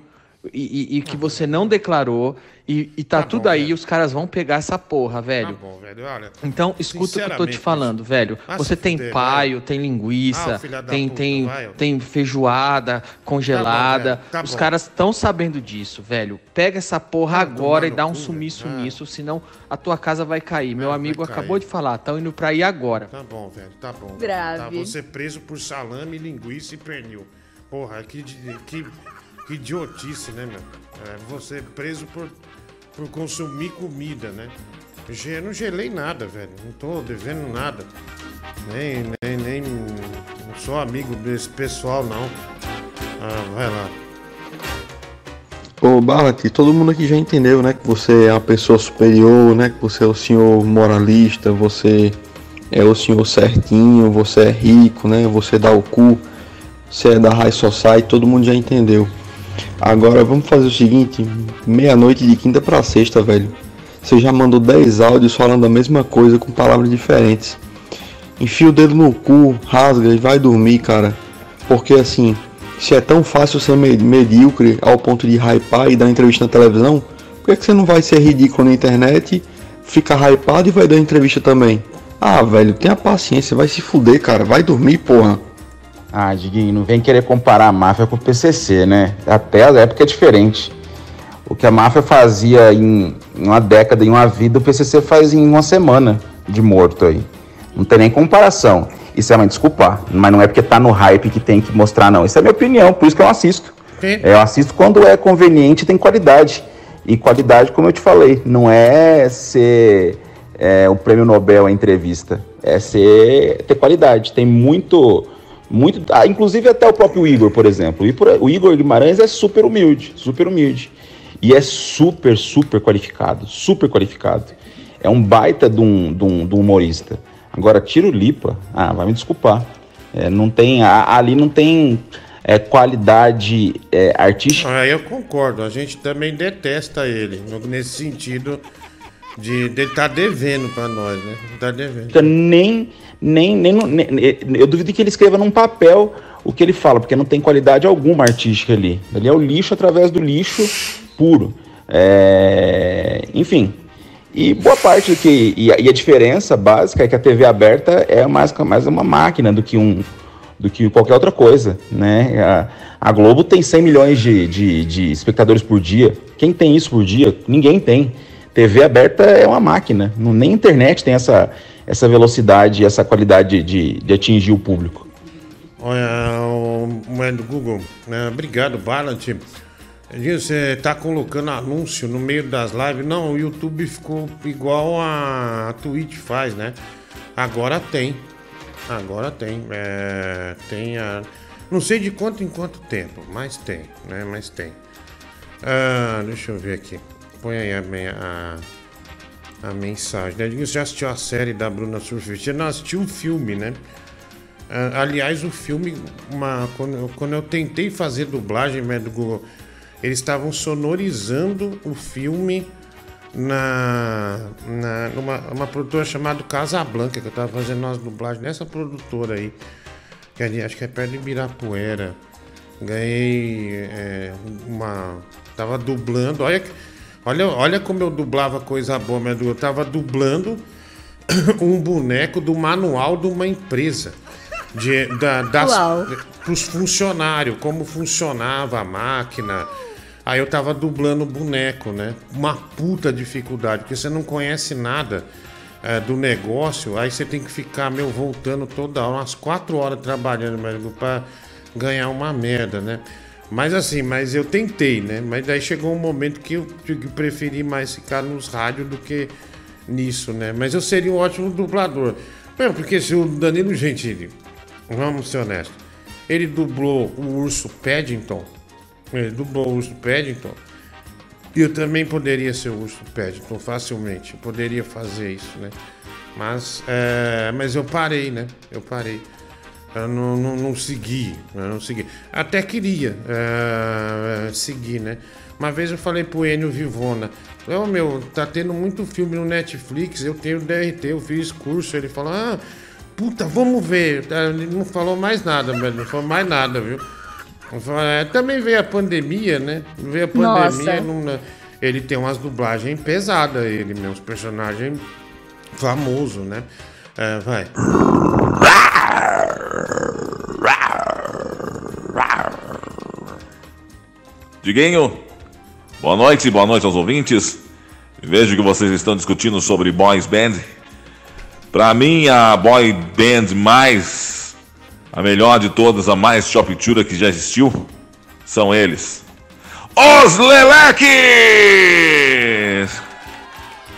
e, e- e que você não declarou, e, e tá, tudo aí, os caras vão pegar essa porra, velho. Bom, velho, olha. Então, escuta o que eu tô te falando, velho. Ah, Você tem fuder, paio, tem linguiça, Ah, tem, puta, tem, vai, tem feijoada congelada. velho, tá Os bom. caras estão sabendo disso, velho. Pega essa porra agora e dá um sumiço nisso, senão a tua casa vai cair. Meu amigo cair. acabou de falar, estão indo pra ir agora. Tá bom, velho, tá bom. Grave. Tá, vou ser preso por salame, linguiça e pernil. Porra, que, que, que idiotice, né, meu? É, vou ser preso por, por consumir comida, né? Eu não gelei nada, velho. Não tô devendo nada. Nem, nem, nem. Não sou amigo desse pessoal, não. Ah, vai lá. Ô Barlat, todo mundo aqui já entendeu, né? Que você é uma pessoa superior, né? Que você é o senhor moralista, você é o senhor certinho, você é rico, né? Você dá o cu, você é da High Society, todo mundo já entendeu. Agora vamos fazer o seguinte, meia-noite de quinta pra sexta, velho. Você já mandou 10 áudios falando a mesma coisa com palavras diferentes. Enfia o dedo no cu, rasga e vai dormir, cara. Porque assim, se é tão fácil ser me- medíocre ao ponto de hypar e dar entrevista na televisão, por que, que você não vai ser ridículo na internet, fica hypado e vai dar entrevista também? Ah, velho, tenha paciência, vai se fuder, cara. Vai dormir, porra. Ah, Diguinho, não vem querer comparar a máfia com o PCC, né? Até a época é diferente. O que a máfia fazia em uma década, em uma vida, o PCC faz em uma semana de morto aí. Não tem nem comparação. Isso é uma desculpa, mas não é porque tá no hype que tem que mostrar, não. Isso é a minha opinião, por isso que eu assisto. É, Eu assisto quando é conveniente e tem qualidade. E qualidade, como eu te falei, não é ser é, o prêmio Nobel a entrevista. É ser ter qualidade. Tem muito. Muito ah, inclusive até o próprio Igor, por exemplo. O Igor- Guimarães é super humilde, super humilde. E é super, super qualificado, super qualificado. É um baita de um, de um, de um humorista. Agora, Tiro Lipa, ah, vai me desculpar. É, não tem, ali não tem é, qualidade é, artística. Ah, eu concordo. A gente também detesta ele. Nesse sentido de dele tá devendo pra nós, né? Tá devendo. nem, nem, nem, nem- eu duvido que ele escreva num papel o que ele fala, porque não tem qualidade alguma artística ali. Ali é o lixo através do lixo puro. É, enfim. E boa parte do que. E a, e a diferença básica é que a TV aberta é mais, mais uma máquina do que um. Do que qualquer outra coisa, né? A, a Globo tem 100 milhões de, de, de espectadores por dia. Quem tem isso por dia? Ninguém tem. TV aberta é uma máquina. Nem internet tem essa, essa velocidade, essa qualidade de, de atingir o público. Olha, o do Google, né? Obrigado. Edinho, Você tá colocando anúncio no meio das lives? Não, o YouTube ficou igual a, a Twitch faz, né? Agora tem. Agora tem. É, tem a. Não sei de quanto em quanto tempo, mas tem, né? Mas tem. Ah, deixa eu ver aqui. Põe aí a, me- a, a mensagem. Né? Você já assistiu a série da Bruna Surfista? Não, assistiu o filme, né? Ah, aliás, o filme, uma, quando, eu, quando eu tentei fazer dublagem né, do Google, eles estavam sonorizando o filme na, na numa uma produtora chamada Casablanca, que eu tava fazendo umas dublagens nessa produtora aí, que ali, acho que é perto de Ibirapuera. Ganhei é, uma. Tava dublando, olha, que- olha, olha como eu dublava coisa boa, mas eu tava dublando um boneco do manual de uma empresa. De, da, das, pros funcionários, como funcionava a máquina. Aí eu tava dublando o boneco, né? Uma puta dificuldade, porque você não conhece nada. é, do negócio, aí você tem que ficar, meu, voltando toda hora, umas quatro horas trabalhando, médico, pra ganhar uma merda, né? Mas assim, mas eu tentei, né? Mas daí chegou um momento que eu preferi mais ficar nos rádios do que nisso, né? Mas eu seria um ótimo dublador. Porque se o Danilo Gentili, vamos ser honestos, ele dublou o Urso Paddington, ele dublou o Urso Paddington, eu também poderia ser o Urso Paddington facilmente, eu poderia fazer isso, né? Mas, é, mas eu parei, né? Eu parei. Eu não, não, não segui, não segui. Até queria é, seguir, né? Uma vez eu falei pro Enio Vivona, Ô meu, tá tendo muito filme no Netflix, eu tenho DRT, eu fiz curso. Ele falou, ah, puta, vamos ver. Ele não falou mais nada, velho, não falou mais nada, viu? Falei, é, também veio a pandemia, né? Veio a pandemia, não- ele tem umas dublagens pesadas, ele, meus personagens famosos, né? É, vai. Diguinho, boa noite, boa noite aos ouvintes. Vejo que vocês estão discutindo sobre boys band. Pra mim, a boy band mais. a melhor de todas, a mais choptura que já existiu, são eles. Os Leleques!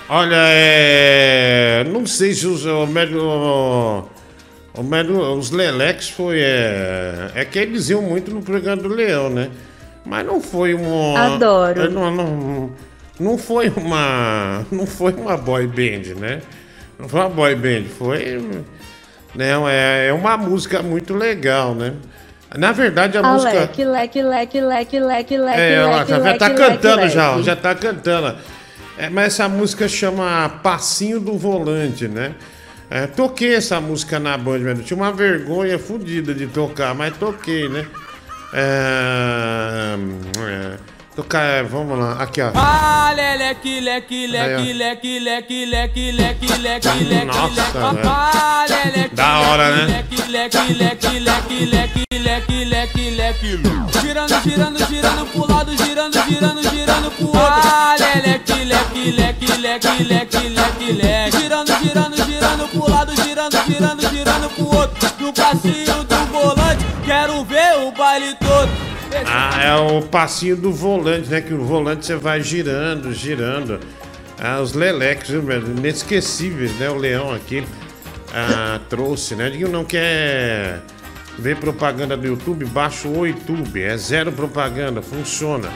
Olha, é. Não sei se os, o. O médico, os Lelex foi. É, é que eles iam muito no programa do Leão, né? Mas não foi um. Adoro. Não, não, não foi uma. Não foi uma boy band, né? Não foi uma boy band, foi. Não, é, é uma música muito legal, né? Na verdade, a música. Alec, leque, leque, leque, leque, leque, É, ela leque, já leque, tá leque, cantando leque. já, já tá cantando. É, mas essa música chama Passinho do Volante, né? É, toquei essa música na Band, velho. Tinha uma vergonha fodida de tocar, mas toquei, né? É, é, tocar, é, vamos lá, aqui ó. Ah, leque, leque, leque, leque, leque, leque, leque, leque, leque, Nossa, leque. Ah, Da hora, né? leque, leque, leque, leque, leque, leque, leque, leque. Girando, girando, girando pro lado, girando, girando, girando pro outro. Ah, leque, leque, leque, leque, leque, leque, leque. Girando, girando, girando pro lado, girando, girando, girando pro outro. No passinho do quero ver o baile todo. Ah, é o passinho do volante, né? Que o volante você vai girando, girando. Ah, os leleques? Inesquecíveis, né? O leão aqui ah, trouxe, né? Digo, não quer ver propaganda do YouTube? Baixa o YouTube. É zero propaganda, funciona.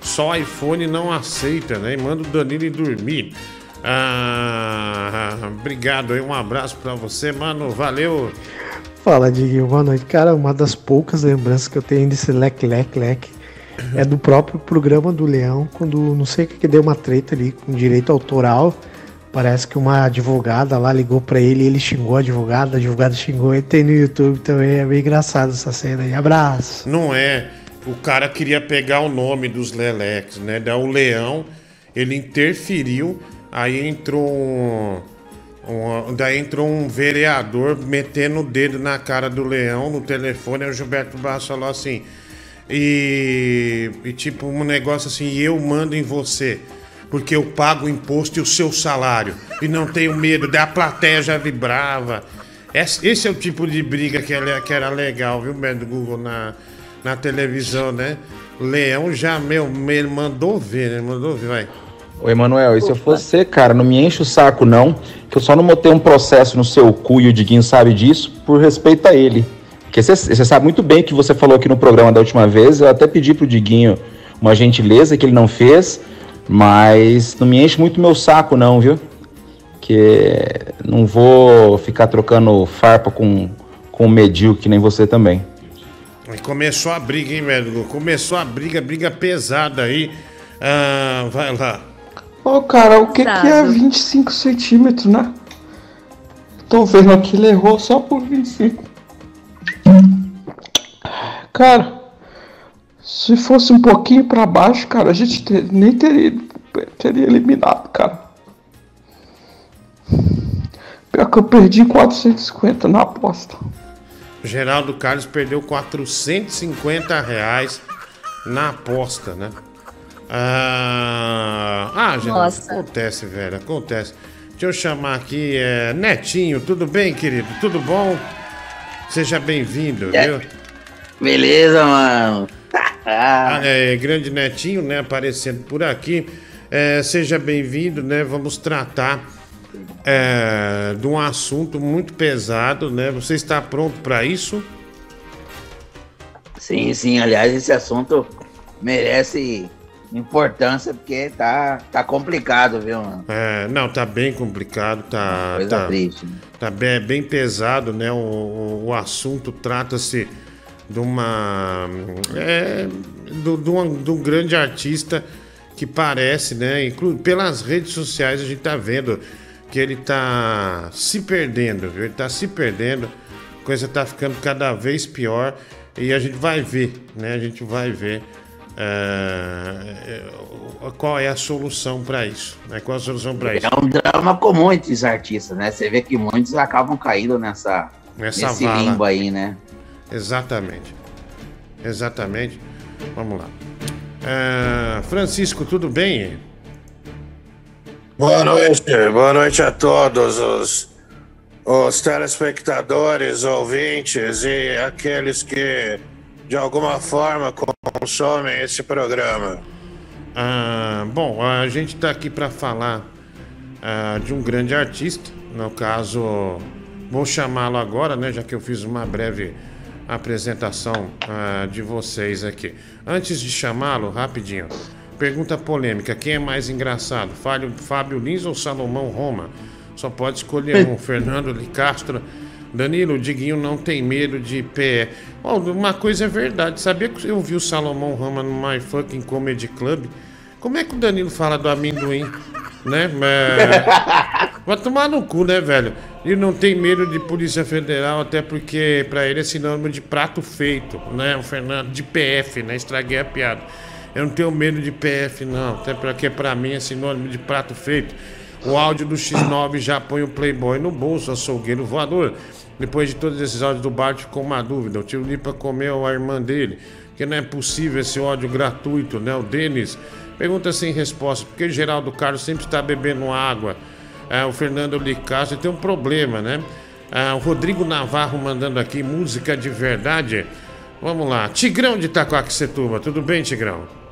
Só iPhone não aceita, né? E manda o Danilo ir dormir. Ah, obrigado aí, um abraço pra você, mano. Valeu. Fala, Diguinho, boa noite. Cara, uma das poucas lembranças que eu tenho desse leque, leque, leque é do próprio programa do Leão, quando não sei o que, que deu uma treta ali com direito autoral. Parece que uma advogada lá ligou pra ele e ele xingou a advogada, a advogada xingou ele. Tem no YouTube também, é bem engraçado essa cena aí. Abraço. Não é. O cara queria pegar o nome dos Leleques, né? Daí o Leão, ele interferiu, aí entrou um, um- Daí entrou um vereador metendo o dedo na cara do Leão no telefone, o Gilberto Barros falou assim. E, e tipo, um negócio assim, eu mando em você. Porque eu pago o imposto e o seu salário. E não tenho medo. Daí a plateia já vibrava. Esse, esse é o tipo de briga que, que era legal, viu, do Google, na, na televisão, né? Leão já, meu, me mandou ver, né? Mandou ver, vai. Ô, Emanuel, e se eu fosse você, cara, não me enche o saco, não, que eu só não botei um processo no seu cu e o Diguinho sabe disso, por respeito a ele. Porque você sabe muito bem que você falou aqui no programa da última vez, eu até pedi pro Diguinho uma gentileza que ele não fez, mas não me enche muito meu saco, não, viu? Que não vou ficar trocando farpa com, com o medíocre, que nem você também. Começou a briga, hein, velho? Começou a briga, briga pesada aí. Ah, vai lá. Ô, cara, o que, que é 25 centímetros, né? Tô vendo aqui, ele errou só por 25. Cara, se fosse um pouquinho pra baixo, cara, a gente te- nem teria, teria eliminado, cara. Pior que eu perdi 450 na aposta. Geraldo Carlos perdeu 450 reais na aposta, né? Ah, ah Geraldo, Nossa. acontece, velho, acontece. Deixa eu chamar aqui, é, Netinho, tudo bem, querido? Tudo bom? Seja bem-vindo, É. viu? Beleza, mano. Ah, é, grande Netinho, né, aparecendo por aqui. É, seja bem-vindo, né? Vamos tratar é, de um assunto muito pesado, né? Você está pronto para isso? Sim, sim. Aliás, esse assunto merece importância porque tá, tá complicado, viu, mano? É, não, tá bem complicado, tá. Coisa tá, triste, né? Tá bem, bem pesado, né? O, o, o assunto trata-se de uma. É, do- de de um grande artista que parece, né? Inclu pelas redes sociais a gente tá vendo que ele tá se perdendo, viu? Ele tá se perdendo, a coisa tá ficando cada vez pior e a gente vai ver, né? A gente vai ver. É, é, qual é a solução para isso? Né? Qual a solução para isso? É um drama comum entre os artistas, né? Você vê que muitos acabam caindo nessa, Nessa nesse vala. limbo aí, né? Exatamente. Exatamente. Vamos lá. Ah, Francisco, tudo bem? Boa noite, boa noite a todos os, os telespectadores, ouvintes e aqueles que de alguma forma consomem esse programa. Ah, bom, a gente está aqui para falar ah, de um grande artista. No caso, vou chamá-lo agora, né? Já que eu fiz uma breve apresentação ah, de vocês aqui. Antes de chamá-lo, rapidinho. Pergunta polêmica: quem é mais engraçado? Fábio, Fábio Lins ou Salomão Roma? Só pode escolher um. Fernando de Castro. Danilo, o Diguinho não tem medo de pé. Ó, uma coisa é verdade. Sabia que eu vi o Salomão Roma no My Fucking Comedy Club? Como é que o Danilo fala do amendoim? Né? É... Vai tomar no cu, né, velho? Ele não tem medo de Polícia Federal, até porque pra ele é sinônimo de prato feito, né? O Fernando, de PF, né? Estraguei a piada. Eu não tenho medo de PF, não. Até porque pra mim é sinônimo de prato feito. O áudio do X9 já põe o Playboy no bolso, açougueiro voador. Depois de todos esses áudios do Bart ficou uma dúvida. O tio Lipa comeu a irmã dele. Que não é possível esse ódio gratuito, né? O Denis pergunta sem resposta. Por que Geraldo Carlos sempre está bebendo água? Ah, o Fernando Licastro tem um problema, né? Ah, o Rodrigo Navarro mandando aqui música de verdade. Vamos lá. Tigrão de Itacoaquecetuba. Tudo bem, Tigrão?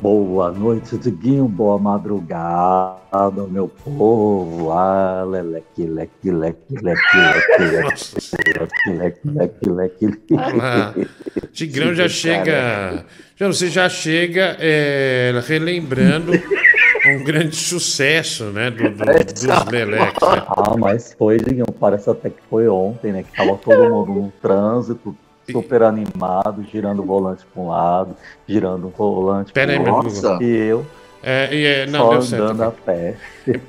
Boa noite, Diguinho. Boa madrugada, meu povo. Ah, leleque, leque, leque, leque, leque, leque, leque, leque, leque, leque. Tigrão já chega. Já, você já chega é, relembrando um grande sucesso, né? Do, do, dos né? Ah, mas foi, Diguinho. Parece até que foi ontem, né? Que tava todo mundo no trânsito, super animado, girando o volante para um lado, girando o volante pro meu outro. E eu É, e é, não, só deu certo. andando a pé.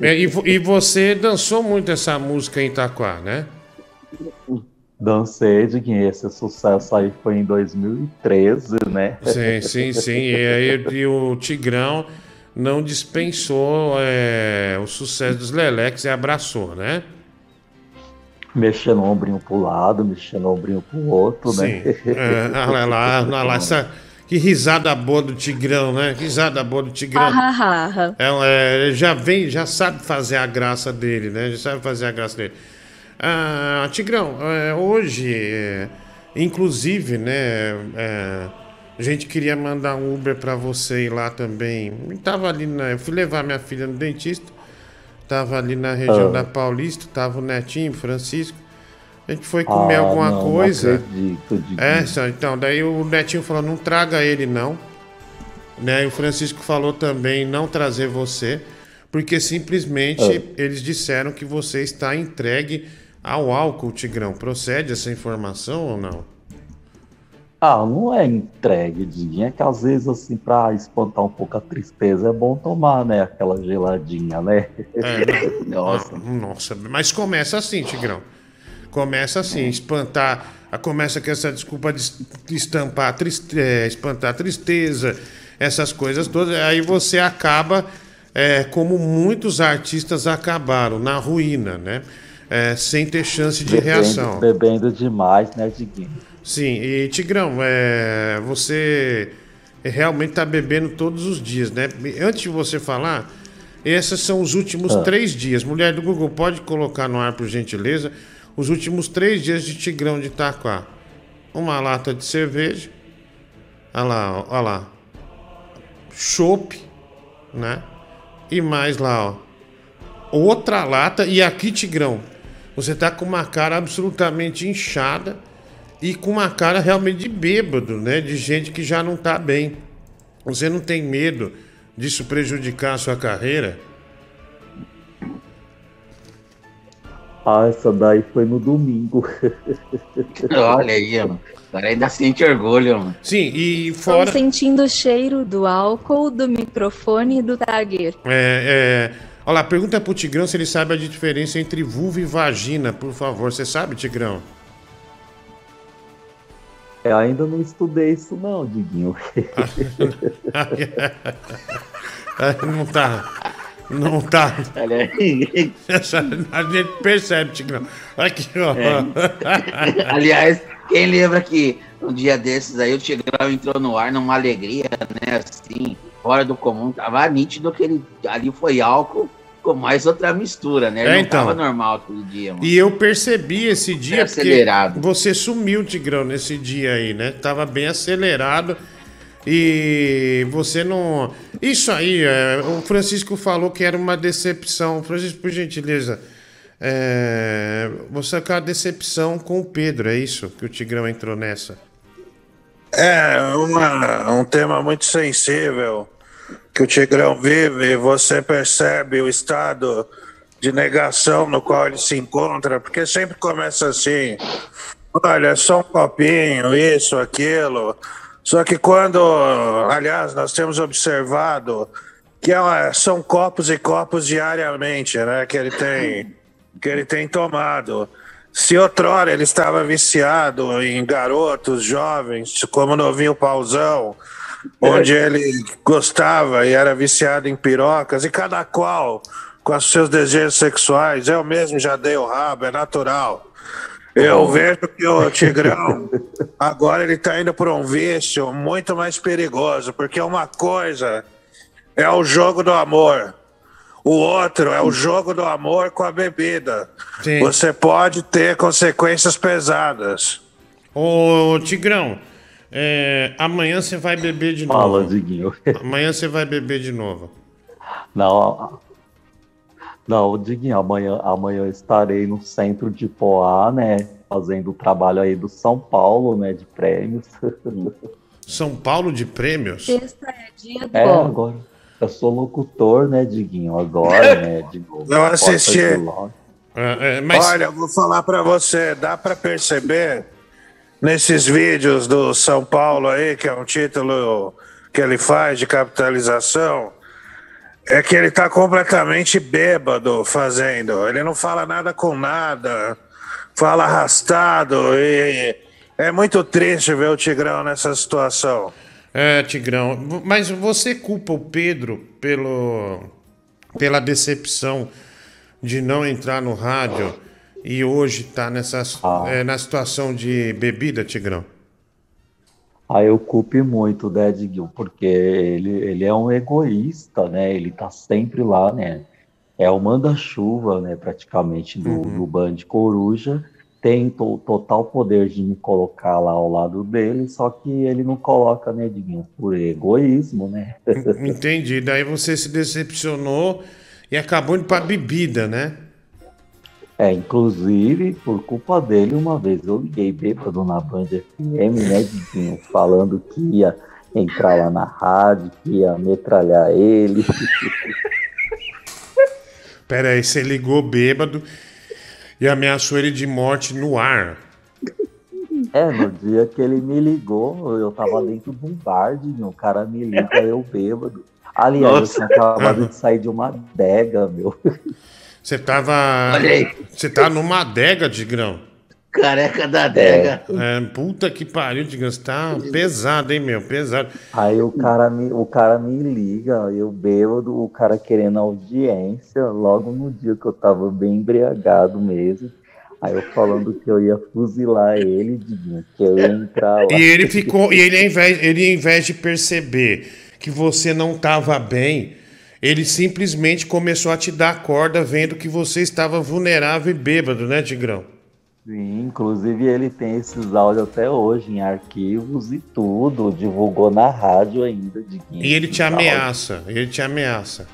É, e, vo- e você dançou muito essa música em Itaquá, né? Dancei, Diguinho. Esse sucesso aí foi em 2013, né? Sim, sim, sim. E aí e o Tigrão não dispensou é, o sucesso dos Leleques e abraçou, né? Mexendo o ombrinho pro lado, mexendo o ombrinho pro outro, Sim. né? É, olha lá, olha lá, essa, que risada boa do Tigrão, né? Que risada boa do Tigrão. Hahaha. É, é, ele já vem, já sabe fazer a graça dele, né? Já sabe fazer a graça dele. Ah, Tigrão, é, hoje, é, inclusive, né? é, a gente queria mandar um Uber pra você ir lá também. Eu Tava ali, na, eu fui levar minha filha no dentista. Tava ali na região Ah. da Paulista, tava o Netinho, Francisco. A gente foi comer Ah, alguma não, não coisa. acredito, Diguinho. É, só- então, daí o Netinho falou, não traga ele não. Né? E o Francisco falou também não trazer você, porque simplesmente Ah. eles disseram que você está entregue ao álcool, Tigrão. Procede essa informação ou não? Ah, não é entregue, Diguinho. É que às vezes, assim, pra espantar um pouco a tristeza, é bom tomar, né? Aquela geladinha, né? É, nossa. nossa, mas começa assim, Tigrão. Começa assim, espantar. Começa com essa desculpa de es- de estampar, triste, é, espantar a tristeza, essas coisas todas. Aí você acaba, é, como muitos artistas acabaram, na ruína, né? É, sem ter chance de Bebendo- reação. Bebendo demais, né, Diguinho? Sim, e Tigrão, é, você realmente está bebendo todos os dias, né? Antes de você falar, Esses são os últimos Ah. três dias. Mulher do Google, pode colocar no ar, por gentileza, os últimos três dias de Tigrão de Itaquá. Uma lata de cerveja. Olha lá, olha lá. Chopp, né? E mais lá, ó. Outra lata. E aqui, Tigrão, você tá com uma cara absolutamente inchada e com uma cara realmente de bêbado, né? De gente que já não tá bem. Você não tem medo disso prejudicar a sua carreira? Ah, essa daí foi no domingo. Olha aí, mano. Agora ainda sente orgulho, mano. Sim, e Estou sentindo o cheiro do álcool, do microfone e do Tiger. É, é... Olha lá, pergunta pro Tigrão se ele sabe a diferença entre vulva e vagina, por favor. Você sabe, Tigrão? Eu ainda não estudei isso não, Diguinho. não tá. Não tá. Olha aí. A gente percebe, Tigrão. Aqui, ó. É. Aliás, quem lembra que um dia desses aí o Tigrão entrou no ar numa alegria, né? Assim, fora do comum. Tava nítido que ele ali foi álcool com mais outra mistura, né? Ele É, não então. tava normal aquele dia, mano. E eu percebi esse dia Bem acelerado. você sumiu, Tigrão, nesse dia aí, né? Tava bem acelerado e você não. Isso aí, é, o Francisco falou que era uma decepção. Francisco, por gentileza, é, você é com a decepção com o Pedro, é isso que o Tigrão entrou nessa? É uma- um tema muito sensível que o Tigrão vive. Você percebe o estado de negação no qual ele se encontra, porque sempre começa assim: olha, só um copinho, isso, aquilo. Só que quando, aliás, nós temos observado que é são copos e copos diariamente, né? Que ele tem, que ele tem tomado. Se outrora ele estava viciado em garotos jovens, como novinho Pauzão, onde ele gostava e era viciado em pirocas, e cada qual com os seus desejos sexuais, eu mesmo já dei o rabo, é natural. Eu vejo que o Tigrão agora ele está indo para um vício muito mais perigoso, porque uma coisa é o jogo do amor. O outro é o jogo do amor com a bebida. Sim. Você pode ter consequências pesadas. Ô, Tigrão, é, amanhã você vai beber de novo. Fala, Diguinho. Amanhã você vai beber de novo. Não, não, Diguinho, amanhã, amanhã eu estarei no centro de Poá, né? Fazendo o trabalho aí do São Paulo, né? De prêmios. São Paulo de prêmios? Sexta é dia do É, agora. Eu sou locutor, né, Diguinho? Agora, né? De novo. Eu assisti. Ló. É, Olha, eu vou falar pra você, dá pra perceber nesses vídeos do São Paulo aí, que é um título que ele faz de capitalização, é que ele tá completamente bêbado fazendo. Ele não fala nada com nada, fala arrastado e é muito triste ver o Tigrão nessa situação. É, Tigrão. Mas você culpa o Pedro pelo, pela decepção de não entrar no rádio e hoje tá nessa, é, na situação de bebida, Tigrão? Aí eu culpe muito, né, Diguinho? Porque ele, ele é um egoísta, né? Ele tá sempre lá, né? É o manda-chuva, né, praticamente, do, do Band Coruja. Tem to- total poder de me colocar lá ao lado dele, só que ele não coloca, né, Diguinho? Por egoísmo, né? Entendi. Daí você se decepcionou e acabou indo pra bebida, né? É, inclusive, por culpa dele, uma vez eu liguei bêbado na Band FM, né, Diguinho? Falando que ia entrar lá na rádio, que ia metralhar ele. Pera aí, você ligou bêbado e ameaçou ele de morte no ar. É, no dia que ele me ligou, eu tava dentro de um bar, Diguinho, o cara me liga, eu bêbado. Aliás, Nossa. eu tinha acabado de sair de uma adega, meu. Você tava. Olha aí. Você tá numa adega, Tigrão. Careca da adega. É, puta que pariu, Tigrão. Você tá pesado, hein, meu? Pesado. Aí o cara, me, o cara me liga, eu bêbado, o cara querendo audiência, logo no dia que eu tava bem embriagado mesmo. Aí eu falando que eu ia fuzilar ele, Diguinho, que eu ia entrar lá. E ele ficou. E ele, ao invés, ele, ao invés de perceber que você não tava bem, Ele simplesmente começou a te dar corda vendo que você estava vulnerável e bêbado, né, Tigrão? Sim, inclusive ele tem esses áudios até hoje em arquivos e tudo, divulgou na rádio ainda. De E ele te ameaça, ele te ameaça.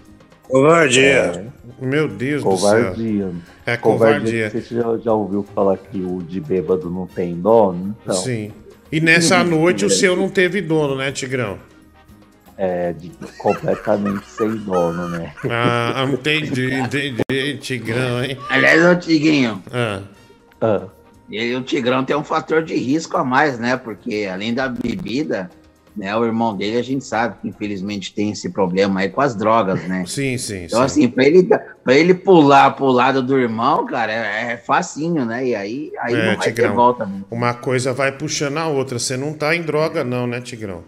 Covardia. Meu Deus Covardia. do céu. É covardia. Você já, já ouviu falar que o de bêbado não tem dono? Então, Sim. E nessa noite o seu não teve dono, né, Tigrão? É, de, completamente sem dono, né? Ah, entendi, entendi, Tigrão, hein? Aliás, ô Tiguinho, Ah. ele, o Tigrão tem um fator de risco a mais, né? Porque além da bebida, né? O irmão dele, a gente sabe que infelizmente tem esse problema aí com as drogas, né? Sim, sim, Então, sim. assim, pra ele, pra ele pular pro lado do irmão, cara, é, é facinho, né? E aí, aí É, não vai ter Tigrão. volta, né? Uma coisa vai puxando a outra. Você não tá em droga, não, né, Tigrão?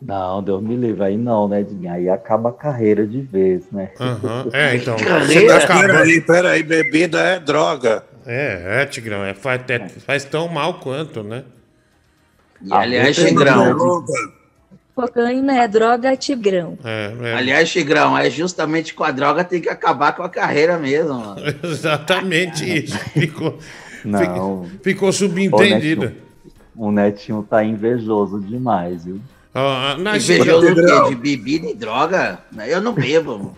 Não, Deus me livre, aí não, né? Diguinho? Aí acaba a carreira de vez, né? Aham. É, então. Você tá peraí, peraí, bebida é droga. É, é, Tigrão. É, faz, é- faz tão mal quanto, né? E, aliás, Tigrão. Cocaína é droga tigrão. É, é. Aliás, Tigrão, é justamente com a droga tem que acabar com a carreira mesmo, mano. Exatamente isso. Ficou, Não. ficou subentendido. Netinho, o Netinho tá invejoso demais, viu? Ah, Tigrão. quê? De bebida e droga? Eu não bebo.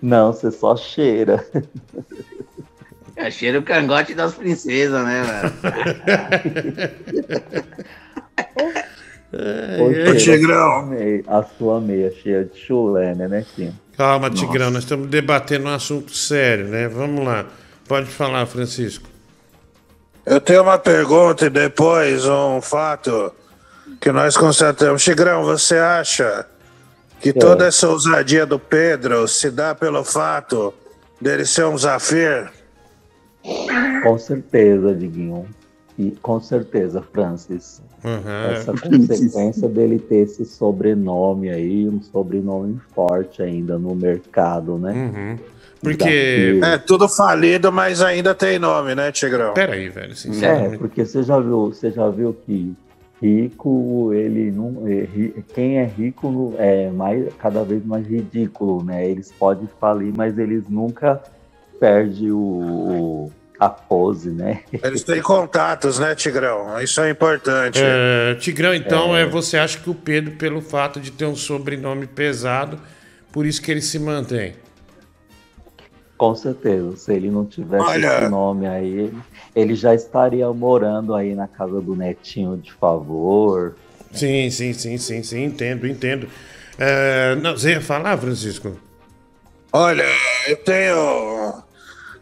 Não, você só cheira. É cheiro o cangote das princesas, né, Ô, velho? cheira, A sua meia, a sua meia cheia de chulé, né, Netinho? Calma, Tigrão, nós estamos debatendo um assunto sério, né? Vamos lá. Pode falar, Francisco. Eu tenho uma pergunta e depois um fato que nós constatamos. Tigrão, você acha que toda essa ousadia do Pedro se dá pelo fato dele ser um Zafir? Com certeza, Diguinho. E com certeza, Francis. Uhum. Essa consequência dele ter esse sobrenome aí, um sobrenome forte ainda no mercado, né? Uhum. Porque. É tudo falido, mas ainda tem nome, né, Tigrão? Peraí, velho. É, porque você já viu, você já viu que rico, ele não. é, Quem é rico é mais, cada vez mais ridículo, né? Eles podem falir, mas eles nunca perdem o, o- a pose, né? Eles têm contatos, né, Tigrão? Isso é importante. É, Tigrão, então, É. é. você acha que o Pedro, pelo fato de ter um sobrenome pesado, por isso que ele se mantém? Com certeza, se ele não tivesse Olha- esse nome aí, ele, ele já estaria morando aí na casa do netinho de favor. Sim, sim, sim, sim, sim, entendo, entendo. É, não, você ia falar, Francisco? Olha, eu tenho.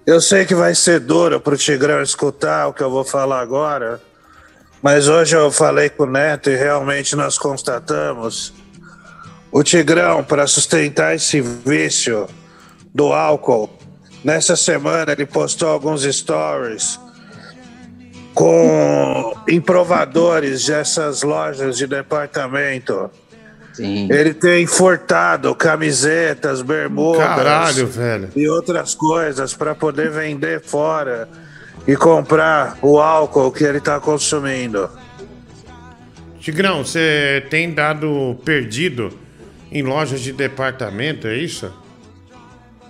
Eu sei que vai ser duro pro Tigrão escutar o que eu vou falar agora, mas hoje eu falei com o Neto e realmente nós constatamos. O Tigrão, para sustentar esse vício do álcool, nessa semana ele postou alguns stories com improvadores dessas lojas de departamento. Sim. Ele tem furtado camisetas, bermudas Caralho, velho. e outras coisas para poder vender fora e comprar o álcool que ele está consumindo. Tigrão, você tem dado perdido em lojas de departamento, é isso?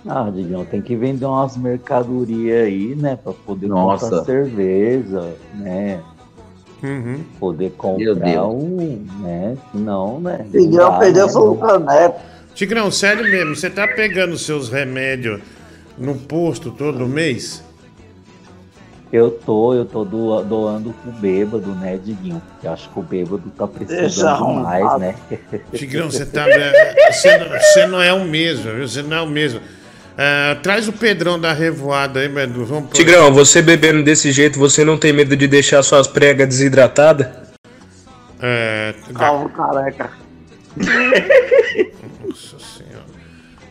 Ah, Digão, tem que vender umas mercadorias aí, né? Pra poder Nossa. comprar cerveja, né? Uhum. Poder comprar um, né? Senão, né? Não dá, perdeu né, o não. caneco. Tigrão, sério mesmo, você tá pegando seus remédios no posto todo mês? Eu tô, eu tô do- doando pro bêbado, né, Diguinho? Porque eu acho que o bêbado tá precisando mais, né? Tigrão, você tá. é, Você não, você não é o mesmo, viu? Você não é o mesmo. Ah, traz o Pedrão da revoada aí, Bedu. Vamos pro- Tigrão, você bebendo desse jeito, você não tem medo de deixar suas pregas desidratadas? É. Calvo careca. Nossa senhora.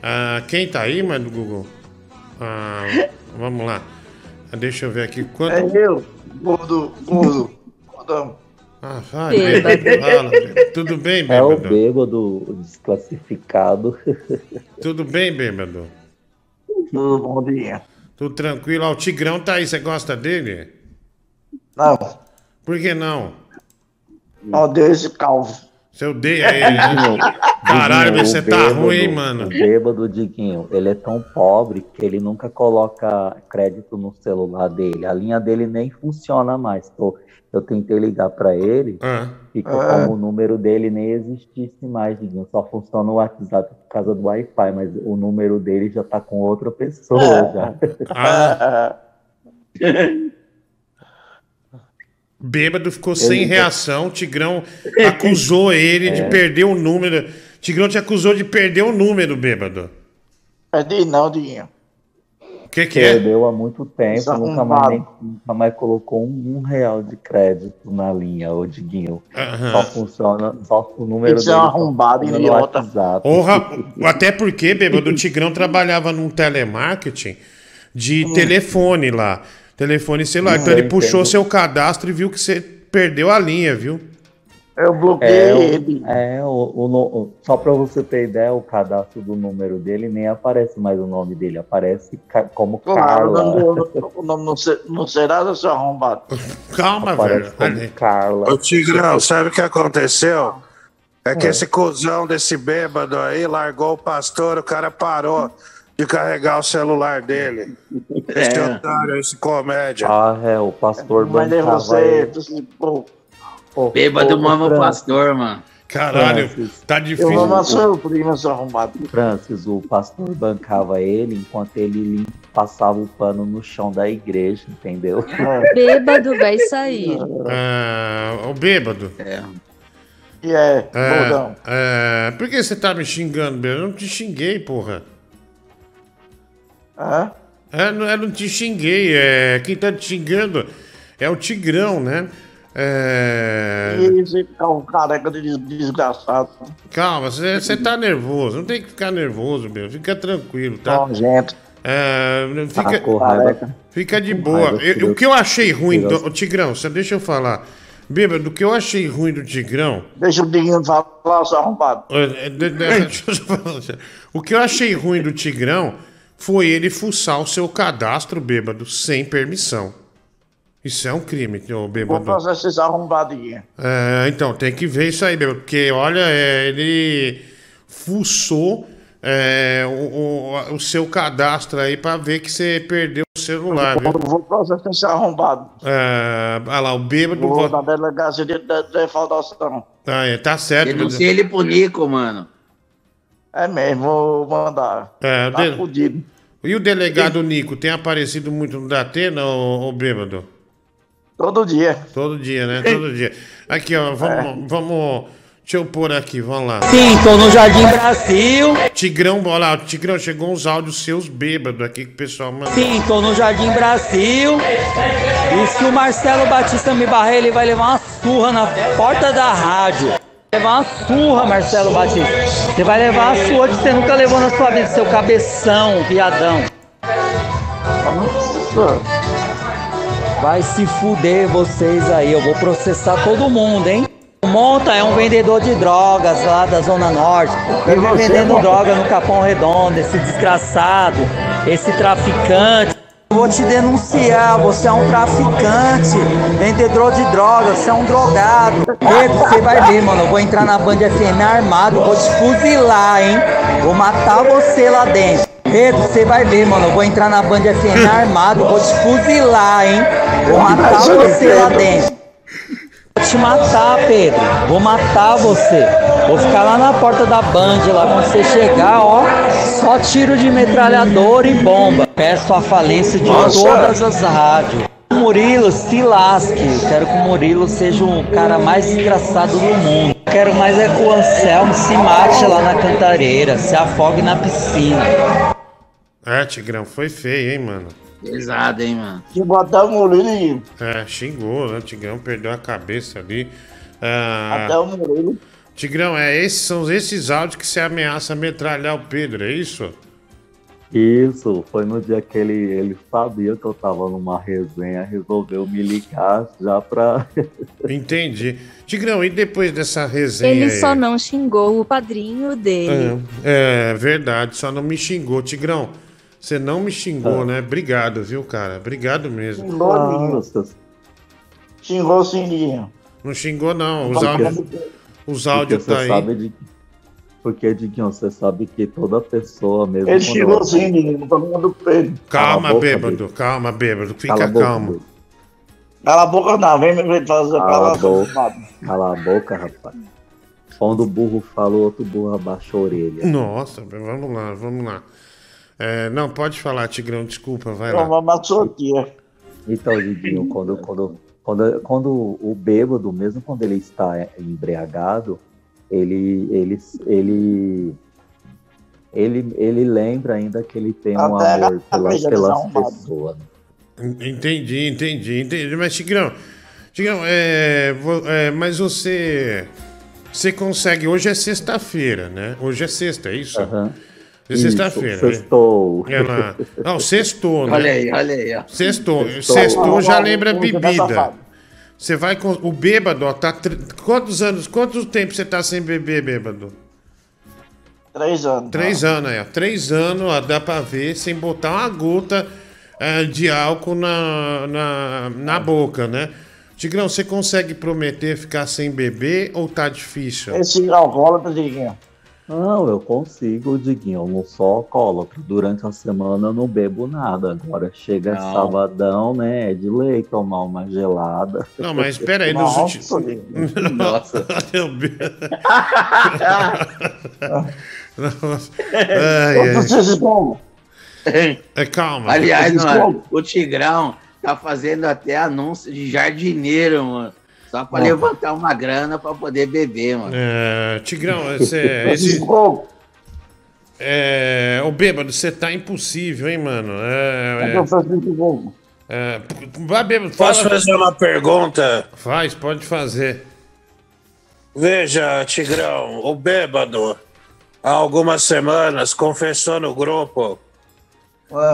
Ah, quem tá aí, mano, Google? Ah, vamos lá. Deixa eu ver aqui. Quanto... É eu, gordo, gordo, gordão. Ah, vai, Bêbado. bêbado. Fala, bêbado. Tudo bem, É o bêbado? bêbado desclassificado. Tudo bem, bêbado? Tudo bom dia. Tudo tranquilo. Ó, o Tigrão tá aí, você gosta dele? Não, Por que não? odeio esse calvo. Você odeia ele, né? Caralho, Diguinho, você o tá bêbado- ruim, hein, mano? O bêbado Diguinho, ele é tão pobre que ele nunca coloca crédito no celular dele. A linha dele nem funciona mais. Pô, eu tentei ligar pra ele, Ah. fica Ah. como o número dele nem existisse mais, Diguinho. Só funciona o WhatsApp por causa do Wi-Fi, mas o número dele já tá com outra pessoa É. já. Bêbado ficou sem Ele- reação. Tigrão acusou ele de É. perder o número. Tigrão te acusou de perder o número, bêbado. Perdi não, Diguinho. O que, que é? Perdeu há muito tempo, Isso nunca mais, arrombado. nunca mais colocou um, um real de crédito na linha, ô Diguinho. Só funciona, só o número Isso é dele só arrombado, funciona no idiota. WhatsApp. Porra, até porque, bêbado, o Tigrão trabalhava num telemarketing de Hum. telefone lá. Telefone celular. Então Eu ele puxou entendo. seu cadastro e viu que você perdeu a linha, viu? Eu É, o, é o, o o- só pra você ter ideia, o cadastro do número dele nem aparece mais o nome dele, aparece ca- como Claro, o Carla. nome, do- o nome não, não será seu arrombado. Calma, Aparece como Carla. Ô Tigrão, sabe o que aconteceu? É que É. esse cuzão desse bêbado aí largou o pastor, o cara parou de carregar o celular dele. Esse É. otário, esse comédia. Ah, é, o pastor Mas nem bancava você, pô, Pô, Bêbado mama o pastor, mano. Caralho, Francis, tá eu difícil. vou na sua prima, seu arrombado. Francis, o pastor bancava ele enquanto ele passava o pano no chão da igreja, entendeu? Bêbado vai sair. Ah, o bêbado. É. E é, É, é, por que você tá me xingando, bêbado? Eu não te xinguei, porra. Hã? É, não, eu não te xinguei. É, quem tá te xingando é o Tigrão, né? É, Isso, é um careca de des- desgraçado. Calma, você você tá nervoso. Não tem que ficar nervoso, meu. Fica tranquilo, tá? Nojento. É, fica, Tá raiva. fica de boa. Eu- o que eu achei ruim do o Tigrão, só deixa eu falar. Bêbado, o que eu achei ruim do Tigrão. Deixa o Diguinho falar, seu arrombado. É. O que eu achei ruim do Tigrão foi ele fuçar o seu cadastro, bêbado, sem permissão. Isso é um crime, ô Vou bêbado. processar esse arrombado, Diguinho. É, então, tem que ver isso aí, bêbado. Porque, olha, é, ele fuçou é, o, o- o seu cadastro aí pra ver que você perdeu o celular, viu? Vou processar esse arrombado. É, olha lá, o bêbado. Vou vo- na delegacia de, de, de defraudação. Ah, é, tá certo. Denuncia ele pro Nico, mano. É mesmo, vou mandar. É, Tá de- fudido. E o delegado Nico tem aparecido muito no Datena, ô, ô bêbado? Todo dia. Todo dia, né? Todo dia. Aqui, ó, vamos, vamos. Deixa eu pôr aqui, vamos lá. Sim, tô no Jardim Brasil. Tigrão, olha lá, Tigrão, chegou uns áudios seus bêbados aqui que o pessoal mandou. Sim, tô no Jardim Brasil. E se o Marcelo Batista me barrer, ele vai levar uma surra na porta da rádio. Levar uma surra, Marcelo Batista. Você vai levar a surra que você nunca levou na sua vida, seu cabeção, viadão. Vai se fuder vocês aí, eu vou processar todo mundo, hein? O Monta é um vendedor de drogas lá da Zona Norte. Ele vendendo droga no Capão Redondo, esse desgraçado, esse traficante. Eu vou te denunciar, você é um traficante, vendedor de drogas, você é um drogado. Pedro, você vai ver, mano. Eu vou entrar na Band FM armado, vou te fuzilar, hein? Vou matar você lá dentro. Pedro, você vai ver, mano. Eu vou entrar na Band FM armado, vou te fuzilar, hein? Vou matar você lá dentro. Vou te matar, Pedro. Vou matar você. Vou ficar lá na porta da Band, lá quando você chegar, ó. Só tiro de metralhador e bomba. Peço a falência de Nossa. todas as rádios. O Murilo se lasque. Quero que o Murilo seja o cara mais engraçado do mundo. Quero mais é que o Anselmo se mate lá na cantareira, se afogue na piscina. É, Tigrão, foi feio, hein, mano? Pesado, hein, mano. Que botar o Murilo É, xingou, né? Tigrão perdeu a cabeça ali. Ah, até o Murilo. Tigrão, é, esses, são esses áudios que você ameaça metralhar o Pedro, é isso? Isso, foi no dia que ele, ele sabia que eu tava numa resenha, resolveu me ligar já pra. Entendi. Tigrão, e depois dessa resenha Ele aí? só não xingou o padrinho dele. É, é verdade, só não me xingou. Tigrão, você não me xingou, né? Obrigado, viu, cara? Obrigado mesmo. Xingou, Ah. Xingou sim. Não xingou, não. Os áudios, Os áudios Porque tá aí. sabe de- Porque, Diguinho, você sabe que toda pessoa mesmo. Ele chegou ela- assim, menino, todo mundo Pedro. Calma, Cala a boca, bêbado, calma, bêbado. Fica Cala a boca, calmo. Cala a boca não, vem me fazer Cala a boca, cala a boca, rapaz. Quando o burro fala, o outro burro abaixa a orelha. Nossa, vamos lá, vamos lá. É, não, pode falar, Tigrão, desculpa, vai lá. Toma uma sortia. Então, Diguinho, quando, quando, quando, quando o bêbado, mesmo quando ele está embriagado, ele, ele, ele, ele, ele lembra ainda que ele tem um Até amor pelas, pessoas. Entendi, entendi, entendi. Mas, Tigrão, Tigrão, é, é, mas você. Você consegue. Hoje é sexta-feira, né? Hoje é sexta, é isso? Aham. É Isso, sexta-feira. sextou. É. Não, sextou, né? Olha aí, olha aí, ó. Sextou. Sextou. Sextou já lembra bebida. Você vai com. O bêbado, ó, tá. Quantos anos, quanto tempo você tá sem beber, bêbado? Três anos. Três anos, aí, ó. Três anos, ó, dá pra ver, sem botar uma gota eh, de álcool na, na, na boca, né? Tigrão, você consegue prometer ficar sem beber ou tá difícil? Esse alcoólatra, Diguinho. Não, eu consigo, Diguinho. Eu não sou alcoólatra. Durante a semana eu não bebo nada. Agora chega Não. sabadão, né? É de lei tomar uma gelada. Não, mas espera aí, nos últimos. Nossa. Nossa. Ai, ai. É, calma. Aliás, mano, o Tigrão tá fazendo até anúncio de jardineiro, mano. Só pra Ó. levantar uma grana pra poder beber, mano. É, Tigrão, esse, esse, é, o bêbado, você tá impossível, hein, mano? É, é, é, vai, bêbado, fala. Posso fazer uma pergunta? Faz, pode fazer. Veja, Tigrão, o bêbado, há algumas semanas, confessou no grupo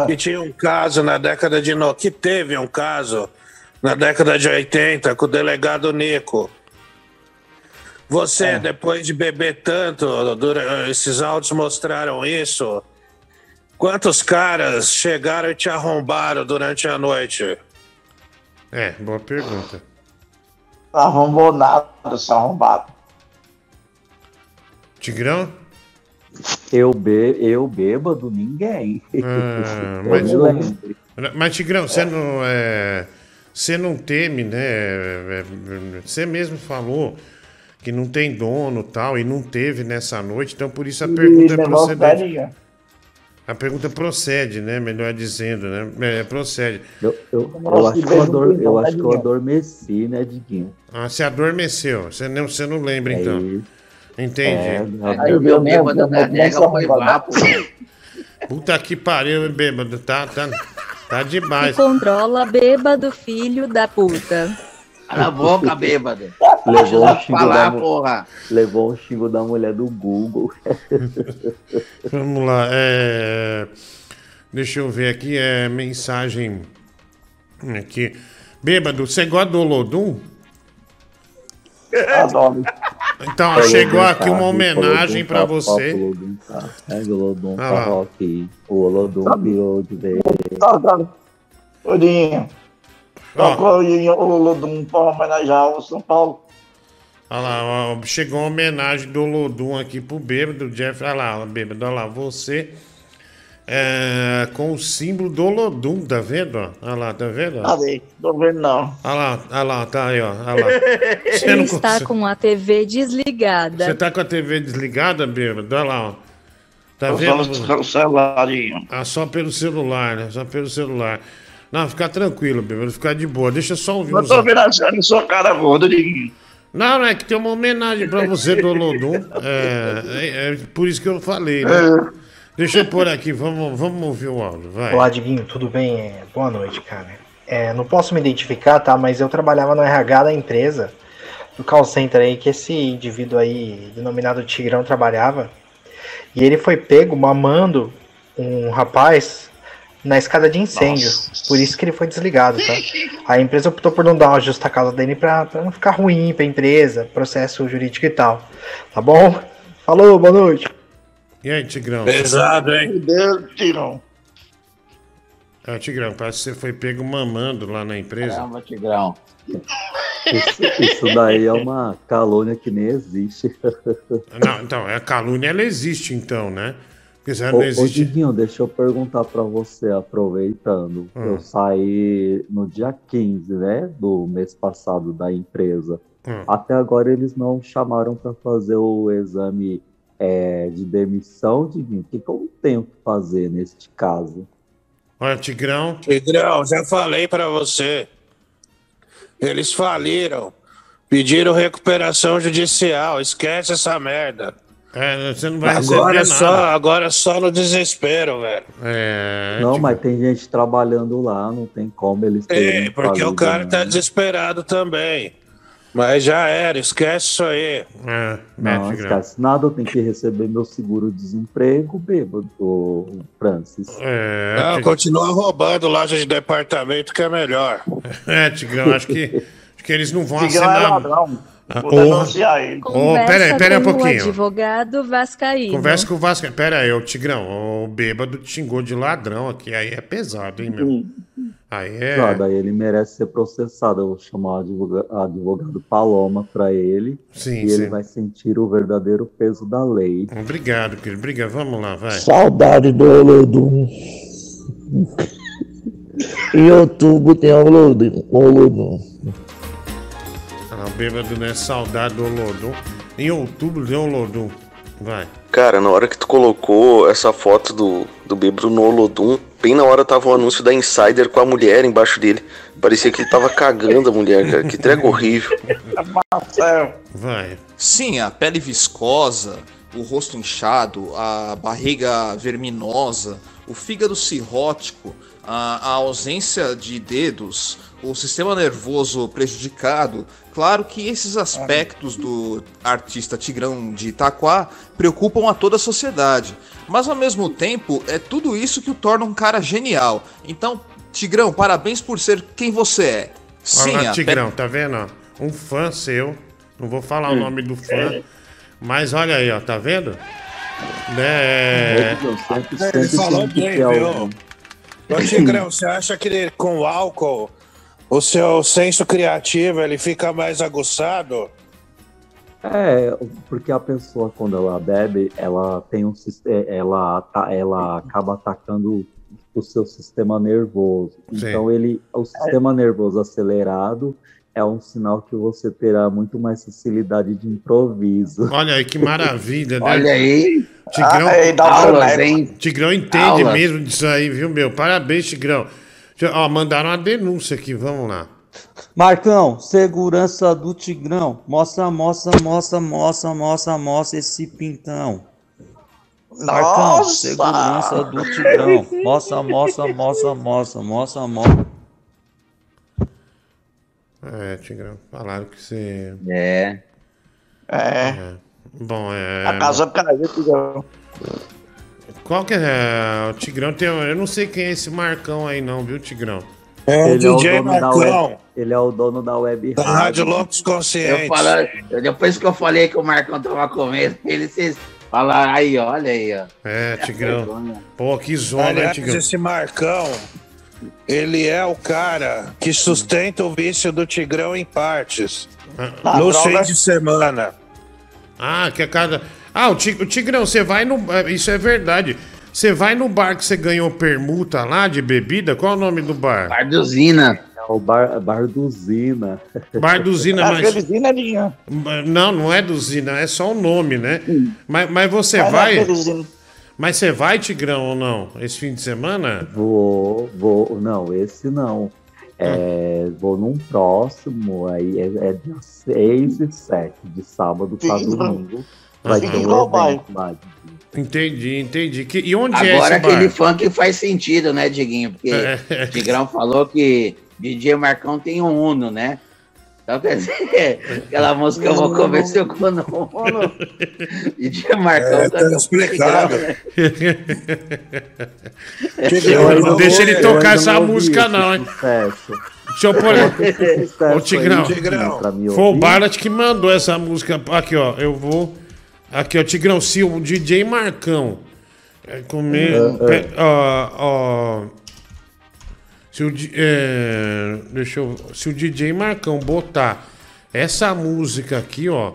que tinha um caso na década de... No... que teve um caso na década de 80 com o delegado Nico. Você, depois de beber tanto, esses áudios mostraram isso. Quantos caras chegaram e te arrombaram durante a noite? É, boa pergunta. Arrombou nada, seu arrombado. Tigrão? Eu, be eu bêbado, ninguém. Ah, Eu mas, mas, Tigrão, você não, é, você não teme, né? é, é, Você mesmo falou que não tem dono tal, e não teve nessa noite, então por isso a pergunta é procedente. velho, A pergunta procede, né? Melhor dizendo, né? É, procede. Eu, eu, eu acho que eu, ador, eu acho que eu adormeci, né, Diguinho? Ah, você adormeceu. Você não, você não lembra, então. Entendi. É, Aí o meu bêbado da adega foi vapo. Puta que pariu, bêbado. Tá, tá, tá Se demais. controla, bêbado, filho da puta. Cala a boca, bêbado. Levou o xingo falar, da porra. Levou o xingo da mulher do Google. Vamos lá. é, Deixa eu ver aqui. É mensagem. Aqui. Bêbado, você gosta do Olodum? Adoro. Então, Falou chegou do aqui uma carro, homenagem do carro, você. do carro. Pega o Olodum Ah lá. pra rock. O Olodum virou de vez. Tá, tá. Odinho. Tocou o Lodum pra homenagear o São Paulo. Olha lá, ó, chegou uma homenagem do Olodum aqui pro bêbado, Jeff. Olha lá, bêbado, olha lá, você é, com o símbolo do Olodum, tá vendo? ó? Olha lá, tá vendo? Cadê? Tô vendo não. Olha lá, olha lá, tá aí, ó. Olha lá. Você Ele não está consegue- com a TV desligada. Você tá com a TV desligada, bêbado? Olha lá, ó. Tá Tô vendo? só no celularinho. Ah, só pelo celular, né? Só pelo celular. Não, fica tranquilo, bêbado, ficar de boa. Deixa eu só ouvir Eu tô a sua cara gorda, Diguinho. Não, não, é que tem uma homenagem pra você do Olodum. É, é, é por isso que eu falei, né? É. Deixa eu pôr aqui, vamos, vamos ouvir o áudio, vai. Olá, Diguinho, tudo bem? Boa noite, cara. É, não posso me identificar, tá? Mas eu trabalhava no RH da empresa, no call center aí, que esse indivíduo aí, denominado Tigrão, trabalhava. E ele foi pego mamando um rapaz na escada de incêndio. Por isso que ele foi desligado, tá? A empresa optou por não dar uma justa causa dele pra, pra não ficar ruim pra empresa, processo jurídico e tal. Tá bom? Falou, boa noite. E aí, Tigrão? Pesado, hein? Meu Deus, Tigrão. É, Tigrão, parece que você foi pego mamando lá na empresa. Caramba, Tigrão. Isso, isso daí é uma calúnia que nem existe. Não, então, a calúnia ela existe, então, né? Porque se ela Ô, existe. Diguinho, deixa eu perguntar pra você, aproveitando. Hum. Eu saí no dia 15, né, do mês passado da empresa. Hum. Até agora eles não chamaram pra fazer o exame é, de demissão, Diguinho. O que, que eu tenho que fazer neste caso? Olha, Tigrão. Tigrão, já falei pra você. Eles faliram. Pediram recuperação judicial. Esquece essa merda. É, você não vai Agora receber só, nada. agora só no desespero, velho. É. não, mas tem gente trabalhando lá, não tem como eles terem É, porque o cara né? tá desesperado também. Mas já era, esquece isso aí. É, Não, esquece nada, eu tenho que receber meu seguro-desemprego, bêbado, Francis. É, Não, continua roubando loja de departamento que é melhor. É, Tigrão, acho que, acho que eles não vão Tigrão é assinar. ladrão. Ah, Vou denunciar ele. Conversa pera aí, pera aí um com pouquinho. o advogado vascaíno. Conversa com o Vasco. Pera aí, ô Tigrão, o bêbado te xingou de ladrão aqui. Aí é pesado, hein, meu? Aí é. Ah, daí ele merece ser processado. Eu vou chamar o advoga- advogado Paloma pra ele. Sim, e ele sim. vai sentir o verdadeiro peso da lei. Obrigado, querido. Obrigado. Vamos lá, vai. Saudade do Olodum. em outubro tem Olodum. Olodum. Ah, o bêbado, né? Saudade do Olodum. Em outubro deu Olodum. Vai. Cara, na hora que tu colocou essa foto do, do bêbado no Olodum, bem na hora tava o anúncio da Insider com a mulher embaixo dele. Parecia que ele tava cagando a mulher, cara. Que entrega horrível. Vai. Sim, a pele viscosa, o rosto inchado, a barriga verminosa, o fígado cirrótico, a, a ausência de dedos, o sistema nervoso prejudicado. Claro que esses aspectos do artista Tigrão de Itaquá preocupam a toda a sociedade. Mas ao mesmo tempo, é tudo isso que o torna um cara genial. Então, Tigrão, parabéns por ser quem você é. Sim, Olha lá, a Tigrão, tá vendo? Um fã seu. Não vou falar o Hum. nome do fã. Mas olha aí, ó, tá vendo? Né? Ele falou bem, viu? Ô, Tigrão, você acha que ele, com o álcool o seu senso criativo ele fica mais aguçado? É, porque a pessoa, quando ela bebe, ela tem um sistema, ela, ata- ela acaba atacando o seu sistema nervoso. Sim. Então, ele, o sistema nervoso acelerado é um sinal que você terá muito mais facilidade de improviso. Olha aí, que maravilha, né? Olha aí. Tigrão, Ai, dá Aulas, boneco. hein? Tigrão entende Aulas. mesmo disso aí, viu, meu? Parabéns, Tigrão. Já- Ó, mandaram uma denúncia aqui, vamos lá. Marcão, segurança do Tigrão. Mostra, mostra, mostra, mostra, mostra, mostra esse pintão. Marcão, Nossa! segurança do Tigrão. Mostra, mostra, mostra, mostra, mostra, mostra. É, Tigrão, falaram que você. É. É. Bom, é. A casa caiu, Tigrão. Qual que é? O Tigrão tem. Eu não sei quem é esse Marcão aí, não, viu, Tigrão? ele, é o dono da web, ele é o dono da web Da Rádio Loucos Eu Conscientes. falo, eu- depois que eu falei que o Marcão tava comendo, ele vocês falaram, aí, olha aí, ó. É, Tigrão. Pô, que zona, Aliás, Tigrão? esse Marcão, ele é o cara que sustenta o vício do Tigrão em partes. Ah, no droga. fim de semana. Ah, que a cada. Ah, o, Ti- o Tigrão, você vai no. é, Isso é verdade. Você vai no bar que você ganhou permuta lá de bebida? Qual é o nome do bar? Barduzina. É o bar, Barduzina. Barduzina, mas. vinham ali, ó. Não, não é Duzina, é só o nome, né? Mas, mas você Mas vai. é. Mas você vai, Tigrão, ou não? Esse fim de semana? Vou, vou, não, esse não. É, vou num próximo, aí é, é dia 6 e 7, de sábado Sim, domingo. Vai ter um. Entendi, entendi. Que, e onde é Agora esse bar? aquele funk faz sentido, né, Diguinho? Porque É. o Tigrão falou que DJ Marcão tem um Uno, né? Então quer dizer, aquela música eu vou comer seu cu no Uno. DJ Marcão É, tá com explicado. Tigrão, né? Não deixa ele tocar essa música, não, hein? Deixa eu pôr. Ô, Tigrão. Tigrão. Foi o. Barlat que mandou essa música. Aqui, ó. Eu vou. Aqui, ó. Tigrão, se o DJ Marcão é, comer. Ah. pe- ó, ó, Se o, é, deixa eu, se o DJ Marcão botar essa música aqui, ó,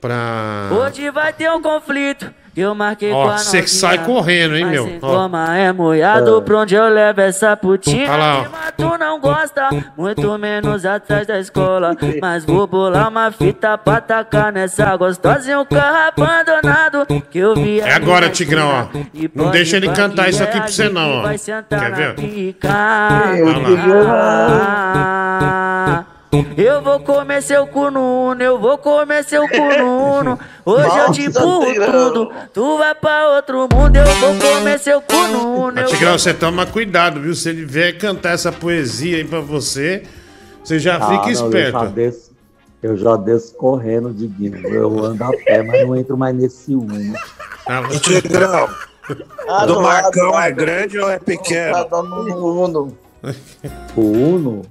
pra. Hoje vai ter um conflito. que Eu marquei Ó, com a cê novinha, sai correndo, hein, meu? Toma é moiado É. pra onde eu levo essa putinha. Olha lá, ó. Mas tu não gosta, muito menos atrás da escola. Mas vou bolar uma fita pra tacar nessa gostosa e um carro abandonado que eu vi. É agora, Tigrão, ó. Não deixa ele cantar isso aqui pra você, não, ó. Vai sentar Quer ver? pica. Olha Eu vou comer seu cu no uno, eu vou comer seu cu no uno. Hoje eu te Nossa, empurro tudo. Tu vai pra outro mundo, eu vou comer seu cu no uno. Mas, eu Tigrão, você toma cuidado, viu? Se ele vier cantar essa poesia aí pra você, você já Ah, fica não, Eu já, esperto. desço, eu já desço correndo de Guinness. Eu ando a pé, mas não entro mais nesse Uno. Tá, Tigrão, Ah, do Marcão ah, é grande ou é pequeno? O Uno?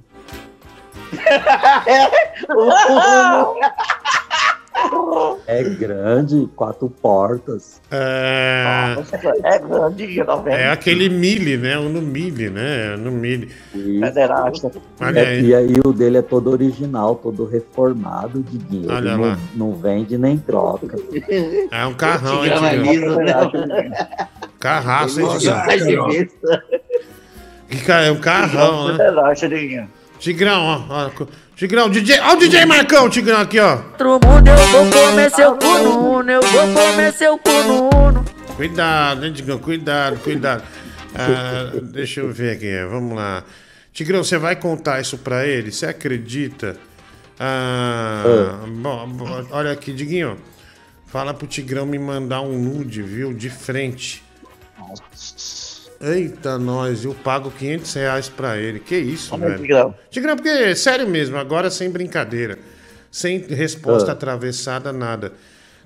É grande, quatro portas. É... É grande, vendo? É aquele mili, né? O no mili, né? No mili. Pederasta. Olha É, aí. e aí o dele é todo original, todo reformado de dinheiro. Olha não, lá. não vende nem troca. É um carrão, hein, é liso, Carraço, hein, Tigrão? É um carrão, né? Pederasta, Diguinho. Tigrão, ó. ó. Tigrão, DJ. Ó o DJ Marcão, Tigrão aqui, ó. Outro mundo, eu vou comer seu cu no uno, eu vou comer seu cu no uno. Cuidado, hein, Tigrão? Cuidado, cuidado. Ah, deixa eu ver aqui, vamos lá. Tigrão, você vai contar isso pra ele? Você acredita? Ah, bom, bom, olha aqui, Diguinho. Fala pro Tigrão me mandar um nude, viu? De frente. Eita, nós, eu pago 500 reais pra ele. Que isso, Olha velho? Tigrão. Tigrão, porque, sério mesmo, agora sem brincadeira. Sem resposta Ah. atravessada, nada.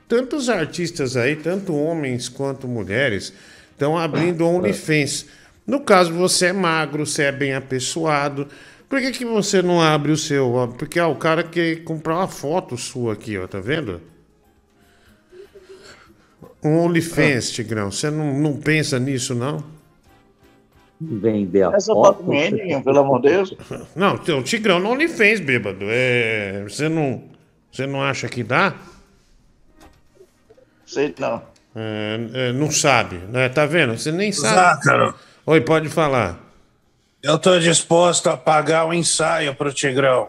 Tantos artistas aí, tanto homens quanto mulheres, estão abrindo OnlyFans. No caso, você é magro, você é bem apessoado. Por que, que você não abre o seu? Porque o cara quer comprar uma foto sua aqui, ó, tá vendo? Um OnlyFans, Tigrão. Você não, não pensa nisso, não? Vender a Essa foto. foto minha, pelo amor de Deus. Não, o Tigrão no OnlyFans, bêbado. É, você não, você não acha que dá? Sei não. É, é, não sabe, né? Tá vendo? Você nem sabe. Zácaro. Oi, pode falar. Eu tô disposto a pagar o ensaio pro Tigrão.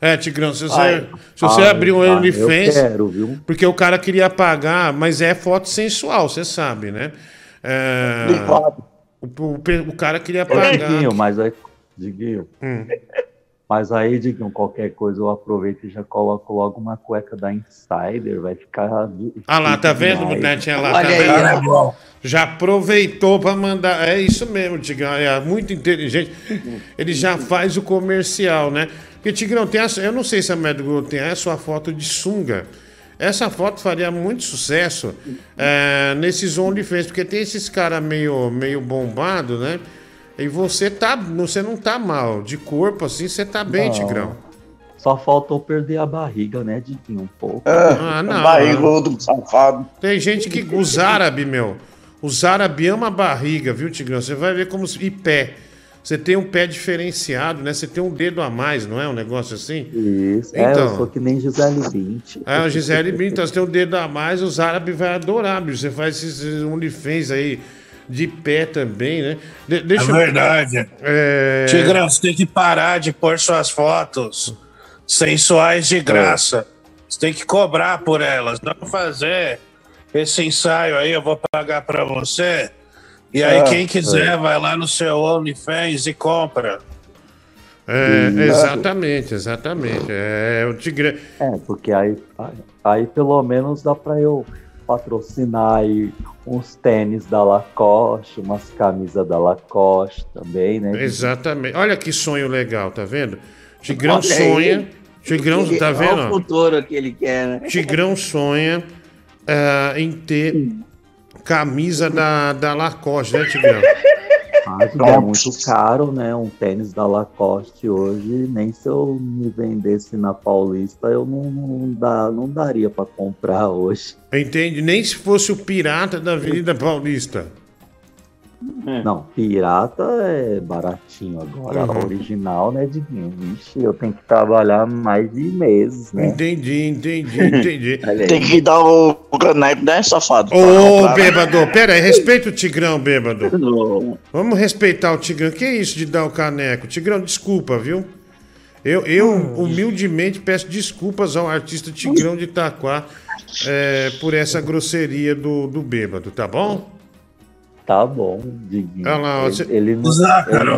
É, Tigrão, se você, Ai. se você Ah, abrir um eu OnlyFans. quero, viu? Porque o cara queria pagar, mas é foto sensual, você sabe, né? É, o, o, o cara queria pagar. Diguinho, mas aí. Diguinho. Hum. Mas aí, Diguinho, qualquer coisa eu aproveito e já coloco logo uma cueca da Insider, vai ficar. Ah lá, tá vendo. Netinha lá? Olha tá aí, vendo? né, bom. Já aproveitou pra mandar. É isso mesmo, Tigrão. É muito inteligente. Ele já faz o comercial, né? Porque, Tigrão, tem a, eu não sei se a Globo tem a sua foto de sunga. Essa foto faria muito sucesso é, nesses OnlyFans, porque tem esses caras meio, meio bombado, né? E você tá. Você não tá mal. De corpo, assim, você tá bem, Não. Tigrão. Só faltou perder a barriga, né, Diguinho? Um pouco. Ah, não. Barrigudo, safado. Tem gente que. Os árabes, meu. Os árabes amam a barriga, viu, Tigrão? Você vai ver como. E pé. Você tem um pé diferenciado, né? Você tem um dedo a mais, não é? Um negócio assim? Isso. É, eu sou que nem Gisele Bündchen. É, o Gisele Bündchen, então, você tem um dedo a mais, os árabes vão adorar, bicho. Você faz esses OnlyFans aí de pé também, né? De- deixa é eu- verdade. É... Tigrão, você tem que parar de pôr suas fotos sensuais de graça. Você tem que cobrar por elas, não fazer esse ensaio aí, eu vou pagar pra você. E aí, Ah, quem quiser, é. vai lá no seu OnlyFans e compra. É, exatamente, exatamente. É, o Tigre. É, porque aí, aí, aí pelo menos dá pra eu patrocinar aí uns tênis da Lacoste, umas camisas da Lacoste também, né? Exatamente. Olha que sonho legal, tá vendo? Tigrão Olha aí. sonha. Tigrão, Ele- tá olha vendo? o ó? futuro que ele quer, né? Tigrão sonha ah, em ter camisa da, da Lacoste, né, Tigrão? Ah, Diguinho, é muito caro, né? Um tênis da Lacoste hoje, nem se eu me vendesse na Paulista, eu não, não, dá, não daria pra comprar hoje. Entende? Nem se fosse o pirata da Avenida Paulista. Não, pirata é baratinho agora. Uhum. Original, né, Diguinho? Vixe, eu tenho que trabalhar mais de meses, né? Entendi, entendi, entendi. Tem que dar o caneco, né, safado? Ô, bêbado, pera aí, respeita o Tigrão, bêbado. Vamos respeitar o Tigrão. Que isso de dar o caneco? Tigrão, desculpa, viu? Eu, eu humildemente peço desculpas ao artista Tigrão de Itaquá é, por essa grosseria do, do bêbado, tá bom? Tá bom, Diguinho. Olha lá, ele, você- ele não, Zácaro.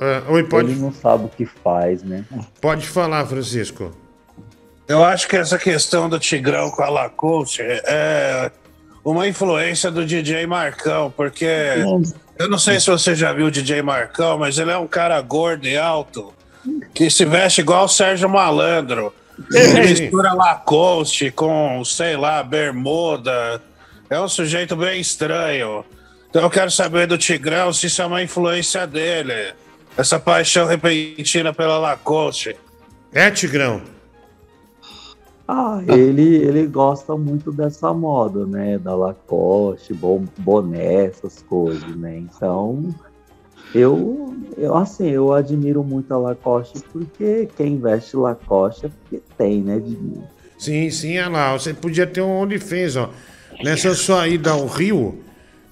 ele É, oi, pode, ele não sabe o que faz, né? pode falar, Francisco. Eu acho que essa questão do Tigrão com a Lacoste é uma influência do DJ Marcão, porque eu não sei se você já viu o DJ Marcão, mas ele é um cara gordo e alto que se veste igual o Sérgio Malandro. Ele mistura Lacoste com, sei lá, bermuda. É um sujeito bem estranho. Então eu quero saber do Tigrão se isso é uma influência dele. Essa paixão repentina pela Lacoste. É, Tigrão? Ah, ele, ele gosta muito dessa moda, né? Da Lacoste, bom- boné, essas coisas, né? Então, eu, eu assim, eu admiro muito a Lacoste porque quem veste Lacoste é porque tem, né? Diguinho? Sim, sim, olha lá. Você podia ter um OnlyFans, ó. Nessa sua ida ao Rio,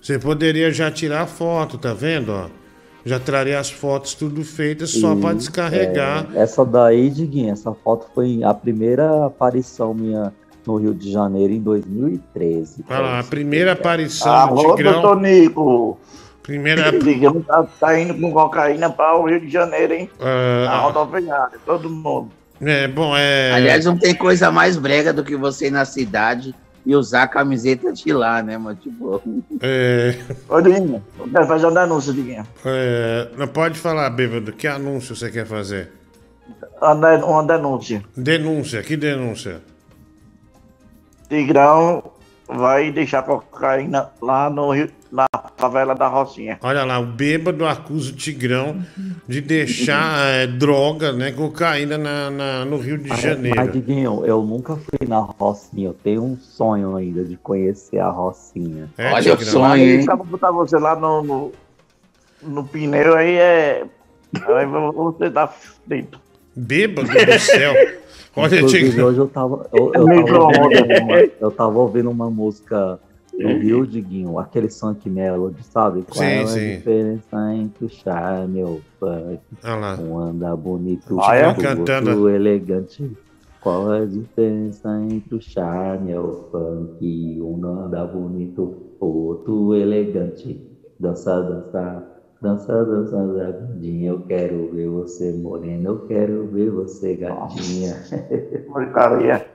você poderia já tirar foto, tá vendo, ó? Já traria as fotos tudo feitas só para descarregar. é, essa daí, Diguinho, essa foto foi a primeira aparição minha no Rio de Janeiro em 2013. Olha lá, a primeira aparição do Alô, Tigrão. doutor Nico. Primeira. Digão tá, tá indo com cocaína para o Rio de Janeiro, hein? Ah, Na rodoviária, todo mundo. É, bom, é. Aliás, não tem coisa mais brega do que você ir na cidade e usar a camiseta de lá, né, mano? Tipo. É, Ô, Diguinho, eu quero fazer um anúncio, Diguinho. é, não pode falar, bêbado. Que anúncio você quer fazer? Uma de- Uma denúncia. Denúncia, que denúncia? Tigrão vai deixar cocaína lá no Rio, na favela da Rocinha. Olha lá, o bêbado acusa o Tigrão de deixar é, droga, né, cocaína na, na- no Rio de Mas, Janeiro. Diguinho, eu nunca fui na Rocinha. Eu tenho um sonho ainda de conhecer a Rocinha. É, Olha o Tigrão? sonho, Aí, hein? pra botar você lá no, no, no pneu, aí é. Aí você tá frito. Bêbado do céu. Olha, Inclusive, Tigrão. hoje eu tava, eu, eu, tava ouvindo uma, eu tava ouvindo uma música no Rio, Diguinho, aquele funk melody, sabe? Qual Sim, é a sim. diferença entre o charme e o funk? Lá. Um anda bonito, Ah, é? outro Cantando. elegante. Qual é a diferença entre o charme e o funk? Um anda bonito, outro elegante. Dança, dança, dança, dança, gatinha. Eu quero ver você morena, eu quero ver você gatinha. Porcaria.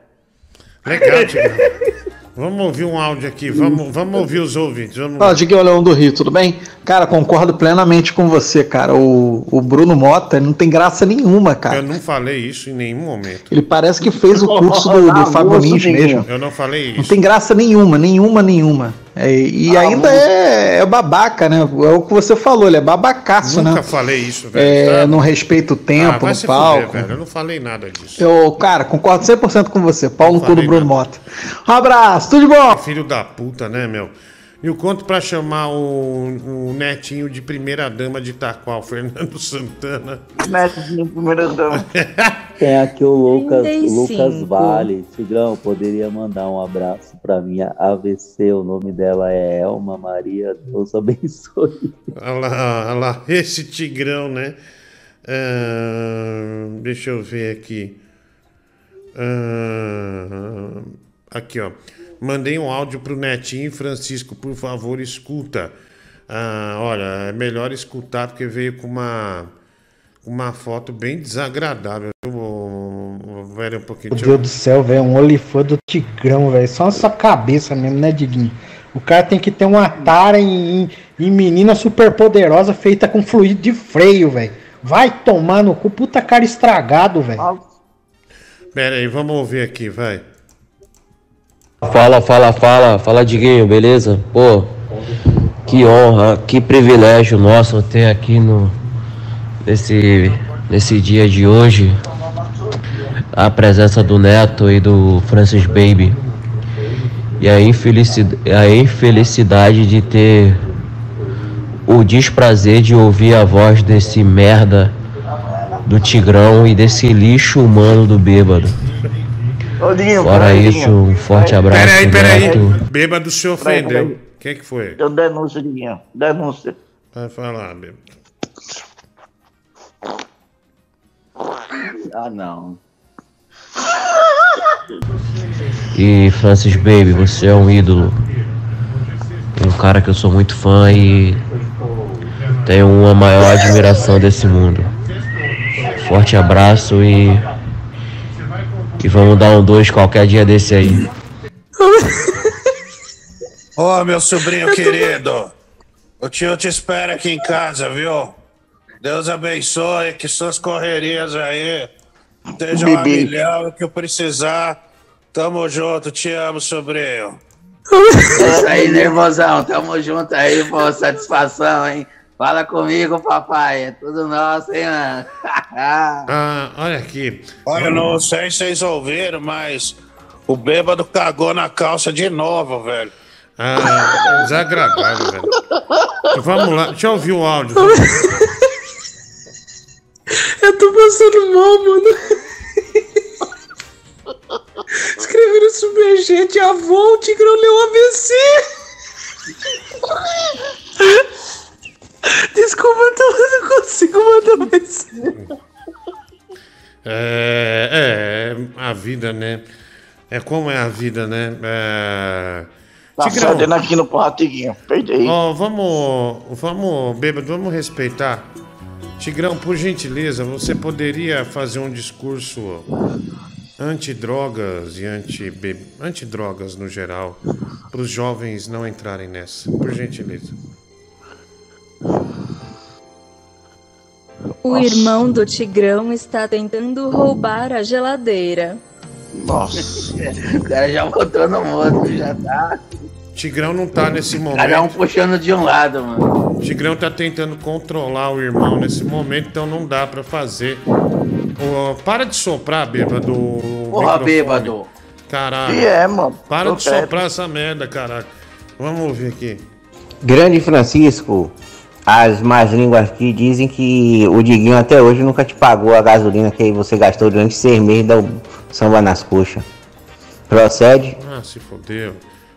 Legal. Vamos ouvir um áudio aqui, vamos, vamos ouvir os ouvintes. Vamos... Fala, Diguinho Leão do Rio, tudo bem? Cara, concordo plenamente com você, cara. O, o Bruno Mota não tem graça nenhuma, cara. Eu não falei isso em nenhum momento. Ele parece que fez o curso do, do Fábio Lins mesmo. Eu não falei Não isso. tem graça nenhuma, nenhuma, nenhuma. É, e ainda é, é babaca, né? É o que você falou, ele é babacaço, Nunca né? falei isso, velho. É, tá? não respeita o Ah, tempo vai no palco. fuder, velho. Eu não falei nada disso. Eu, cara, concordo 100% com você. Paulo no cu do Bruno Mota. Um abraço, tudo de bom? Filho da puta, né, meu? E o conto pra chamar o, o netinho de primeira dama de Itaquá, o Fernando Santana. Netinho, primeira dama. Tem aqui o Lucas, 35. Lucas Vale. Tigrão, poderia mandar um abraço pra minha AVC. O nome dela é Elma Maria. Deus abençoe. Olha lá, olha lá, esse tigrão, né? Ah, deixa eu ver aqui. Ah, aqui, ó. Mandei um áudio pro Netinho Francisco, por favor, escuta. Ah, olha, é melhor escutar porque veio com uma, uma foto bem desagradável. Eu vou, vou ver um pouquinho. Meu Deus eu- do céu, velho, um olifã do Tigrão, velho. Só na sua cabeça mesmo, né, Diguinho? O cara tem que ter uma tara em, em, em menina super poderosa feita com fluido de freio, velho. Vai tomar no cu, puta cara estragado, velho. Pera aí, vamos ouvir aqui, vai. Fala, fala, fala, fala Diguinho, beleza? Pô, que honra, que privilégio nosso ter aqui no nesse, nesse dia de hoje a presença do Neto e do Francis Baby. E a a infelicidade de ter o desprazer de ouvir a voz desse merda do Tigrão e desse lixo humano do bêbado. Ô, Dinho, Fora peraí, isso, um forte abraço. Peraí, peraí. Bêbado se ofendeu. O que que foi? Eu denúncio, Dinho. Denúncia. Vai falar, bêbado. Ah, não. E Francis Baby, você é um ídolo. Um cara que eu sou muito fã e tenho uma maior admiração desse mundo. Forte abraço e. E vamos dar um dois qualquer dia desse aí. Ô, meu sobrinho querido, o tio te espera aqui em casa, viu? Deus abençoe, que suas correrias aí estejam a milhão, o que eu precisar. Tamo junto, te amo, sobrinho. É isso aí, nervosão. Tamo junto aí, pô. Satisfação, hein? Fala comigo, papai. É tudo nosso, hein, mano? Ah, olha aqui. Olha, não sei se vocês ouviram, mas o bêbado cagou na calça de novo, velho. Ah, desagradável, velho. Vamos lá, deixa eu ouvir o áudio. Eu tô passando mal, mano. Escreveram superchat, avô, o Tigrão leu AVC. Desculpa, eu não consigo mandar mais. É, é, a vida, né? É como é a vida, né? É... Tá fedendo aqui no Porratiguinho. Peidei. Ó, vamos, vamos, bêbado, vamos respeitar. Tigrão, por gentileza, você poderia fazer um discurso anti-drogas e anti anti-drogas no geral, para os jovens não entrarem nessa, por gentileza. O irmão do Tigrão está tentando roubar a geladeira. Nossa. o cara já botou no modo, já tá. Tigrão não tá nesse momento. Cada um puxando de um lado, mano. Tigrão tá tentando controlar o irmão nesse momento, então não dá pra fazer. Ô, para de soprar, bêbado. Porra, microfone. bêbado. Caralho. Que é, mano? Para Tô de quieto. soprar essa merda, caralho. Vamos ouvir aqui. Grande Francisco, as más línguas aqui dizem que o Diguinho até hoje nunca te pagou a gasolina que você gastou durante seis meses da samba nas coxas. Procede? Ah, se fodeu.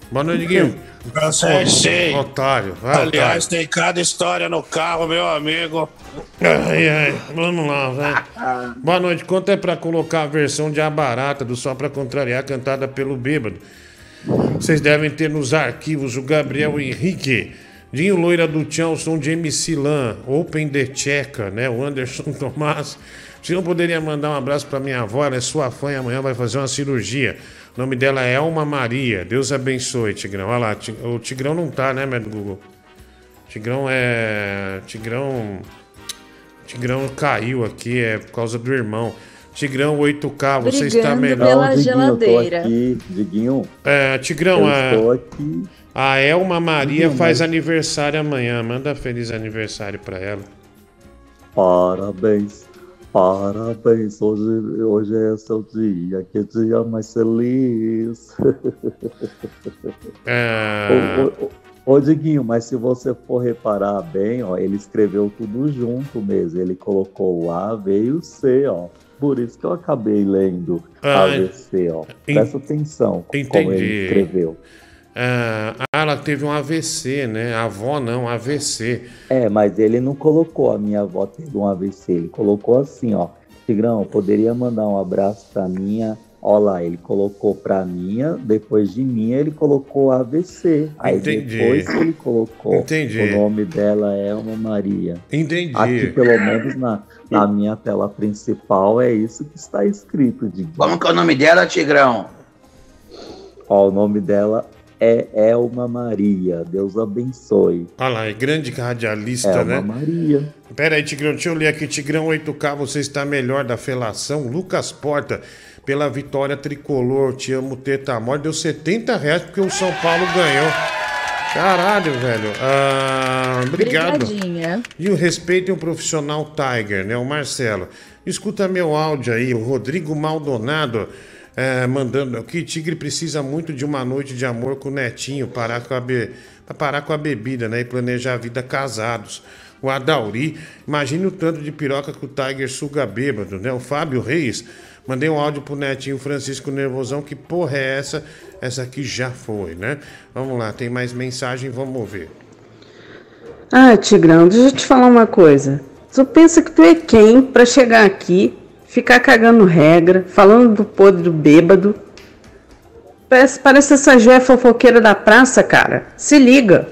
Boa noite, Guinho. Procede sim. Otário. Vai, Aliás, tem cada história no carro, meu amigo. Ai, ai, vamos lá, velho. Boa noite. Quanto é pra colocar a versão de A Barata do Só Pra Contrariar, cantada pelo Bêbado? Vocês devem ter nos arquivos o Gabriel Henrique, Dinho Loira do Tchão, som de MC Lan, Open the Checa, né? O Anderson Tomás. Se não poderia mandar um abraço pra minha avó, ela é sua fã e amanhã vai fazer uma cirurgia. O nome dela é Elma Maria. Deus abençoe, Tigrão. Olha lá, o Tigrão não tá, né, médico Google? Tigrão é. Tigrão. Tigrão caiu aqui, é por causa do irmão. Tigrão 8K, você está Brigando melhor. pela Diguinho, geladeira. Eu tô aqui, Diguinho. É, Tigrão, eu a, estou aqui. A Elma Maria faz aniversário amanhã. Manda feliz aniversário pra ela. Parabéns, parabéns. Hoje, hoje é seu dia, que dia mais feliz. É, Ô, ô, ô, ô, Diguinho, mas se você for reparar bem, ó, ele escreveu tudo junto mesmo. Ele colocou o A, V e o C, ó. Por isso que eu acabei lendo Ah, AVC, ó. Presta atenção como entendi. ele escreveu. é, ah, ela teve um AVC, né? A avó não, AVC. É, mas ele não colocou a minha avó teve um AVC. Ele colocou assim, ó. Tigrão, poderia mandar um abraço pra minha. Ó lá, ele colocou pra minha, depois de mim ele colocou AVC. Aí Entendi. depois ele colocou Entendi. o nome dela é uma Maria. Entendi. Aqui, pelo menos na, na minha tela principal, é isso que está escrito, de Como que é o nome dela, Tigrão? Ó, o nome dela é Elma Maria. Deus abençoe. Olha lá, é grande radialista, Elma né? Maria. Pera aí, Tigrão, deixa eu ler aqui. Tigrão 8K, você está melhor da felação. Lucas Porta, pela vitória tricolor, te amo, Teta Amor. Deu 70 reais porque o São Paulo ganhou. Caralho, velho. Ah, obrigado. E o respeito um profissional Tiger, né? O Marcelo. Escuta meu áudio aí, o Rodrigo Maldonado. É, mandando aqui, Tigre precisa muito de uma noite de amor com o Netinho, parar com a be... parar com a bebida, né? E planejar a vida casados. O Adauri, imagine o tanto de piroca que o Tiger suga bêbado, né? O Fábio Reis, mandei um áudio pro Netinho Francisco Nervosão, que porra é essa? Essa aqui já foi, né? Vamos lá, tem mais mensagem, vamos ver. Ah, Tigrão, deixa eu te falar uma coisa. Tu pensa que tu é quem pra chegar aqui, ficar cagando regra, falando do podre do bêbado? Parece, parece essa joia fofoqueira da praça, cara. Se liga.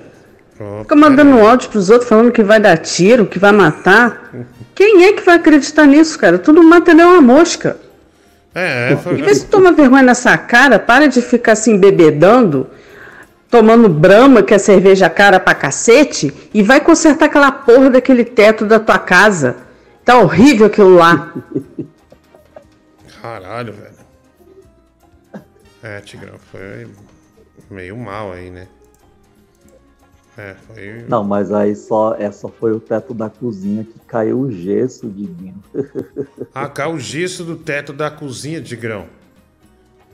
Fica mandando áudio pros outros falando que vai dar tiro, que vai matar. Quem é que vai acreditar nisso, cara? Tudo mata nem uma mosca. É, é, E vê se toma vergonha nessa cara, para de ficar se embebedando, tomando brama, que é cerveja cara pra cacete, e vai consertar aquela porra daquele teto da tua casa. Tá horrível aquilo lá. Caralho, velho. É, Tigrão, foi meio mal aí, né? É, foi. Não, mas aí só, é, só foi o teto da cozinha que caiu o gesso, Diguinho. Ah, caiu o gesso do teto da cozinha, Tigrão.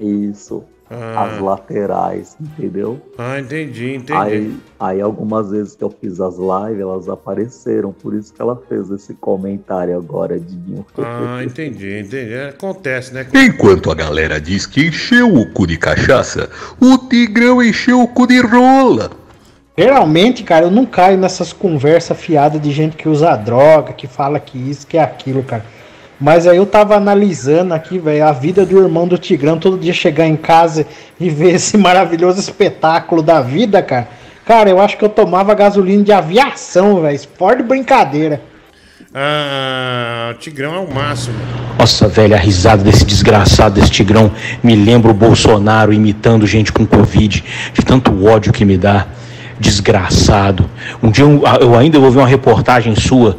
Isso. Ah. As laterais, entendeu? Ah, entendi, entendi. Aí, aí algumas vezes que eu fiz as lives, elas apareceram, por isso que ela fez esse comentário agora, Diguinho. Ah, entendi, entendi. Acontece, né? Enquanto a galera diz que encheu o cu de cachaça, o Tigrão encheu o cu de rola. Geralmente, cara, eu não caio nessas conversas fiadas de gente que usa droga, que fala que isso, que é aquilo, cara. Mas aí eu tava analisando aqui, velho, a vida do irmão do Tigrão, todo dia chegar em casa e ver esse maravilhoso espetáculo da vida, cara. Cara, eu acho que eu tomava gasolina de aviação, velho. Esporte de brincadeira. Ah, o Tigrão é o máximo. Nossa, velho, a risada desse desgraçado, desse tigrão, me lembra o Bolsonaro imitando gente com Covid, de tanto ódio que me dá. Desgraçado. Um dia eu, eu ainda vou ver uma reportagem sua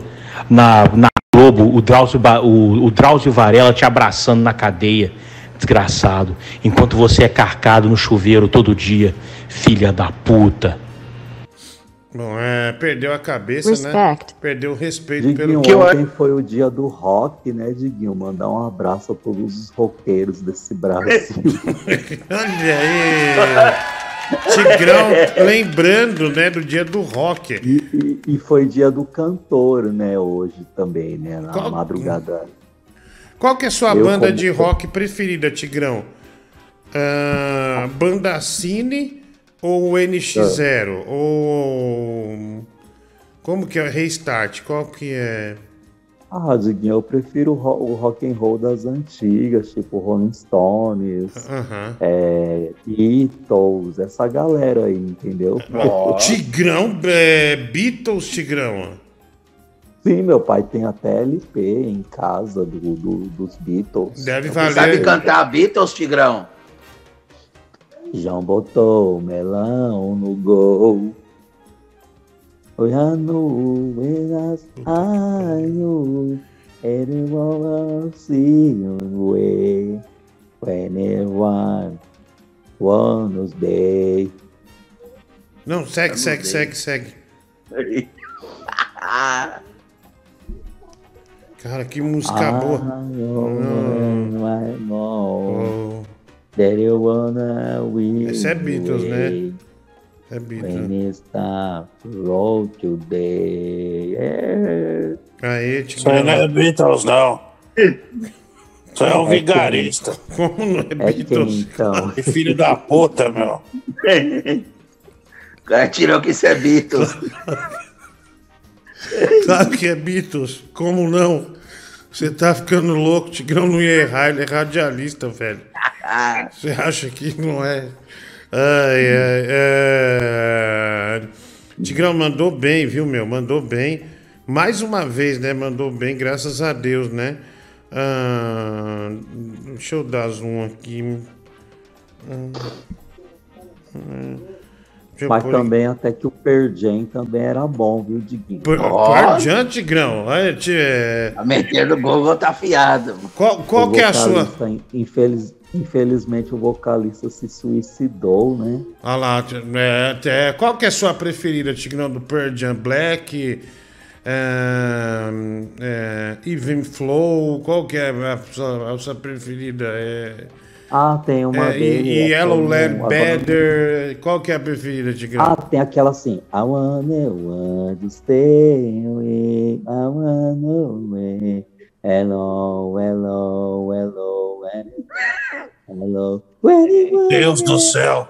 na, na Globo, o Drauzio, o, o Drauzio Varela te abraçando na cadeia. Desgraçado. Enquanto você é carcado no chuveiro todo dia. Filha da puta. Bom, é, perdeu a cabeça, Respect. né? Perdeu o respeito Diguinho, pelo que eu ontem foi o dia do rock, né, Diguinho? Mandar um abraço a todos os roqueiros desse Brasil. Olha aí! Tigrão, lembrando, né, do dia do rock. E, e foi dia do cantor, né, hoje também, né, na Qual- madrugada. Qual que é a sua Eu banda como- de rock preferida, Tigrão? Ah, banda Cine ou NX0? Ah. Ou. Como que é? Restart? Qual que é? Ah, Diguinho, eu prefiro o ro- o rock and roll das antigas, tipo Rolling Stones, Aham. é, Beatles, essa galera aí, entendeu? Tigrão, é, Beatles, Tigrão. Sim, meu pai tem até LP em casa do, do- dos Beatles. Deve Você sabe cantar Beatles, Tigrão? João botou melão no gol. Olhando elas raio, everyone see you way, when everyone was day. Não, segue, segue, segue, segue. Cara, que música boa. Oh. That you wanna win Esse é Beatles, né? É Beatles. When time to roll today. Yeah. Aê, Isso aí não é Beatles, não. Isso é um É vigarista. Como não é É quem então? Que filho da puta, meu. O cara tirou que isso é Beatles. Claro que é Beatles. Como não? Você tá ficando louco. Tigrão não ia errar. Ele é radialista, velho. Você acha que não é? Ai, ai, ai. Tigrão mandou bem, viu, meu? Mandou bem. Mais uma vez, né? Mandou bem, graças a Deus, né? Ah, deixa eu dar zoom aqui. Mas pôr- também até que o Pergen também era bom, viu, Diguinho? Por adiante, Tigrão. Olha, tia, é- A meter do Google tá afiado. Qual, qual que é a sua. Infeliz, infelizmente o vocalista se suicidou, né? Olha lá, é, é, qual que é a sua preferida, Tigrão? Do Pearl Jam Black? É, Even Flow? Qual que é a sua, a sua preferida? É, Ah, tem uma É, dele. e, e é Yellow agora- Better. Qual que é a preferida, Tigrão? Ah, tem aquela assim. I wanna, want to stay away. I wanna away. Hello, hello, hello, hello. Deus do céu.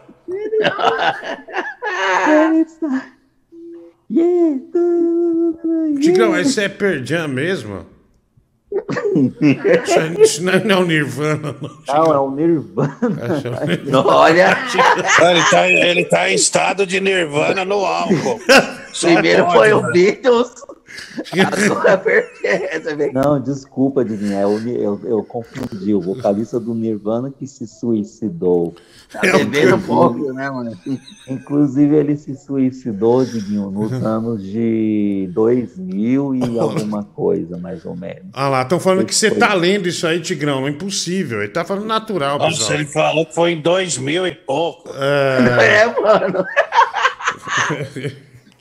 Tigrão, esse é Pearl Jam mesmo? Isso, é- isso não é não é o Nirvana, não. Não, é o Nirvana. Olha. Ele tá, ele tá em estado de nirvana no álcool. Primeiro foi o? Beatles. Agora. Não, desculpa, Diguinho. o Ni- Eu, eu confundi. O vocalista do Nirvana que se suicidou. Tá bebendo pouco, né, mano? Inclusive, ele se suicidou, Diguinho, nos anos de 2000 e alguma coisa, mais ou menos. Ah lá, estão falando que você tá lendo isso aí, Tigrão. Não é impossível. Ele tá falando natural, Nossa, pessoal. ele falou que foi em 2000 e pouco. É, É, mano.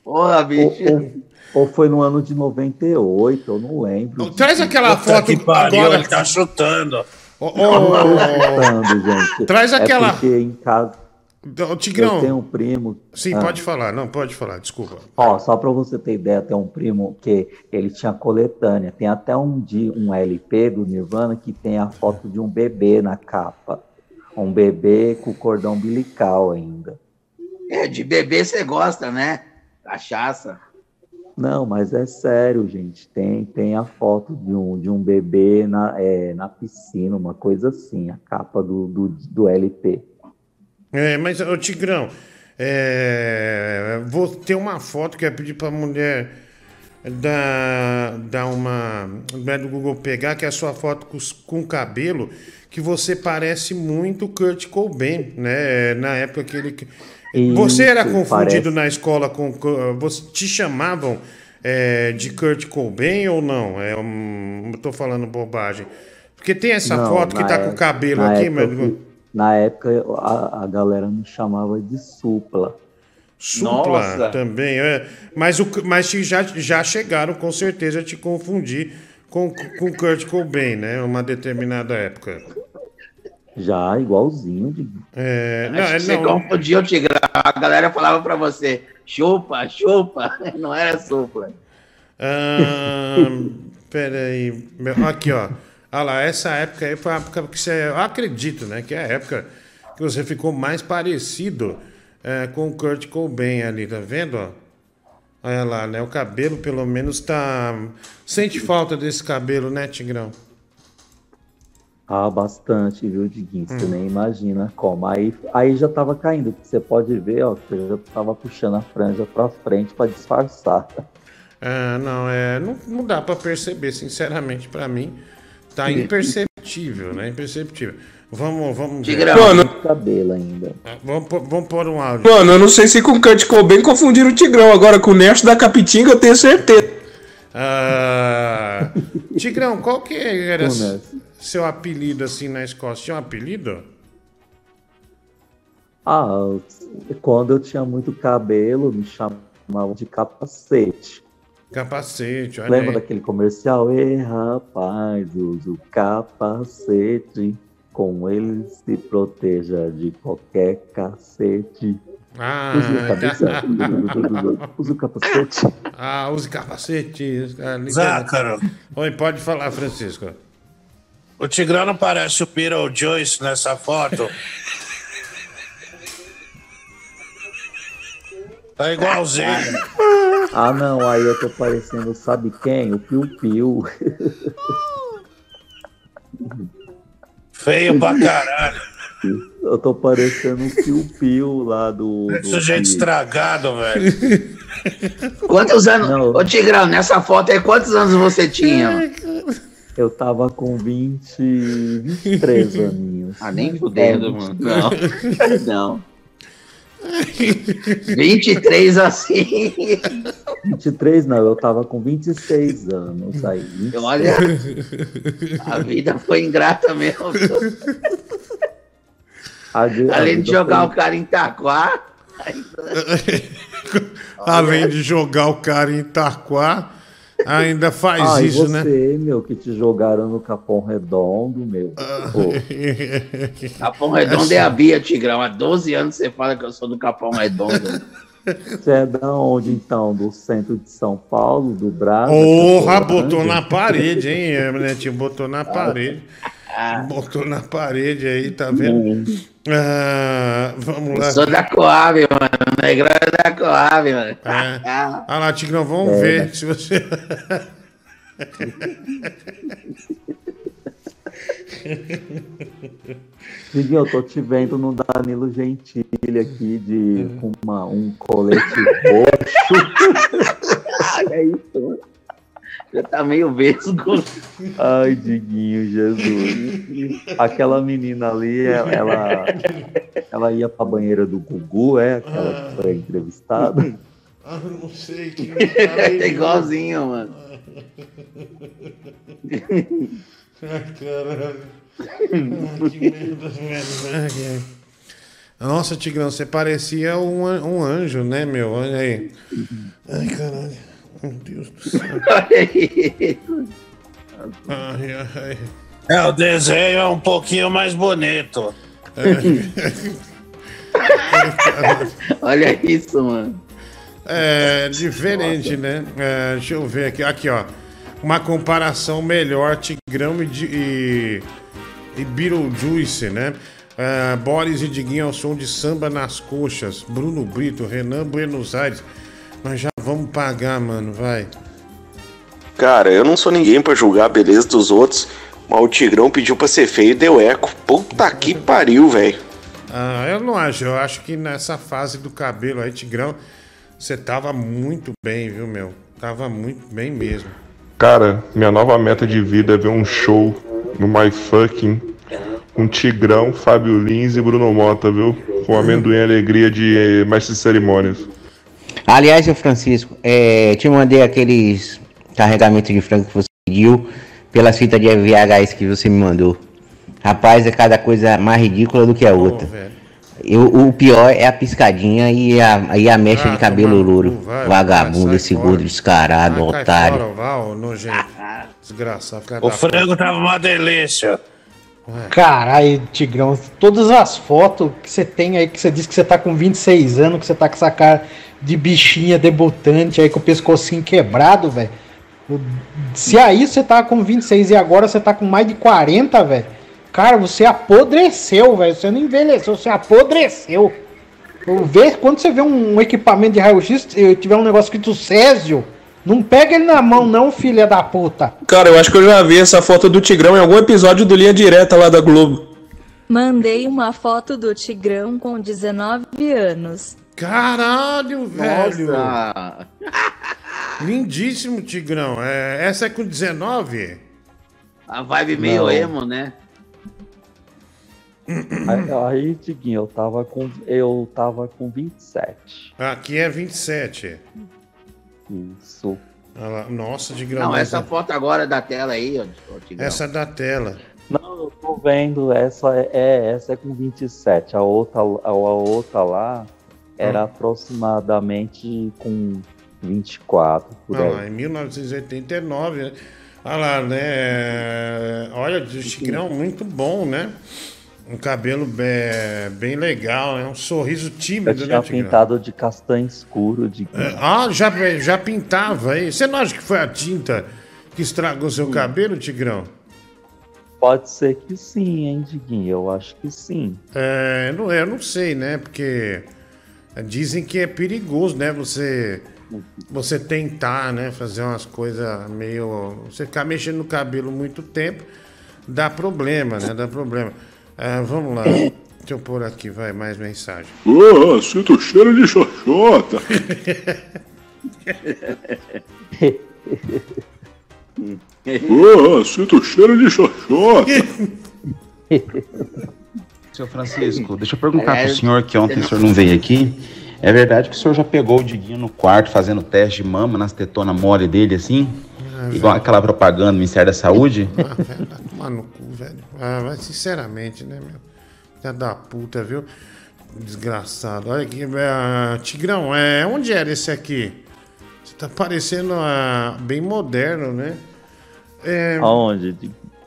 Porra, bicho. ou- ou foi no ano de 98, eu não lembro. Traz aquela Puta foto que pariu, agora. ele tá chutando. Ô, ô, Tô chutando, gente. Traz É aquela- porque em casa Tigrão. eu tenho um primo. Sim, Ah. pode falar. Não, pode falar. Desculpa. Ó, só para você ter ideia, tem um primo que ele tinha coletânea. Tem até um, de, um LP do Nirvana que tem a foto de um bebê na capa. Um bebê com cordão umbilical ainda. É, de bebê você gosta, né? Cachaça. Não, mas é sério, gente. Tem, tem a foto de um, de um bebê na, é, na piscina, uma coisa assim, a capa do, do, do LP. É, mas, ô Tigrão, é, vou ter uma foto que eu pedir pra mulher dar, dar uma. do Google pegar, que é a sua foto com, com cabelo, que você parece muito Kurt Cobain, né? Na época que ele. Você era confundido parece. na escola com. com- Você, te chamavam é, de Kurt Cobain ou não? É, um, eu tô falando bobagem. Porque tem essa Não, foto que tá com época- o cabelo na aqui, mas. que- Na época, a, a galera me chamava de supla. Supla Nossa. também, é. Mas, o, mas já, já chegaram com certeza a te confundir com, com Kurt Cobain, né? Uma determinada época. Já, igualzinho. De... É, não, Acho é, que você não, confundiu, Tigrão. A galera falava pra você, chupa, chupa. Não era supla. Peraí. Aqui, ó. Olha lá, essa época aí foi a época que você. Eu acredito, né? Que é a época que você ficou mais parecido é, com o Kurt Cobain ali, tá vendo? Ó? Olha lá, né? O cabelo pelo menos tá. Sente falta desse cabelo, né, Tigrão? Ah, bastante, viu, Diguinho? Você Hum. nem imagina como. Aí, aí já tava caindo. Você pode ver, ó, que eu já tava puxando a franja pra frente pra disfarçar. Ah, não, é, não, não dá pra perceber, sinceramente, pra mim. Tá imperceptível, né? Imperceptível. Vamos, vamos. ver. Tigrão. Cabelo ainda. Ah, Vamos, pôr- vamos pôr um áudio. Mano, eu não sei se com o Kurt Cobain confundiram o Tigrão. Agora com o Nerso da Capitinga eu tenho certeza. Ah, Tigrão, qual que era Começa. Seu apelido assim na escola? Você tinha um apelido? Ah, quando eu tinha muito cabelo, me chamavam de capacete. Capacete, olha Lembra aí. daquele comercial? Ei, rapaz, use o capacete. Com ele se proteja de qualquer cacete. Ah, Use a cabeça. Use o capacete. Ah, use capacete. Ah, liga- Zácaro. Oi, pode falar, Francisco. O Tigrão não parece o Beetlejuice nessa foto? Tá igualzinho. Ah, não, aí eu tô parecendo, sabe quem? O Piu Piu. Feio pra caralho. Eu tô parecendo o Piu Piu lá do. do Sujeito Piu. estragado, velho. Quantos anos? Ô, Tigrão, nessa foto aí, quantos anos você tinha? Eu tava com 20, 23 aninhos. Ah, nem fudendo, mano. Não. Não. 23 assim. 23 não, eu tava com 26 anos aí. 26. Olha, a vida foi ingrata mesmo. A vi- a Além de jogar foi- o cara em Taquá. Além de jogar o cara em Itaquá, Ainda faz Ah, e isso, você, né? meu, que te jogaram no Capão Redondo, meu. Pô, Capão Redondo é a Bia, Tigrão. Há 12 anos você fala que eu sou do Capão Redondo. você é da onde, então? Do centro de São Paulo, do Brasil? Porra, botou na parede, hein, é, Netinho? Botou na parede. Botou na parede aí, tá vendo? Ah, vamos lá. Eu sou da Coab, mano. Negrão é da Coab, mano. É. Ah lá, Tigrão, vamos É, ver se você. Diguinho, eu tô te vendo no Danilo Gentili aqui de com uma, um colete roxo. Olha isso, mano. Já tá meio vesgo. Ai, Diguinho, Jesus. Aquela menina ali, ela, ela, ia pra banheira do Gugu, é? Aquela que foi entrevistada. Ah, não sei. Que É igualzinho, mano. Ai, caralho. Ah, que merda, velho. Nossa, Tigrão, você parecia um, um anjo, né, meu? Olha aí. Ai, caralho. Meu Deus do céu. Ai, ai. É, o desenho é um pouquinho mais bonito. Olha isso, mano. É diferente, né? É, deixa eu ver aqui. Aqui, ó. Uma comparação melhor, Tigrão e, e, e Beetlejuice, né? É, Boris e Diguinho ao som de samba nas coxas. Bruno Brito, Renan Buenos Aires. Nós já vamos pagar, mano, vai. Cara, eu não sou ninguém pra julgar a beleza dos outros, mas o Tigrão pediu pra ser feio e deu eco. Puta que pariu, velho. Ah, eu não acho. Eu acho que nessa fase do cabelo aí, Tigrão, você tava muito bem, viu, meu? Tava muito bem mesmo. Cara, minha nova meta de vida é ver um show no My Fucking com Tigrão, Fábio Lins e Bruno Mota, viu? Com amendoim e alegria de mestre de cerimônias. Aliás, seu Francisco, é, te mandei aqueles carregamentos de frango que você pediu pelas fitas de VHS que você me mandou. Rapaz, é cada coisa mais ridícula do que a outra. Eu, o pior é a piscadinha e a, e a mecha de cabelo louro. vai, Vagabundo, vai, esse gordo descarado, Cai otário. fora, nojento. Desgraçado. O frango tava uma delícia. Caralho, Tigrão, todas as fotos que você tem aí, que você diz que você tá com 26 anos, que você tá com essa cara de bichinha debutante aí com o pescocinho quebrado, velho. Se aí você tá com 26 e agora você tá com mais de 40, velho. Cara, você apodreceu, velho. Você não envelheceu, você apodreceu. Vê, quando você vê um, equipamento de raio-x, tiver um negócio escrito Césio, não pega ele na mão, não, filha da puta. Cara, eu acho que eu já vi essa foto do Tigrão em algum episódio do Linha Direta lá da Globo. Mandei uma foto do Tigrão com 19 anos. Caralho, velho. Nossa. Lindíssimo, Tigrão. É, essa é com 19? A vibe meio Não. emo, né? Aí, aí, Diguinho, eu tava com, eu tava com 27. Aqui é 27. Isso. Lá. Nossa, Tigrão. Não, mas essa é- foto agora da tela aí, ó, essa é da tela. Não, eu tô vendo, essa é, é- essa é com 27. A outra, a, a outra lá era Hum. aproximadamente com 24 por Olha aí. em 1989. né? Olha lá, né? Olha, o Tigrão muito bom, né? Um cabelo be- bem legal, né? Um sorriso Eu tímido, tinha né, Tigrão? pintado de castanho escuro. De... É, Ah, já, já pintava aí. Você não acha que foi a tinta que estragou seu cabelo, Tigrão? Pode ser que sim, hein, Diguinho? Eu acho que sim. É, não, eu não sei, né? Porque dizem que é perigoso, né? Você, você tentar, né? Fazer umas coisas meio. Você ficar mexendo no cabelo muito tempo, dá problema, né? Dá problema. É, vamos lá. Deixa eu pôr aqui, vai, mais mensagem. Ah, sinto cheiro de xoxota. Ah, sinto cheiro de xoxota. Seu Francisco, deixa eu perguntar É, pro senhor que ontem o senhor não veio aqui. É verdade que o senhor já pegou o Diguinho no quarto fazendo teste de mama nas tetonas mole dele, assim? Igual aquela propaganda do Ministério da Saúde? Ah, velho, vai tomar no cu, velho. Ah, mas sinceramente, né, meu? Filha da puta, viu? Desgraçado. Olha aqui, é, Tigrão, é, onde era esse aqui? Você tá parecendo ah, bem moderno, né? É, Aonde?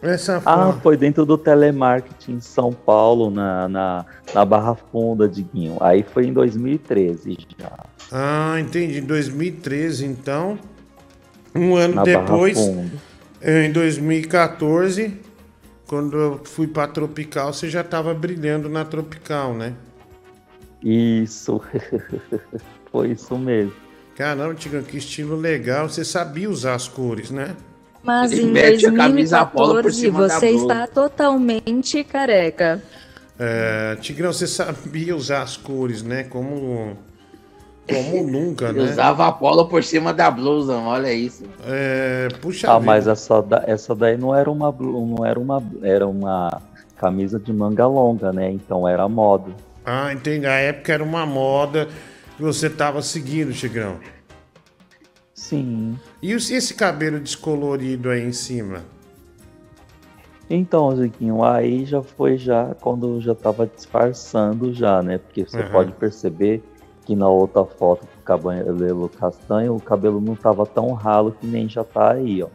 Essa Ah, foto. foi dentro do telemarketing em São Paulo, na, na, na Barra Funda, Diguinho. Aí foi em 2013 já. Ah, entendi. 2013, então. Um ano Na depois, eh, em 2014, quando eu fui pra Tropical, você já tava brilhando na Tropical, né? Isso. foi isso mesmo. Caramba, Tigão, que estilo legal. Você sabia usar as cores, né? Mas Ele em mete a camisa por 2014 cima você está totalmente careca. É, Tigrão, você sabia usar as cores, né? Como, como nunca, né? usava a polo por cima da blusa, olha isso. É, puxa Ah, vida. mas essa, da- essa daí não era uma blu- não era uma era uma camisa de manga longa, né? Então era moda. Ah, entendi. A época era uma moda que você tava seguindo, Tigrão. Sim. E esse cabelo descolorido aí em cima? Então, Ziquinho, aí já foi já quando já tava disfarçando já, né? Porque você Aham. pode perceber que na outra foto com o cabelo castanho, o cabelo não tava tão ralo que nem já tá aí, ó.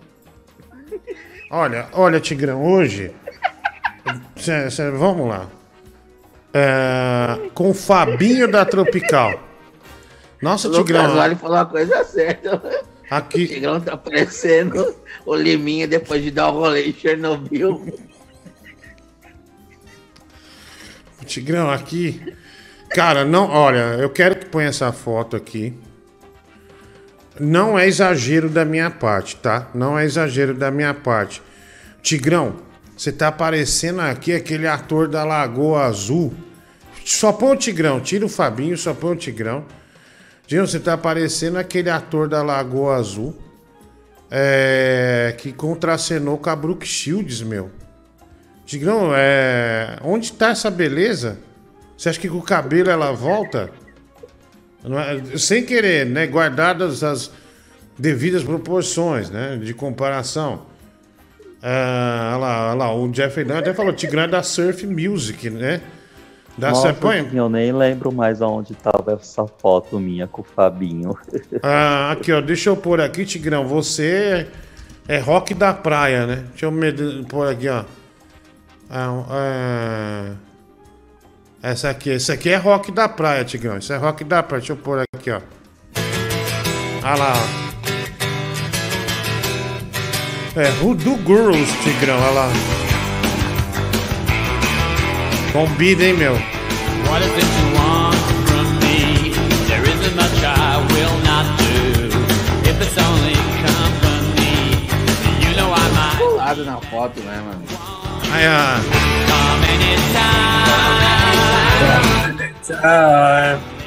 Olha, olha, Tigrão, hoje. cê- cê- vamos lá. É, com o Fabinho da Tropical. Nossa, O Tigrão. Vale falou a coisa certa. Aqui. O Tigrão tá parecendo o Liminha depois de dar o rolê em Chernobyl. Tigrão, aqui. Cara, não, olha, eu quero que ponha essa foto aqui. Não é exagero da minha parte, tá? Não é exagero da minha parte. Tigrão, você tá parecendo aqui aquele ator da Lagoa Azul. Só põe o Tigrão, tira o Fabinho, só põe o Tigrão. Tigrão, você tá parecendo aquele ator da Lagoa Azul. É, que contracenou com a Brooke Shields, meu. Tigrão, é... onde tá essa beleza? Você acha que com o cabelo ela volta? É- Sem querer, né? Guardadas as devidas proporções, né? De comparação. Ah, lá, lá, o Jeff Hernandes até falou, Tigrão é da Surf Music, né? Da Nossa, Põe- eu nem lembro mais aonde tava essa foto minha com o Fabinho. Ah, aqui, ó, deixa eu pôr aqui, Tigrão. Você é rock da praia, né? Deixa eu me- pôr aqui, ó. Ah, ah, essa aqui, esse aqui é rock da praia, Tigrão. Isso é rock da praia. Deixa eu pôr aqui, ó. Ah lá, ó. É, Voodoo Girls, Tigrão, olha lá. Combina, hein, meu? What is it you want from me? There isn't much I will not do. If it's only company, you know I might. Colado na foto, né, mano? Aí, ó. Come anytime.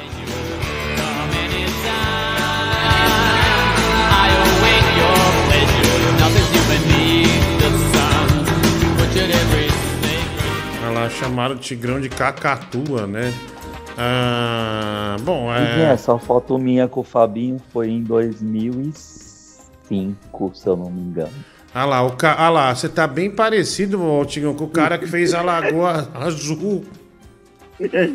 Chamaram o Tigrão de cacatua, né? Ah, bom, E é. essa foto minha com o Fabinho foi em 2005, se eu não me engano. Olha lá, o ca... ah lá, você tá bem parecido, ô, Tigrão, com o cara que fez a Lagoa Azul.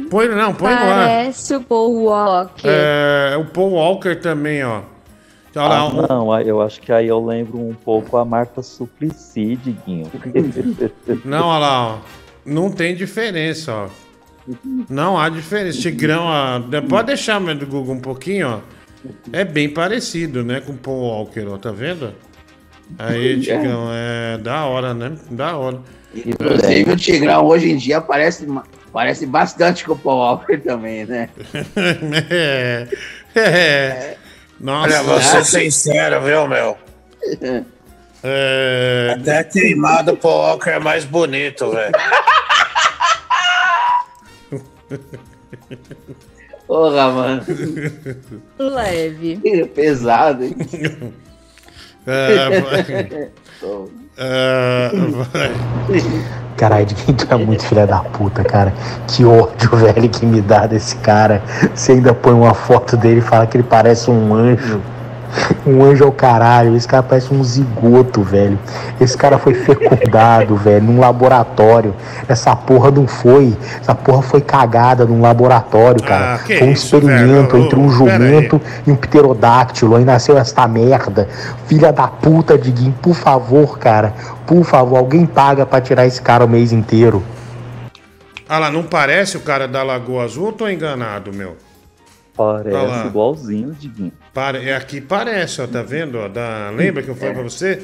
Põe, não, põe lá. Parece o Paul Walker. É, o Paul Walker também, ó. Olha lá, Ah, um- não, eu acho que aí eu lembro um pouco a Marta Suplicy, Diguinho. Não, olha lá, ó. Não tem diferença, ó. Não há diferença. Tigrão, ó. de- Pode deixar meu do Google um pouquinho, ó. É bem parecido, né? Com o Paul Walker, ó. Tá vendo? Aí, Tigrão, é da hora, né? Da hora. Inclusive o Tigrão hoje em dia parece, parece bastante com o Paul Walker também, né? é. É. Nossa. Olha, vou ser sincero, viu, meu? É... Até queimado, o Paul Walker é mais bonito, velho. Porra, mano. Leve. Pesado, hein? É, vai. É, vai. Caralho, de quem tu é muito filha da puta, cara. Que ódio, velho, que me dá desse cara. Você ainda põe uma foto dele e fala que ele parece um anjo. Um anjo ao caralho. Esse cara parece um zigoto, velho. Esse cara foi fecundado, velho, num laboratório. Essa porra não foi. Essa porra foi cagada num laboratório, cara. Ah, foi um isso, experimento velho? entre um jumento e um pterodáctilo. Aí nasceu esta merda. Filha da puta, Diguinho. Por favor, cara. Por favor, alguém paga pra tirar esse cara o mês inteiro. Ah lá, não parece o cara da Lagoa Azul ou tô enganado, meu? Parece igualzinho, Diguinho. Pare... é Aqui parece, ó, tá vendo? ó, da... Lembra que eu falei pra você?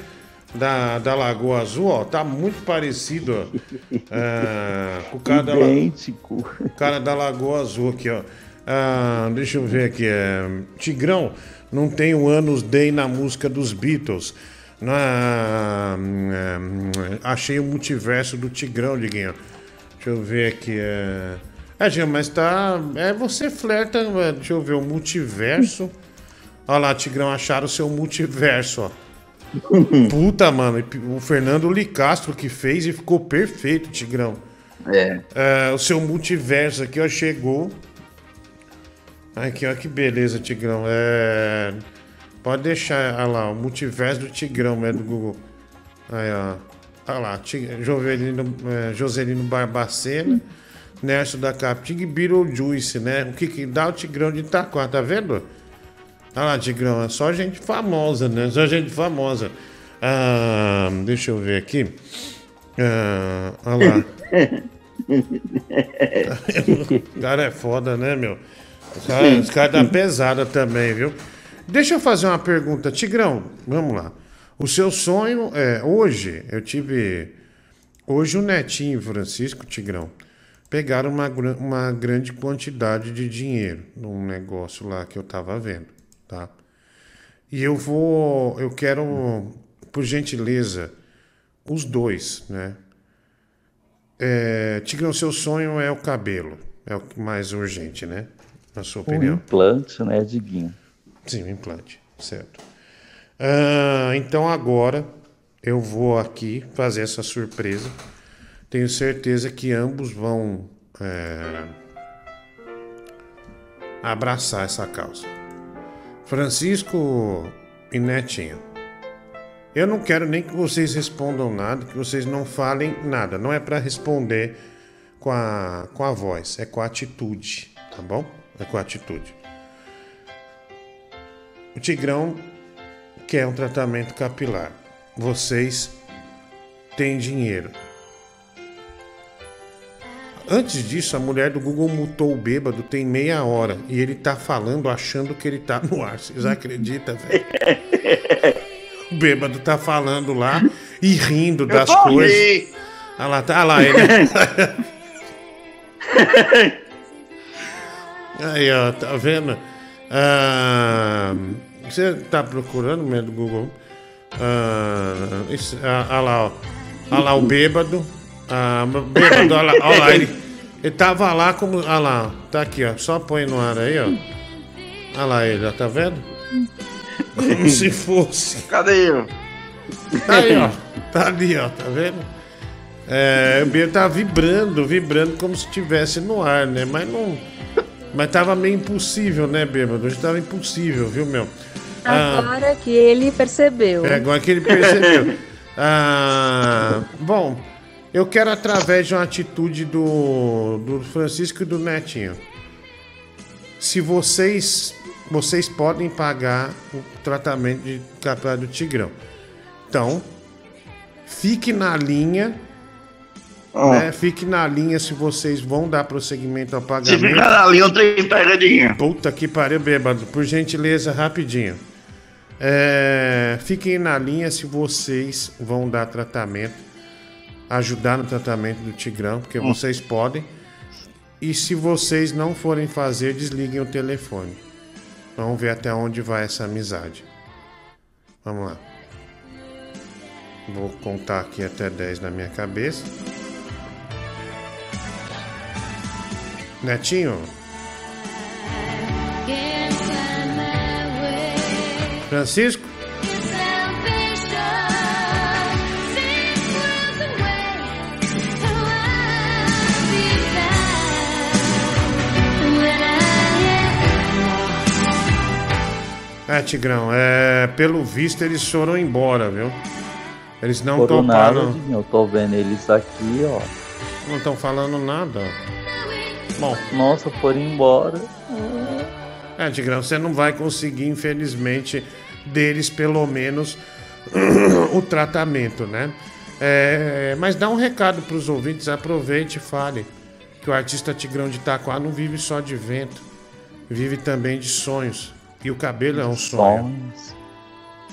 Da, da Lagoa Azul, ó, tá muito parecido, ó. Ah, com o cara da, La- Idêntico. o cara da Lagoa Azul aqui, ó. Ah, deixa eu ver aqui. É... Tigrão não tem o Anos Day na música dos Beatles. Na... é, Achei o multiverso do Tigrão, Diguinho. Deixa eu ver aqui. É... É, Jean, mas tá. É, você flerta. é, Deixa eu ver, o multiverso. Olha lá, Tigrão, acharam o seu multiverso, ó. Puta, mano, o Fernando Licastro que fez e ficou perfeito, Tigrão. É. o seu multiverso aqui, ó, chegou. Aqui, ó, que beleza, Tigrão. É. Pode deixar, olha lá, o multiverso do Tigrão, né, do Google. Aí, ó. Olha lá, Ti- Jovelino, é, Joselino Barbacena, Nércio da Capitinga e Beetlejuice, né? O que que dá o Tigrão de Itaquá, tá vendo? Olha lá, Tigrão, é só gente famosa, né? Só gente famosa. Ah, deixa eu ver aqui. Ah, olha lá. O cara é foda, né, meu? Os caras cara tá pesada também, viu? Deixa eu fazer uma pergunta. Tigrão, vamos lá. O seu sonho é. Hoje, eu tive. Hoje o Netinho Francisco, Tigrão, pegaram uma, uma grande quantidade de dinheiro num negócio lá que eu tava vendo, tá? E eu vou. Eu quero, por gentileza, os dois, né? É, Tigrão, seu sonho é o cabelo. É o mais urgente, né? Na sua Um opinião. implante, né, Diguinho? Sim, um implante, certo. Ah, então agora eu vou aqui fazer essa surpresa. Tenho certeza que ambos vão é, abraçar essa causa. Francisco e Netinho. Eu não quero nem que vocês respondam nada, que vocês não falem nada. Não é para responder com a, com a voz, é com a atitude, tá bom? É com a atitude. O Tigrão quer um tratamento capilar. Vocês têm dinheiro. Antes disso, a mulher do Google mutou o bêbado tem meia hora e ele tá falando achando que ele tá no ar. Vocês acreditam, velho? O bêbado tá falando lá e rindo Eu das coisas. Olha lá, tá olha lá ele. Aí, ó, tá vendo? Ah, você tá procurando mesmo do Google? Ah, isso, ah, olha lá, ó. Olha lá o bêbado. Ah, bêbado, olha lá, olha lá, ele, ele tava lá como. Olha lá, tá aqui, ó. Só põe no ar aí, ó. Olha lá ele, ó, tá vendo? Como se fosse. Cadê eu? Tá aí, ó. Tá ali, ó, tá vendo? É, o bêbado tava vibrando, vibrando como se estivesse no ar, né? Mas não. Mas tava meio impossível, né, bêbado? Hoje tava impossível, viu, meu? Ah, Agora que ele percebeu. é agora que ele percebeu. Ah, bom, eu quero através de uma atitude do, do Francisco e do Netinho. Se vocês vocês podem pagar o tratamento de capilar do Tigrão. Então, fique na linha. Né? Fique na linha se vocês vão dar prosseguimento ao Se pagamento. ficar na linha, eu tenho pegadinha. Puta que pariu, bêbado. Por gentileza, rapidinho. É, fiquem na linha se vocês vão dar tratamento, ajudar no tratamento do Tigrão, porque Hum. vocês podem. E se vocês não forem fazer, desliguem o telefone. Vamos ver até onde vai essa amizade. Vamos lá. Vou contar aqui até 10 na minha cabeça. Netinho, Francisco? É, Tigrão, é, pelo visto eles foram embora, viu? Eles não nada, toparam. Diguinho, eu tô vendo eles aqui, ó. Não estão falando nada. Bom. Nossa, foram embora. É, Tigrão, você não vai conseguir, infelizmente, deles pelo menos o tratamento, né? É, mas dá um recado pros ouvintes, aproveite e fale que o artista Tigrão de Itaquá não vive só de vento, vive também de sonhos. E o cabelo é um sonho. Sonhos.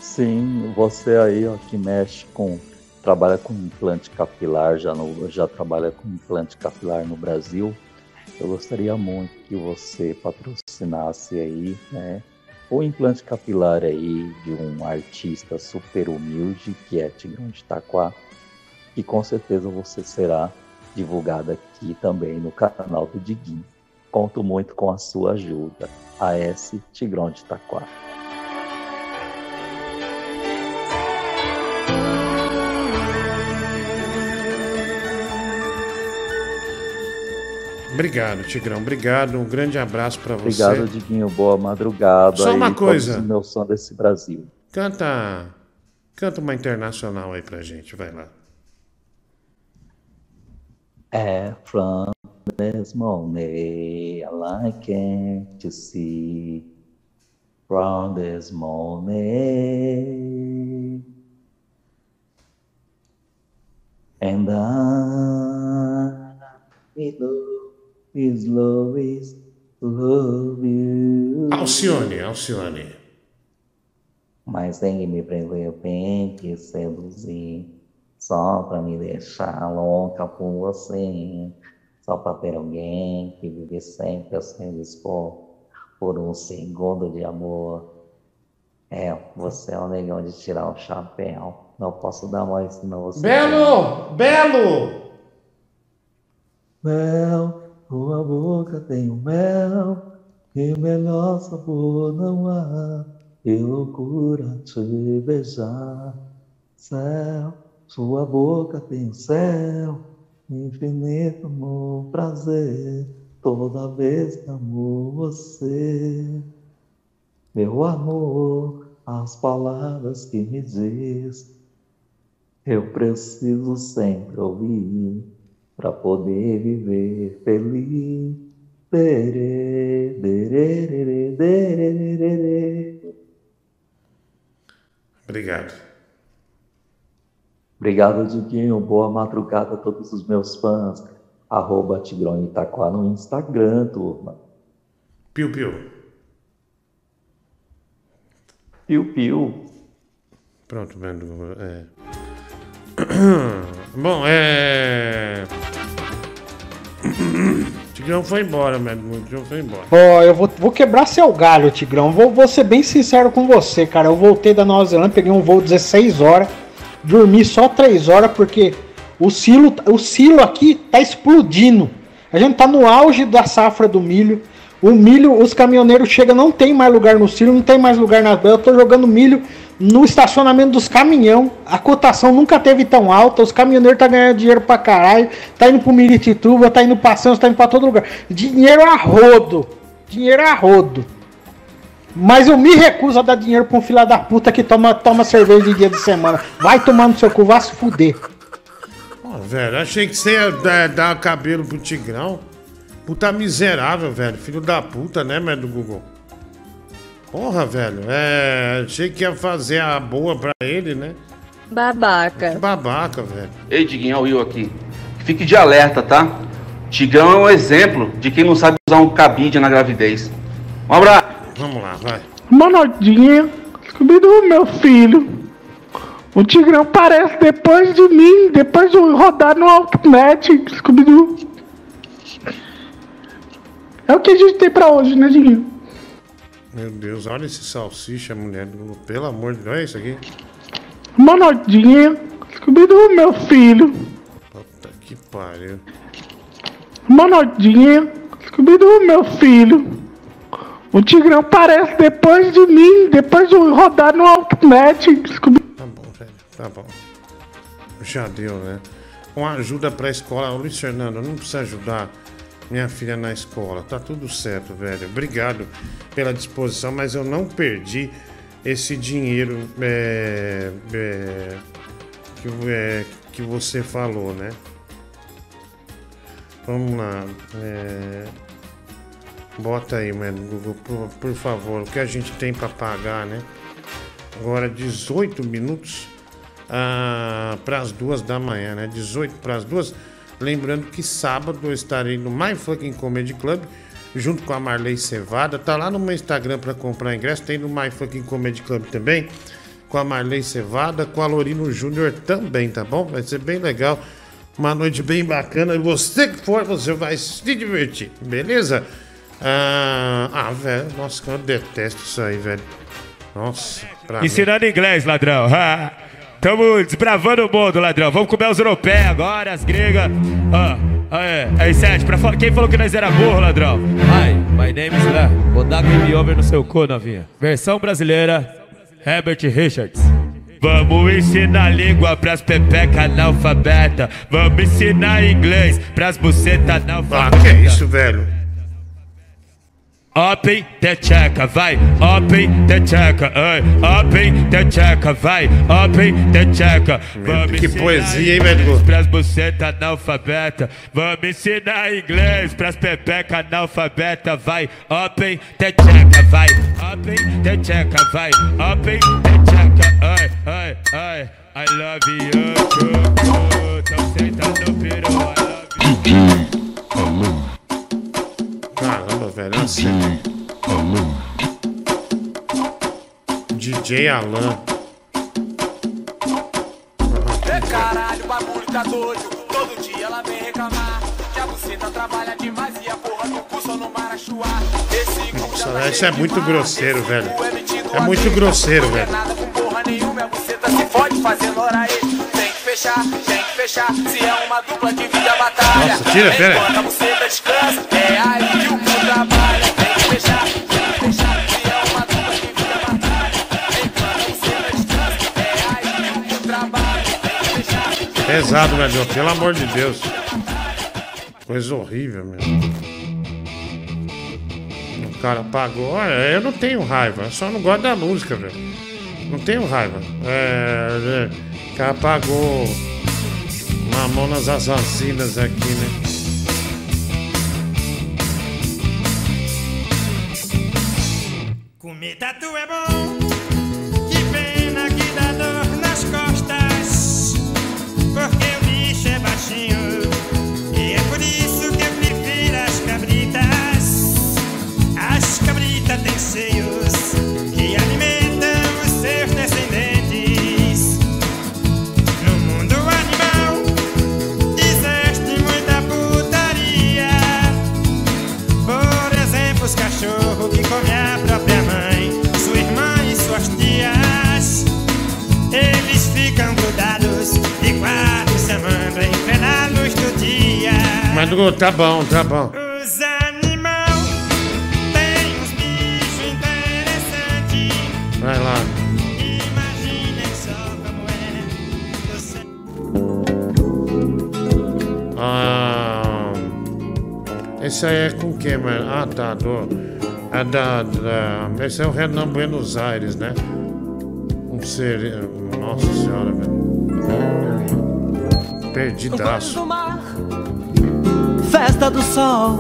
Sim, você aí, ó, que mexe com. Trabalha com implante capilar, já, no, já trabalha com implante capilar no Brasil. Eu gostaria muito que você patrocinasse aí, né? O implante capilar aí de um artista super humilde, que é Tigrão de Itaquá, e com certeza você será divulgado aqui também no canal do Diguinho. Conto muito com a sua ajuda. AS Tigrão de Itaquá. Obrigado, Tigrão. Obrigado. Um grande abraço pra você. Obrigado, Diguinho. Boa madrugada. Só aí, uma todos coisa. os meus sons desse Brasil. Canta. Canta uma internacional aí pra gente, vai lá. É from this moment I can't see. From this moment. And I love is is love you. Alcione, Alcione. mas tem que me prender bem que seduzir. Só pra me deixar louca por você só pra ter alguém que vive sempre a se dispor por um segundo de amor é, você é o negão de tirar o chapéu não posso dar mais senão você Belo! Belo! Mel, tua boca tem um mel, que melhor sabor não há. Que loucura te beijar. Céu, sua boca tem um céu, infinito amor, prazer. Toda vez que amo você, meu amor, as palavras que me diz, eu preciso sempre ouvir para poder viver feliz. Obrigado. Obrigado, Diguinho. Boa madrugada a todos os meus fãs. Arroba Tigrão Itaquá no Instagram, turma. Piu, piu. Piu, piu. Pronto, vendo. É. Bom, é. Tigrão foi embora, mano. O Tigrão foi embora. Ó, eu vou, vou quebrar seu galho, Tigrão. Vou, vou ser bem sincero com você, cara. Eu voltei da Nova Zelândia, peguei um voo 16 horas, dormi só 3 horas, porque o silo, o silo aqui tá explodindo. A gente tá no auge da safra do milho. O milho, os caminhoneiros chegam, não tem mais lugar no silo, não tem mais lugar nas belas. Eu tô jogando milho no estacionamento dos caminhão. A cotação nunca teve tão alta. Os caminhoneiros tá ganhando dinheiro pra caralho. Tá indo pro Miritituba, tá indo pra Santos, tá indo pra todo lugar. Dinheiro a rodo. Dinheiro a rodo. Mas eu me recuso a dar dinheiro pra um filho da puta que toma, toma cerveja de dia de semana. Vai tomar no seu cu, vai se fuder. Pô, velho, achei que você ia dar, dar cabelo pro Tigrão. Puta miserável, velho. Filho da puta, né, velho, do Google? Porra, velho. É. Achei que ia fazer a boa pra ele, né? Babaca. Que babaca, velho. Ei, Diguinho, é o Will aqui. Fique de alerta, tá? Tigrão é um exemplo de quem não sabe usar um cabide na gravidez. Um abraço. Vamos lá, vai. Manodinha, Scooby-Doo, meu filho. O Tigrão parece depois de mim, depois de eu rodar no Outnet, Scooby-Doo. É o que a gente tem pra hoje, né, Diguinho? Meu Deus, olha esse salsicha, mulher. do. Pelo amor de Deus, é isso aqui? Manodinha, Scooby-Doo, meu filho. Puta que pariu. Manodinha, Scooby-Doo, meu filho. O Tigrão parece depois de mim, depois de eu rodar no Outnet, Scooby Tá bom, velho. Tá bom. Já deu, né? Uma ajuda pra escola. Ô, Luiz Fernando, não precisa ajudar minha filha na escola. Tá tudo certo, velho. Obrigado pela disposição, mas eu não perdi esse dinheiro é, é, que, é, que você falou, né? Vamos lá. é, bota aí, mano, Google, por, por favor, o que a gente tem pra pagar, né? Agora 18 minutos para as duas da manhã, né? 18 para as duas. Lembrando que sábado eu estarei no My Fucking Comedy Club junto com a Marley Cevada. Tá lá no meu Instagram para comprar ingresso. Tem no My Fucking Comedy Club também. Com a Marley Cevada, com a Lorino Júnior também, tá bom? Vai ser bem legal. Uma noite bem bacana. E você que for, você vai se divertir, beleza? Ah, ah, velho, nossa, eu detesto isso aí, velho. Nossa, pra mim. Ensinando inglês, ladrão. Ha. Tamo desbravando o mundo, ladrão. Vamos comer os europeus agora, as gregas. Ah, ah, é, aí, Sete, pra quem falou que nós era burro, ladrão? Hi, my name is Léo. Vou dar game over no seu cu, novinha. Versão brasileira, Herbert Richards. Vamos ensinar língua pras pepeca analfabeta. Vamos ensinar inglês pras buceta analfabeta. Ah, que é isso, velho? Open the checa, vai, open the checa, ai, open the checa, vai, open the checa. Vamos que ensinar poesia, hein, inglês Medgo? Pras buceta analfabeta, vamos ensinar inglês pras pepeca analfabeta, vai, open the checa, vai, open the checa, vai, open the checa, ai, ai, ai, I love you, too, tão sentado no peru, I love you. Caramba, velho, é assim. DJ Alan. É caralho, o bagulho tá doido. Todo dia ela vem reclamar. Que a buceta trabalha demais e a porra do cu só no Marachuá. Esse cu Nossa, velho, isso é muito grosseiro, velho. É muito grosseiro, velho. nada com porra nenhuma, a buceta se fode fazendo hora aí. Fechar, tem que fechar. Se é uma dupla, divide a batalha. Nossa, tira, pera. Enquanto a buceta descansa, é aí que o cu trabalha. Tem que fechar, tem que fechar. Se é uma dupla, divide a batalha. Enquanto a buceta descansa, é aí que o cu trabalha. Tem que fechar. Pesado, velho, pelo amor de Deus. Coisa horrível, meu. O cara pagou. Olha, eu não tenho raiva, eu só não gosto da música, velho. Não tenho raiva. É, é, cara pagou Mamonas Assassinas aqui, né? Comer tatu é bom, tá bom, tá bom. Os animais têm uns bichos interessantes. Vai lá. Imaginem só como é. Você... Ah, esse aí é com o que, mano? Ah, tá, do. É da, da. Esse é o Renan Buenos Aires, né? Um ser. Nossa senhora, velho. Perdidaço. Festa do sol.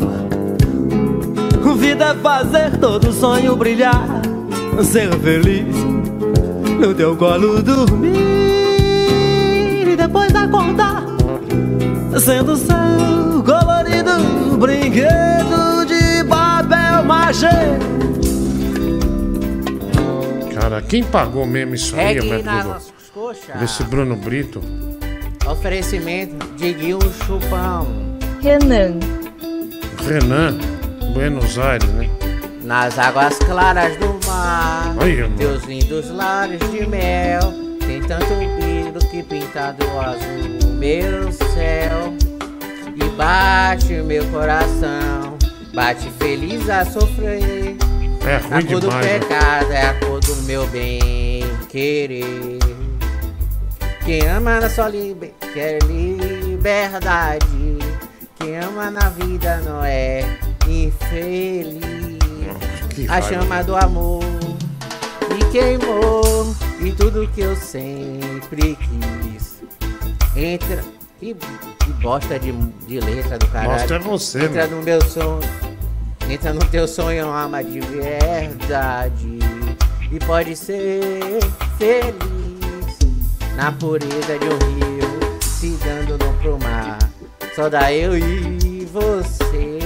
Vida é fazer todo sonho brilhar, ser feliz no teu colo dormir e depois acordar, sendo seu colorido brinquedo de papel machê. Cara, quem pagou mesmo isso aí, Pegue nossas coxas. Desse Bruno Brito. Oferecimento de Guil Chupão. Renan. Renan, Buenos Aires, né? Nas águas claras do mar, mano. teus lindos lares de mel. Tem tanto brilho que pintado azul meu céu. E bate o meu coração, bate feliz a sofrer. É A ruim cor do demais. né? pecado é a cor do meu bem querer. Quem ama na sua liber... quer liberdade. Quem ama na vida não é infeliz. que a chama do amor. E queimou e tudo que eu sempre quis. Entra. Que, que bosta de, de letra do caralho. Bosta é você, Entra meu. no meu sonho. Entra no teu sonho, ama de verdade. E pode ser feliz na pureza de um rio, se dando no pro mar. Só dá eu e você.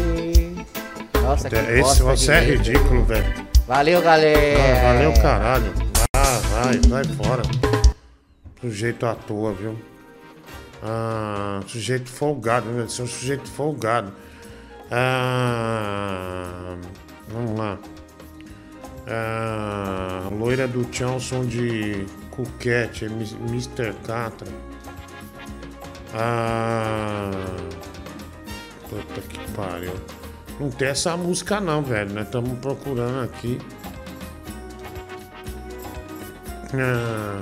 Nossa, que Esse, bosta você é ridículo, velho. Valeu, galera. Ah, valeu, caralho. Ah, vai, vai fora. Sujeito à toa, viu? Ah, sujeito folgado, né? Você é um sujeito folgado. Ah, vamos lá. Ah, loira do Johnson de Cuquete, é Mr. Catra. Ah, puta que pariu. Não tem essa música não, velho. Nós estamos procurando aqui. Ah,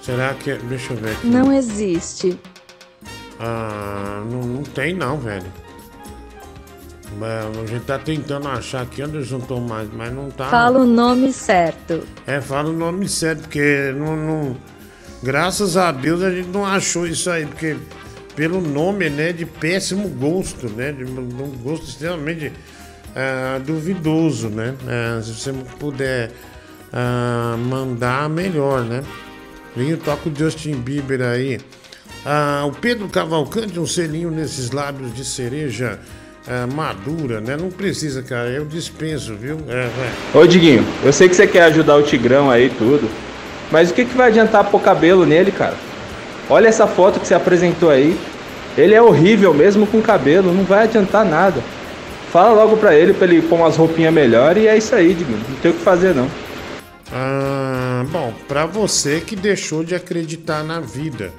será que. Deixa eu ver aqui. Não existe. Ah, não, não tem não, velho. A gente tá tentando achar aqui, Anderson Tomás, mas não tá. Fala o nome certo. É, fala o nome certo, porque não, não- Graças a Deus a gente não achou isso aí, porque pelo nome, né, de péssimo gosto, né? De um gosto extremamente ah, duvidoso, né? Ah, se você puder ah, mandar, melhor, né? Vinho toca o Justin Bieber aí. O Pedro Cavalcante, um selinho nesses lábios de cereja madura, né? Não precisa, cara, eu dispenso, viu? É, vai. Ô Diguinho, eu sei que você quer ajudar o Tigrão aí tudo, mas o que, que vai adiantar pôr cabelo nele, cara? Olha essa foto que você apresentou aí. Ele é horrível mesmo com cabelo, não vai adiantar nada. Fala logo pra ele pra ele pôr umas roupinhas melhores e é isso aí, Diguinho. Não tem o que fazer não. Ah, bom, pra você que deixou de acreditar na vida,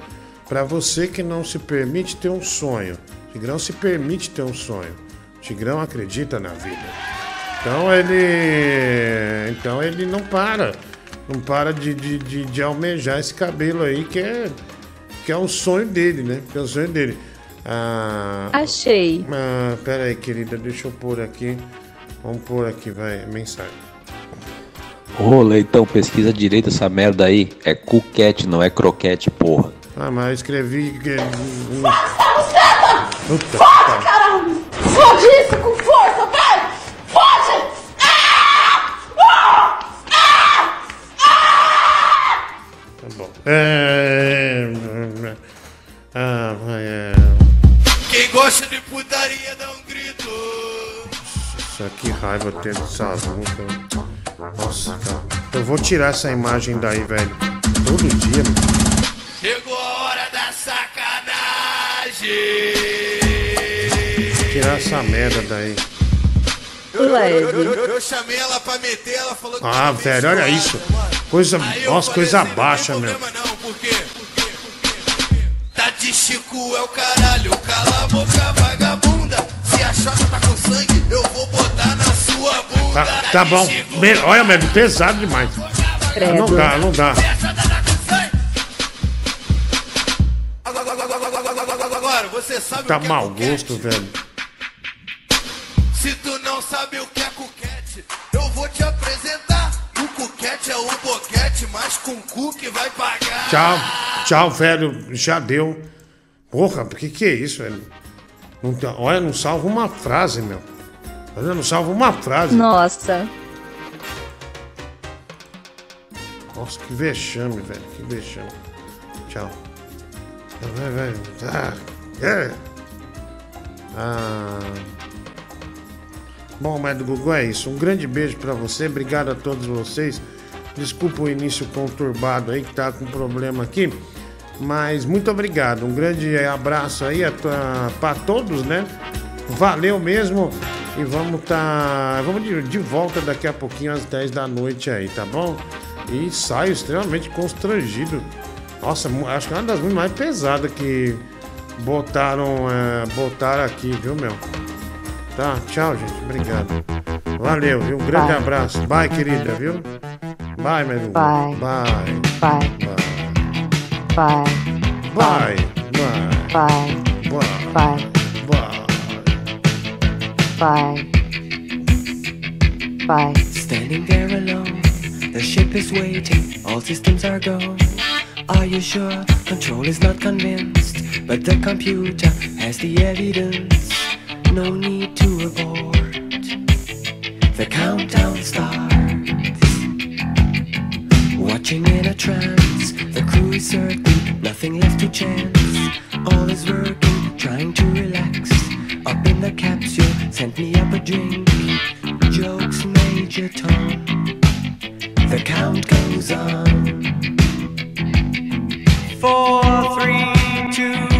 pra você que não se permite ter um sonho, Tigrão se permite ter um sonho. Tigrão acredita na vida. Então ele, então ele não para, não para de, de, de, de almejar esse cabelo aí que é que é o sonho dele, né? Que é o sonho dele. Ah, Achei. ah, pera aí, querida, deixa eu pôr aqui. Vamos pôr aqui, vai, mensagem. Ô, Leitão, pesquisa direito essa merda aí. É cuquete, não é croquete, porra. Ah, mas eu escrevi. Puta Foda, caralho! Fode isso com força, vai! Fode! Tá bom. É. Ah, vai, é. Quem gosta de putaria dá um grito! Nossa, que raiva ter essa música. Nossa, cara. Eu vou tirar essa imagem daí, velho. Todo dia, mano. Chegou a hora da sacanagem! Tirar essa merda daí. Eu, eu, eu, eu- eu chamei ela pra meter, ela falou que Ah, velho, olha isso. Coisa. Nossa, coisa baixa, meu. tá de Chico é o caralho, cala a boca, vagabunda. Se a chota tá com sangue, eu vou botar na sua bunda. Tá, tá bom. Me- Olha, velho, pesado demais. Credo. Não dá, não dá. Agora, você sabe Tá o que mau é gosto, velho. Se tu não sabe o que é cuquete, eu vou te apresentar. O cuquete é o boquete, mas com cu que vai pagar. Tchau, tchau, velho. Já deu. Porra, por que que é isso, velho? Não tem- olha, não salva uma frase, meu. Olha, não salva uma frase. Nossa. Nossa, que vexame, velho. Que vexame. Tchau. Vai, vai. Ah, é. Ah. Bom, mas do Gugu é isso. Um grande beijo pra você. Obrigado a todos vocês. Desculpa o início conturbado aí que tá com problema aqui. Mas muito obrigado. Um grande abraço aí para todos, né? Valeu mesmo. E vamos tá. Vamos de, de volta daqui a pouquinho às 10 da noite aí, tá bom? E saio extremamente constrangido. Nossa, acho que é uma das mais pesadas que botaram, é, botaram aqui, viu, meu? Tá? Tchau, gente. Obrigado. Valeu, viu? Um grande Bye. abraço. Bye, querida, viu? Bye, Meru. Bye. Bye. Bye. Bye. Bye. Bye. Bye. Bye. Bye. Bye. Bye. Standing there alone, the ship is waiting, all systems are gone. Are you sure? Control is not convinced, but the computer has the evidence no need to abort. The countdown starts. Watching in a trance, the crew is certain, nothing left to chance. All is working, trying to relax. Up in the capsule, sent me up a drink. Jokes, Major Tom. The count goes on. Four, three, two.